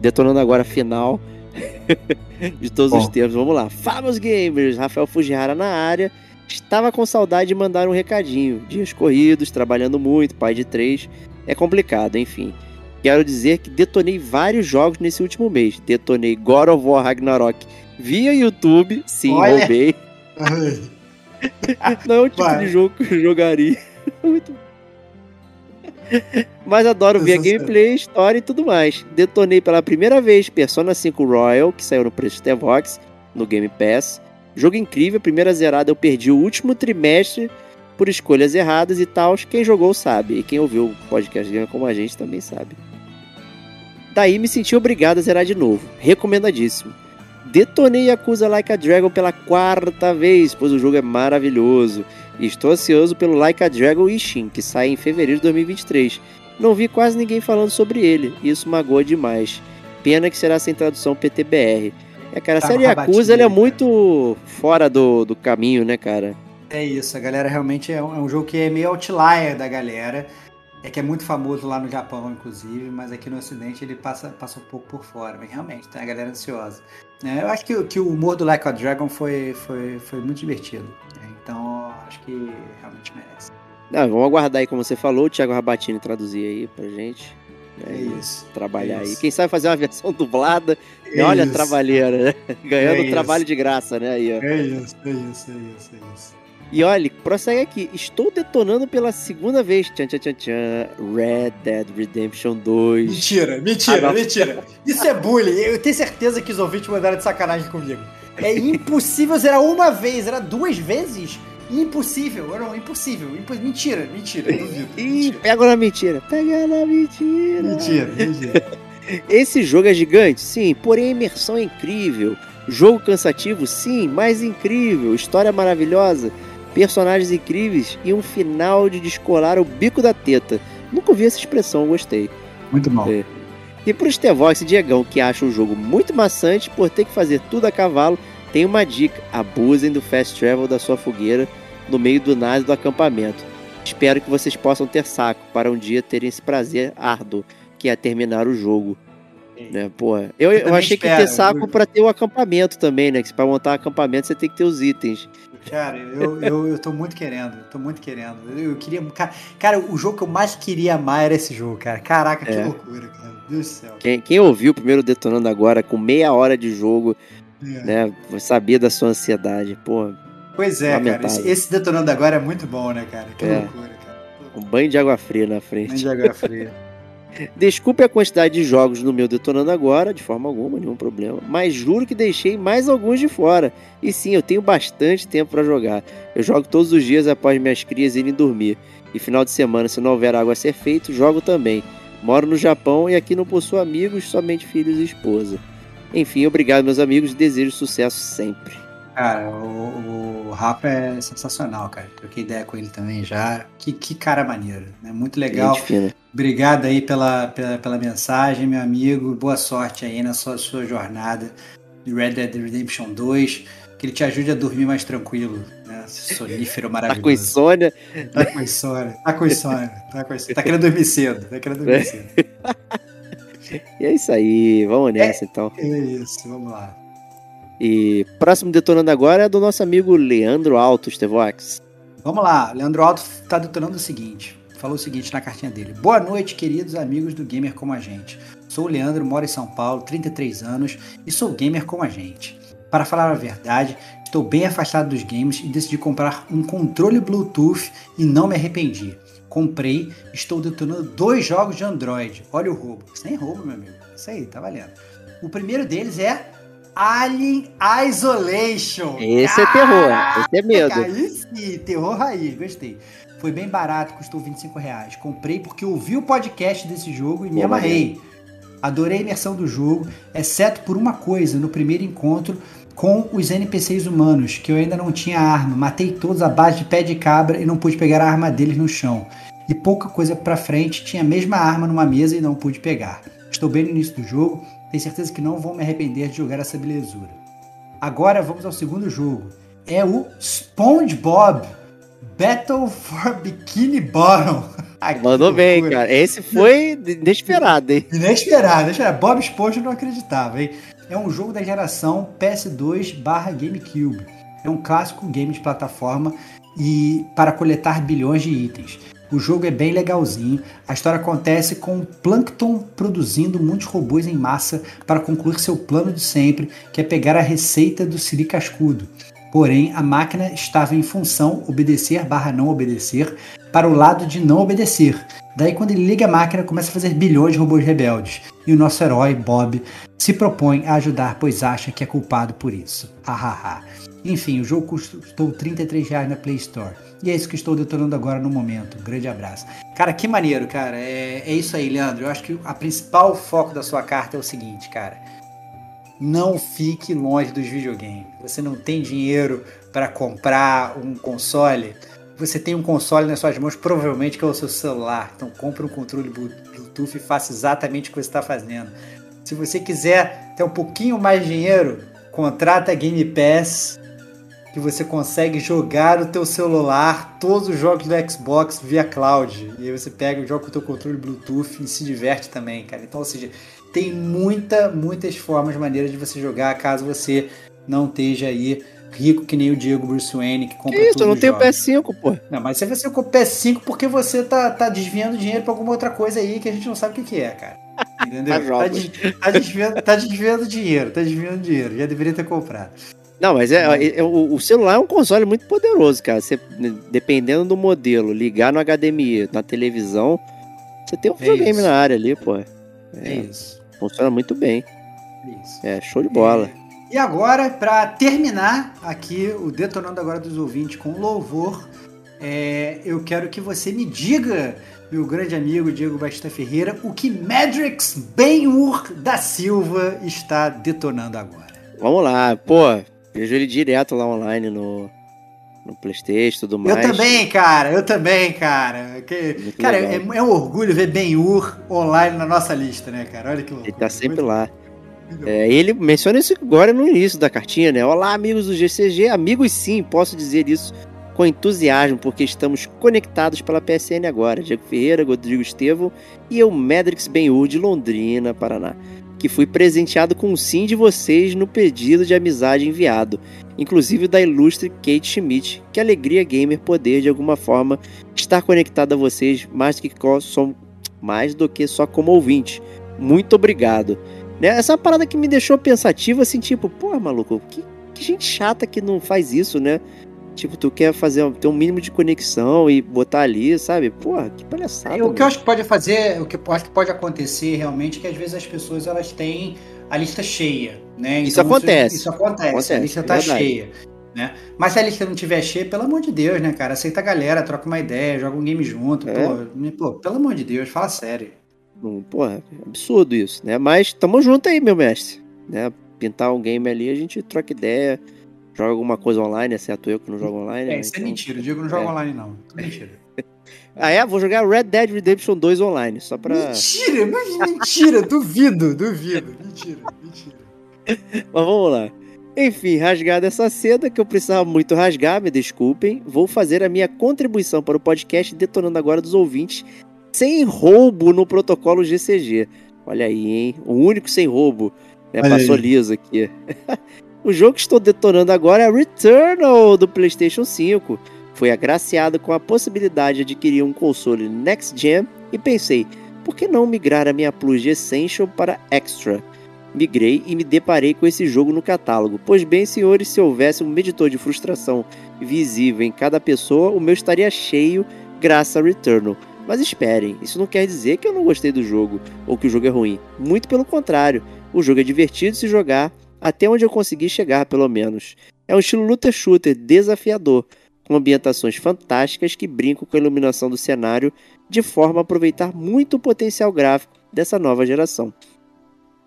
Detonando Agora final *laughs* de todos os Bom. tempos. Vamos lá. Fala, meus gamers! Rafael Fujihara na área. Estava com saudade de mandar um recadinho. Dias corridos, trabalhando muito, pai de três. É complicado, enfim. Quero dizer que detonei vários jogos nesse último mês. Detonei God of War Ragnarok via YouTube. Sim, Olha. roubei. *laughs* Não é o tipo Vai. de jogo que eu jogaria. *laughs* Muito. *laughs* Mas adoro ver a gameplay, história e tudo mais. Detonei pela primeira vez Persona 5 Royal, que saiu no preço de Vox, no Game Pass. Jogo incrível, primeira zerada eu perdi o último trimestre por escolhas erradas e tal. Quem jogou sabe, e quem ouviu o podcast como a gente também sabe. Daí me senti obrigado a zerar de novo. Recomendadíssimo. Detonei Yakuza Like a Dragon pela quarta vez, pois o jogo é maravilhoso. E estou ansioso pelo Like a Dragon Ishin, que sai em fevereiro de 2023. Não vi quase ninguém falando sobre ele, e isso magoa demais. Pena que será sem tradução PTBR. É, cara, a Tá série no rabatinho Yakuza ele é muito fora do, do caminho, né, cara? É isso, a galera realmente é um, é um jogo que é meio outlier da galera. É que é muito famoso lá no Japão, inclusive, mas aqui no Ocidente ele passa, passa um pouco por fora. Mas realmente, tem a galera ansiosa. né? eu acho que, o- que o humor do Like a Dragon foi, foi, foi muito divertido. Então, acho que realmente merece. Ah, vamos aguardar aí, como você falou, o Thiago Rabatini traduzir aí pra gente. É e isso. Trabalhar é aí. isso. Quem sabe fazer uma *laughs* versão dublada. É Olha, isso. trabalheira, né? *laughs* Ganhando É trabalho de graça, né? Aí. É isso, é isso, é isso, é isso. E olha, prossegue aqui. Estou detonando pela segunda vez. Tchan, tchan, tchan, tchan. Red Dead Redemption 2. Mentira, mentira, Ah, mentira. Isso é bullying. Eu tenho certeza que os ouvintes mandaram de sacanagem comigo. É impossível zerar uma vez, era duas vezes? Impossível, não, impossível. Impo... Mentira, mentira, duvido. Ih, pega na mentira. Pega na mentira. Mentira, mentira. *laughs* Esse jogo é gigante? Sim, porém a imersão é incrível. Jogo cansativo? Sim, mas incrível. História maravilhosa, personagens incríveis e um final de descolar o bico da teta. Nunca ouvi essa expressão, gostei. Muito bom. É. E pro Stevox e Diegão, que acham o jogo muito maçante por ter que fazer tudo a cavalo, tem uma dica: abusem do fast travel da sua fogueira no meio do nada do acampamento. Espero que vocês possam ter saco para um dia terem esse prazer árduo que é terminar o jogo. Né, pô, eu, eu também achei que ia espero, ter saco para ter o acampamento também, né? Que para montar acampamento você tem que ter os itens. Cara, eu, eu, eu tô muito querendo, eu tô muito querendo. Eu, eu queria. Cara, cara, o jogo que eu mais queria amar era esse jogo, cara. Caraca, que É. loucura, cara. Meu Deus do céu. Quem, quem ouviu o primeiro detonando agora com meia hora de jogo, É. né? Sabia da sua ansiedade. Pô, Pois é, cara. Lamentável. Esse, esse detonando agora é muito bom, né, cara? Que É. loucura, cara. um banho de água fria na frente. Nem de água fria. Desculpe a quantidade de jogos no meu Detonando Agora, de forma alguma, nenhum problema. Mas juro que deixei mais alguns de fora. E sim, eu tenho bastante tempo para jogar. Eu jogo todos os dias após minhas crias irem dormir. E final de semana, se não houver algo a ser feito, jogo também. Moro no Japão e aqui não possuo amigos, somente filhos e esposa. Enfim, obrigado, meus amigos, desejo sucesso sempre. Cara, o, o Rafa é sensacional, cara. Troquei ideia com ele também já. Que, que cara maneiro, né? Muito legal. Obrigado aí pela, pela, pela mensagem, meu amigo. Boa sorte aí na sua, sua jornada de Red Dead Redemption 2. Que ele te ajude a dormir mais tranquilo, né? Esse Sonífero Tá maravilhoso. com insônia. Tá com insônia. Tá com insônia. Tá com insônia. Tá querendo dormir cedo. Tá querendo dormir *laughs* cedo. E é isso aí, vamos nessa então. É isso, vamos lá. E próximo Detonando Agora é do nosso amigo Leandro Alto, Stevox. Vamos lá, Leandro Alto tá detonando o seguinte. Falou o seguinte na cartinha dele. Boa noite, queridos amigos do Gamer Como a Gente. Sou o Leandro, moro em São Paulo, 33 anos e sou gamer como a gente. Para falar a verdade, estou bem afastado dos games e decidi comprar um controle Bluetooth e não me arrependi. Comprei, estou detonando dois jogos de Android. Olha o roubo. Nem é roubo, meu amigo. Isso aí, tá valendo. O primeiro deles é Alien Isolation. Esse é terror, esse é medo. Aí sim, terror raiz, gostei. Foi bem barato, custou 25 reais. Comprei porque ouvi o podcast desse jogo e me Pô, amarrei. Adorei a imersão do jogo, exceto por uma coisa, no primeiro encontro com os NPCs humanos, que eu ainda não tinha arma. Matei todos à base de pé de cabra e não pude pegar a arma deles no chão. E pouca coisa pra frente, tinha a mesma arma numa mesa e não pude pegar. Estou bem no início do jogo, tenho certeza que não vou me arrepender de jogar essa belezura. Agora vamos ao segundo jogo. É o SpongeBob Battle for Bikini Bottom. *laughs* Ai, Mandou bem, cara. Esse foi inesperado, hein? Inesperado, inesperado. Bob Esponja não acreditava, hein? É um jogo da geração PS2 barra GameCube. É um clássico game de plataforma e para coletar bilhões de itens. O jogo é bem legalzinho. A história acontece com o Plankton produzindo muitos robôs em massa para concluir seu plano de sempre, que é pegar a receita do Siri Cascudo. Porém, a máquina estava em função obedecer barra não obedecer para o lado de não obedecer. Daí, quando ele liga a máquina, começa a fazer bilhões de robôs rebeldes. E o nosso herói, Bob, se propõe a ajudar, pois acha que é culpado por isso. Hahaha. Enfim, o jogo custou 33 reais na Play Store. E é isso que estou detonando agora no momento. Um grande abraço. Cara, que maneiro, cara. É, é isso aí, Leandro. Eu acho que a principal foco da sua carta é o seguinte, cara. Não fique longe dos videogames. Você não tem dinheiro para comprar um console. Você tem um console nas suas mãos, provavelmente que é o seu celular. Então compre um controle Bluetooth e faça exatamente o que você está fazendo. Se você quiser ter um pouquinho mais de dinheiro, contrata a Game Pass que você consegue jogar no teu celular todos os jogos do Xbox via cloud. E aí você pega e joga com o teu controle Bluetooth e se diverte também, cara. Então, ou seja, tem muita, muitas formas maneiras de você jogar caso você não esteja aí rico que nem o Diego Bruce Wayne que compra Que isso, eu não tenho jogos. PS5, pô. Não, mas você vai ser com o PS5 porque você tá, tá desviando dinheiro pra alguma outra coisa aí que a gente não sabe o que, que é, cara. Entendeu? *laughs* Tá, des- tá desviando, tá desviando dinheiro, tá desviando dinheiro. Já deveria ter comprado. Não, mas é, é- é- o, o celular é um console muito poderoso, cara. Você, dependendo do modelo, ligar no HDMI, na televisão, você tem um É videogame isso. na área ali, pô. É, É, isso. funciona muito bem. É isso. É, show de bola. E agora, para terminar aqui o Detonando Agora dos Ouvintes com louvor, é, eu quero que você me diga, meu grande amigo Diego Batista Ferreira, o que Madrix Benhur da Silva está detonando agora. Vamos lá, pô, vejo ele direto lá online no, no Playstation e tudo mais. Eu também, cara, eu também, cara. Que, cara, é, é, um orgulho ver Ben-Hur online na nossa lista, né, cara? Olha que. Ele tá sempre lá. É, ele menciona isso agora no início da cartinha, né? Olá, amigos do GCG. Amigos, sim, posso dizer isso com entusiasmo, porque estamos conectados pela PSN agora. Diego Ferreira, Rodrigo Estevam e eu, Medrix Benhur, de Londrina, Paraná. Que fui presenteado com um sim de vocês no pedido de amizade enviado, inclusive da ilustre Kate Schmidt. Que alegria gamer poder, de alguma forma, estar conectado a vocês mais que, mais do que só como ouvinte. Muito obrigado. Né? Essa é parada que me deixou pensativo, assim, tipo, pô, maluco, que, que gente chata que não faz isso, né? Tipo, tu quer fazer ter um mínimo de conexão e botar ali, sabe? Porra, que palhaçada. É, o que eu acho que pode fazer, o que eu acho que pode acontecer realmente é que às vezes as pessoas elas têm a lista cheia, né? Isso então, acontece. Isso, isso acontece, acontece, a lista tá cheia. Né? Mas se a lista não tiver cheia, pelo amor de Deus, né, cara? Aceita a galera, troca uma ideia, joga um game junto. É. Pô, pô, pelo amor de Deus, fala sério. Porra, absurdo isso, né? Mas tamo junto aí, meu mestre. Né? Pintar um game ali, a gente troca ideia, joga alguma coisa online, exceto eu que não jogo online. É, né? isso é então, é mentira. O Diego não joga é. online, não. Tudo mentira. *laughs* ah, é? Vou jogar Red Dead Redemption 2 online, só pra. Mentira, mentira, duvido, duvido. Mentira, mentira. *laughs* Mas vamos lá. Enfim, rasgada essa seda que eu precisava muito rasgar, me desculpem. Vou fazer a minha contribuição para o podcast detonando agora dos ouvintes sem roubo no protocolo GCG. Olha aí, hein? O único sem roubo. Né? Passou aí. liso aqui. *laughs* o jogo que estou detonando agora é Returnal do PlayStation 5. Fui agraciado com a possibilidade de adquirir um console Next Gen e pensei, por que não migrar a minha Plus de Essential para Extra? Migrei e me deparei com esse jogo no catálogo. Pois bem, senhores, se houvesse um medidor de frustração visível em cada pessoa, o meu estaria cheio graças a Returnal. Mas esperem, isso não quer dizer que eu não gostei do jogo ou que o jogo é ruim. Muito pelo contrário, o jogo é divertido se jogar, até onde eu consegui chegar, pelo menos. É um estilo luta shooter desafiador, com ambientações fantásticas que brincam com a iluminação do cenário de forma a aproveitar muito o potencial gráfico dessa nova geração.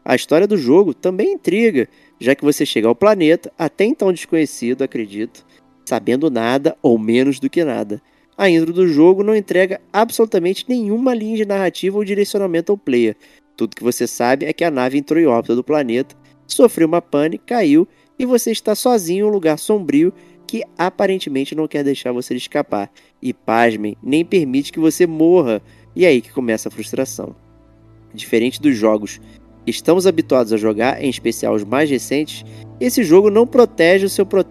A história do jogo também intriga, já que você chega ao planeta, até então desconhecido, acredito, sabendo nada ou menos do que nada a intro do jogo não entrega absolutamente nenhuma linha de narrativa ou direcionamento ao player. Tudo que você sabe é que a nave entrou em órbita do planeta, sofreu uma pane, caiu e você está sozinho em um lugar sombrio que aparentemente não quer deixar você escapar. E pasmem, nem permite que você morra. E é aí que começa a frustração. Diferente dos jogos que estamos habituados a jogar, em especial os mais recentes, esse jogo não protege o seu pro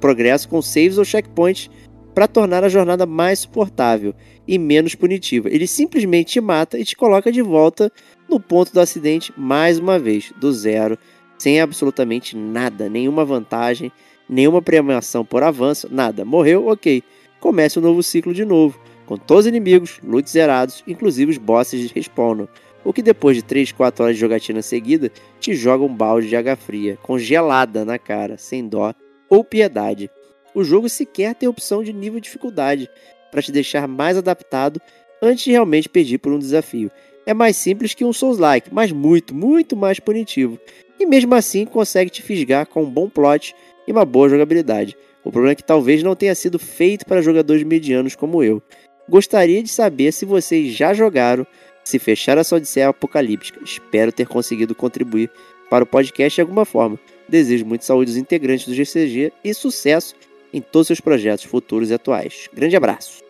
progresso com saves ou checkpoints para tornar a jornada mais suportável e menos punitiva. Ele simplesmente te mata e te coloca de volta no ponto do acidente mais uma vez, do zero, sem absolutamente nada, nenhuma vantagem, nenhuma premiação por avanço, nada. Morreu, ok. Comece um novo ciclo de novo, com todos os inimigos, loots zerados, inclusive os bosses de respawn. O que depois de 3, 4 horas de jogatina seguida, te joga um balde de água fria, congelada na cara, sem dó ou piedade o jogo sequer tem opção de nível de dificuldade para te deixar mais adaptado antes de realmente pedir por um desafio. É mais simples que um Souls-like, mas muito, muito mais punitivo. E mesmo assim consegue te fisgar com um bom plot e uma boa jogabilidade. O problema é que talvez não tenha sido feito para jogadores medianos como eu. Gostaria de saber se vocês já jogaram, se fecharam essa odisseia apocalíptica. Espero ter conseguido contribuir para o podcast de alguma forma. Desejo muita saúde aos integrantes do GCG e sucesso em todos os seus projetos futuros e atuais. Grande abraço.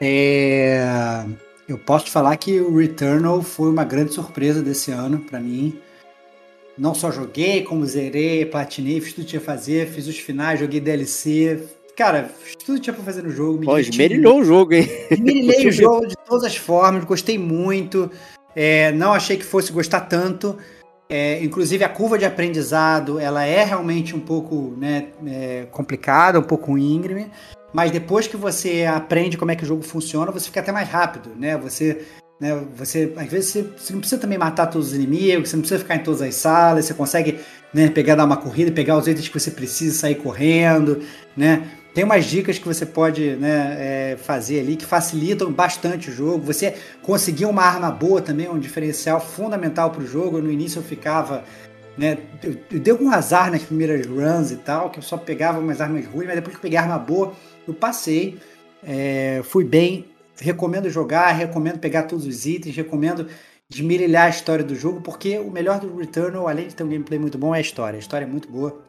É... Eu posso te falar que o Returnal foi uma grande surpresa desse ano para mim. Não só joguei, como zerei, platinei, fiz tudo que tinha que fazer, fiz os finais, joguei DLC. Cara, fiz tudo que tinha pra fazer no jogo. Me Pô, esmerilhou o jogo, hein? *laughs* Esmerilhei *laughs* o jogo de todas as formas, gostei muito. É, não achei que fosse gostar tanto. É, inclusive a curva de aprendizado ela é realmente um pouco né, é, complicada, um pouco íngreme, mas depois que você aprende como é que o jogo funciona, você fica até mais rápido, né? Você Né? Você, às vezes, você, você, não precisa também matar todos os inimigos, você não precisa ficar em todas as salas, você consegue né, pegar, dar uma corrida, pegar os itens que você precisa sair correndo, né? Tem umas dicas que você pode né, é, fazer ali que facilitam bastante o jogo. Você conseguir uma arma boa também é um diferencial fundamental para o jogo. No início eu ficava. Né, eu, eu dei algum azar nas primeiras runs e tal, que eu só pegava umas armas ruins, mas depois que eu peguei arma boa, eu passei. É, fui bem. Recomendo jogar, recomendo pegar todos os itens, recomendo desmirilhar a história do jogo, porque o melhor do Returnal, além de ter um gameplay muito bom, é a história. A história é muito boa.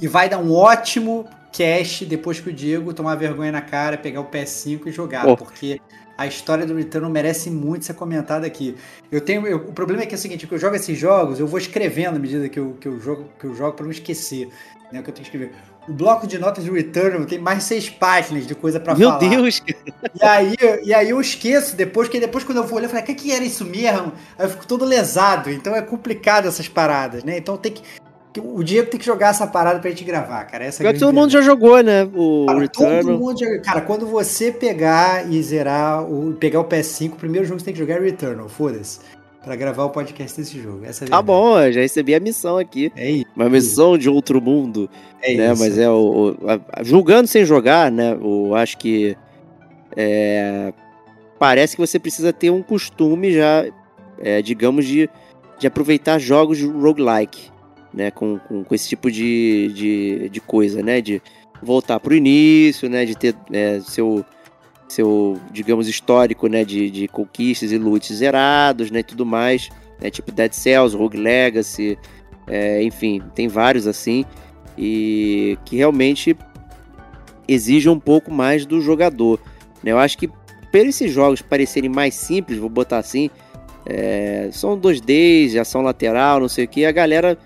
E vai dar um ótimo cast depois que o Diego tomar vergonha na cara, pegar o PS5 e jogar, oh. porque a história do Returnal merece muito ser comentada aqui. Eu tenho, eu, o problema é que é o seguinte, que eu jogo esses jogos, eu vou escrevendo à medida que eu, que eu jogo, que eu jogo para não esquecer, né, o que eu tenho que escrever. O bloco de notas do Returnal tem mais de seis páginas de coisa para falar. Meu Deus! E aí, e aí eu esqueço depois, que depois quando eu vou olhar, eu falei, o que, que era isso mesmo? Aí eu fico todo lesado, então é complicado essas paradas, né? Então tem que o Diego tem que jogar essa parada pra gente gravar, cara. Essa é todo mundo já jogou, né? O cara, Todo mundo já... Cara, quando você pegar e zerar, o, pegar o PS5, o primeiro jogo que você tem que jogar é Returnal, foda-se. Pra gravar o podcast desse jogo. Essa é tá bom, eu já recebi a missão aqui. É isso. Uma missão de outro mundo. É né? isso. Mas é o, o a, julgando sem jogar, né? O, acho que. É, parece que você precisa ter um costume já, é, digamos, de, de aproveitar jogos roguelike né, com, com, com esse tipo de, de, de, coisa, né, de voltar para o início, né, de ter é, seu, seu, digamos, histórico, né, de, de conquistas e loots zerados, né, e tudo mais, né, tipo Dead Cells, Rogue Legacy, é, enfim, tem vários assim, e que realmente exigem um pouco mais do jogador, né, eu acho que por esses jogos parecerem mais simples, vou botar assim, é, são 2Ds, ação lateral, não sei o que, a galera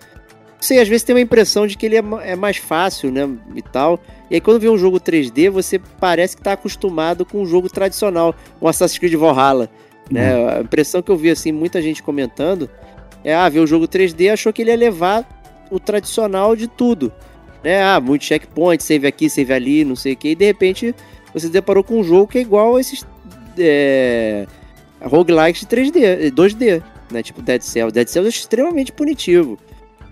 sei, às vezes tem uma impressão de que ele é, é mais fácil, né? E tal. E aí quando vê um jogo 3D, você parece que está acostumado com um jogo tradicional, um Assassin's Creed Valhalla. Né? Uhum. A impressão que eu vi, assim, muita gente comentando é, ah, ver o jogo 3D achou que ele ia levar o tradicional de tudo. Né? Ah, muito checkpoint, save aqui, save ali, não sei o que. E de repente você se deparou com um jogo que é igual a esses é, roguelikes de 3D, 2D, né? Tipo Dead Cells. Dead Cells é extremamente punitivo.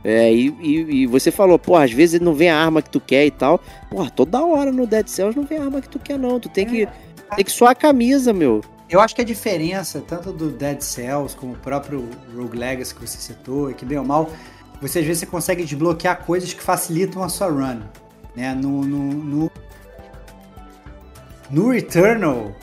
É, e, e, e, você falou, pô, às vezes não vem a arma que tu quer e tal. Pô, toda hora no Dead Cells não vem a arma que tu quer, não. Tu tem que, é. tem que suar a camisa, meu. Eu acho que a diferença, tanto do Dead Cells como o próprio Rogue Legacy que você citou, é que bem ou mal, você às vezes você consegue desbloquear coisas que facilitam a sua run. Né? No, no, no, no Returnal,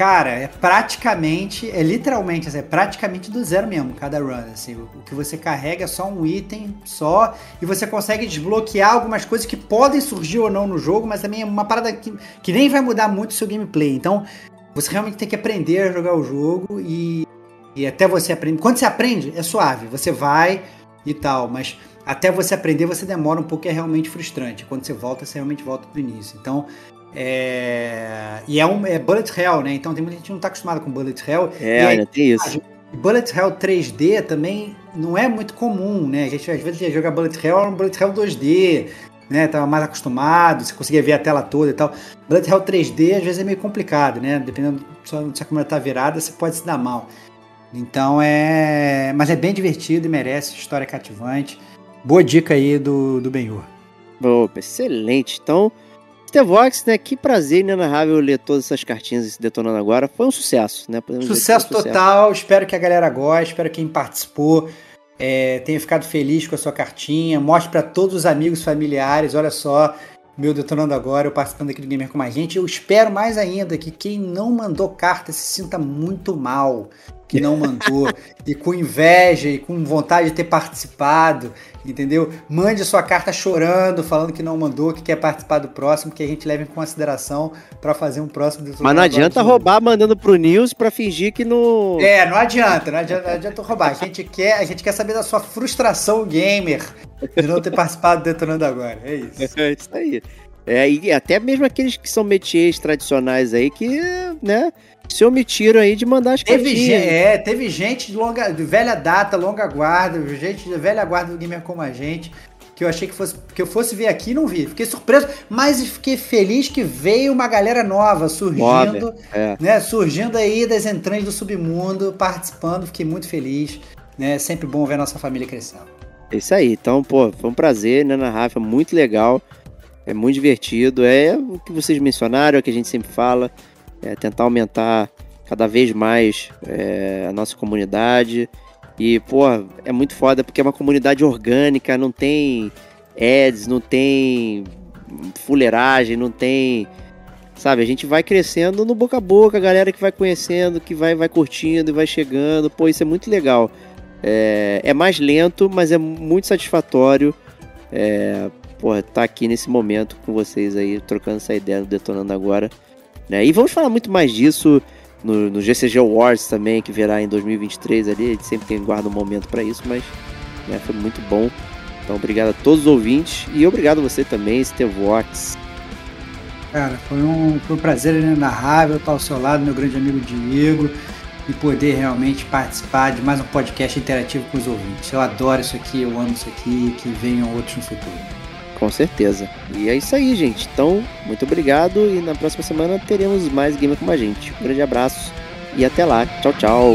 Cara, é praticamente, é literalmente, assim, é praticamente do zero mesmo, cada run. Assim, o, que você carrega é só um item só e você consegue desbloquear algumas coisas que podem surgir ou não no jogo, mas também é uma parada que, que nem vai mudar muito o seu gameplay. Então, você realmente tem que aprender a jogar o jogo e, e até você aprender. Quando você aprende, é suave, você vai e tal, mas até você aprender, você demora um pouco, é realmente frustrante. Quando você volta, você realmente volta do início. Então, é... E é um é bullet hell, né? Então tem muita gente que não está acostumada com bullet hell. É, ainda tem isso. Bullet hell 3D também não é muito comum, né? A gente às vezes ia jogar bullet hell era um bullet hell 2D, né? Tava mais acostumado, você conseguia ver a tela toda e tal. Bullet hell 3D às vezes é meio complicado, né? Dependendo se a câmera tá virada, você pode se dar mal. Então é. Mas é bem divertido e merece, história cativante. Boa dica aí do, do Benhur. Opa, excelente. Então, Stevox, né? Que prazer inenarrável ler todas essas cartinhas detonando agora. Foi um sucesso, né? Podemos sucesso total. Espero que a galera goste. Espero que quem participou é, tenha ficado feliz com a sua cartinha. Mostre para todos os amigos, familiares. Olha só, meu detonando agora, eu participando aqui do Gamer com mais gente. Eu espero mais ainda que quem não mandou carta se sinta muito mal que não mandou *laughs* e com inveja e com vontade de ter participado entendeu? Mande sua carta chorando, falando que não mandou, que quer participar do próximo, que a gente leve em consideração para fazer um próximo. Mas não adianta roubar mandando pro News para fingir que não. É, não adianta, não adianta, não adianta roubar. A gente quer, a gente quer saber da sua frustração gamer de não ter participado do Detonando agora. É isso. *laughs* É isso aí. É, e até mesmo aqueles que são métiers tradicionais aí que, né, se omitiram aí de mandar as teve gente, É, teve gente de, longa, de velha data, longa guarda, gente de velha guarda do gamer como a gente, que eu achei que, fosse, que eu fosse ver aqui e não vi. Fiquei surpreso, mas fiquei feliz que veio uma galera nova surgindo, é. né? Surgindo aí das entranhas do submundo, participando, fiquei muito feliz. Né? É sempre bom ver a nossa família crescendo. É isso aí. Então, pô, foi um prazer, né, na Rafa, muito legal. É muito divertido. É o que vocês mencionaram, é o que a gente sempre fala. É tentar aumentar cada vez mais é, a nossa comunidade. E, pô, é muito foda porque é uma comunidade orgânica, não tem ads, não tem fuleiragem, não tem. Sabe, a gente vai crescendo no boca a boca, a galera que vai conhecendo, que vai, vai curtindo e vai chegando. Pô, isso é muito legal. É, é mais lento, mas é muito satisfatório. É, porra, tá aqui nesse momento com vocês aí, trocando essa ideia, detonando agora. Né? E vamos falar muito mais disso no, no GCG Awards também, que virá em 2023 ali. A gente sempre tem, guarda um momento para isso, mas né, foi muito bom. Então, obrigado a todos os ouvintes e obrigado a você também, Stevox. Cara, foi um, foi um prazer inenarrável estar ao seu lado, meu grande amigo Diego, e poder realmente participar de mais um podcast interativo com os ouvintes. Eu adoro isso aqui, eu amo isso aqui, que venham outros no futuro. Com certeza. E é isso aí, gente. Então, muito obrigado e na próxima semana teremos mais Gamer com a gente. Um grande abraço e até lá. Tchau, tchau.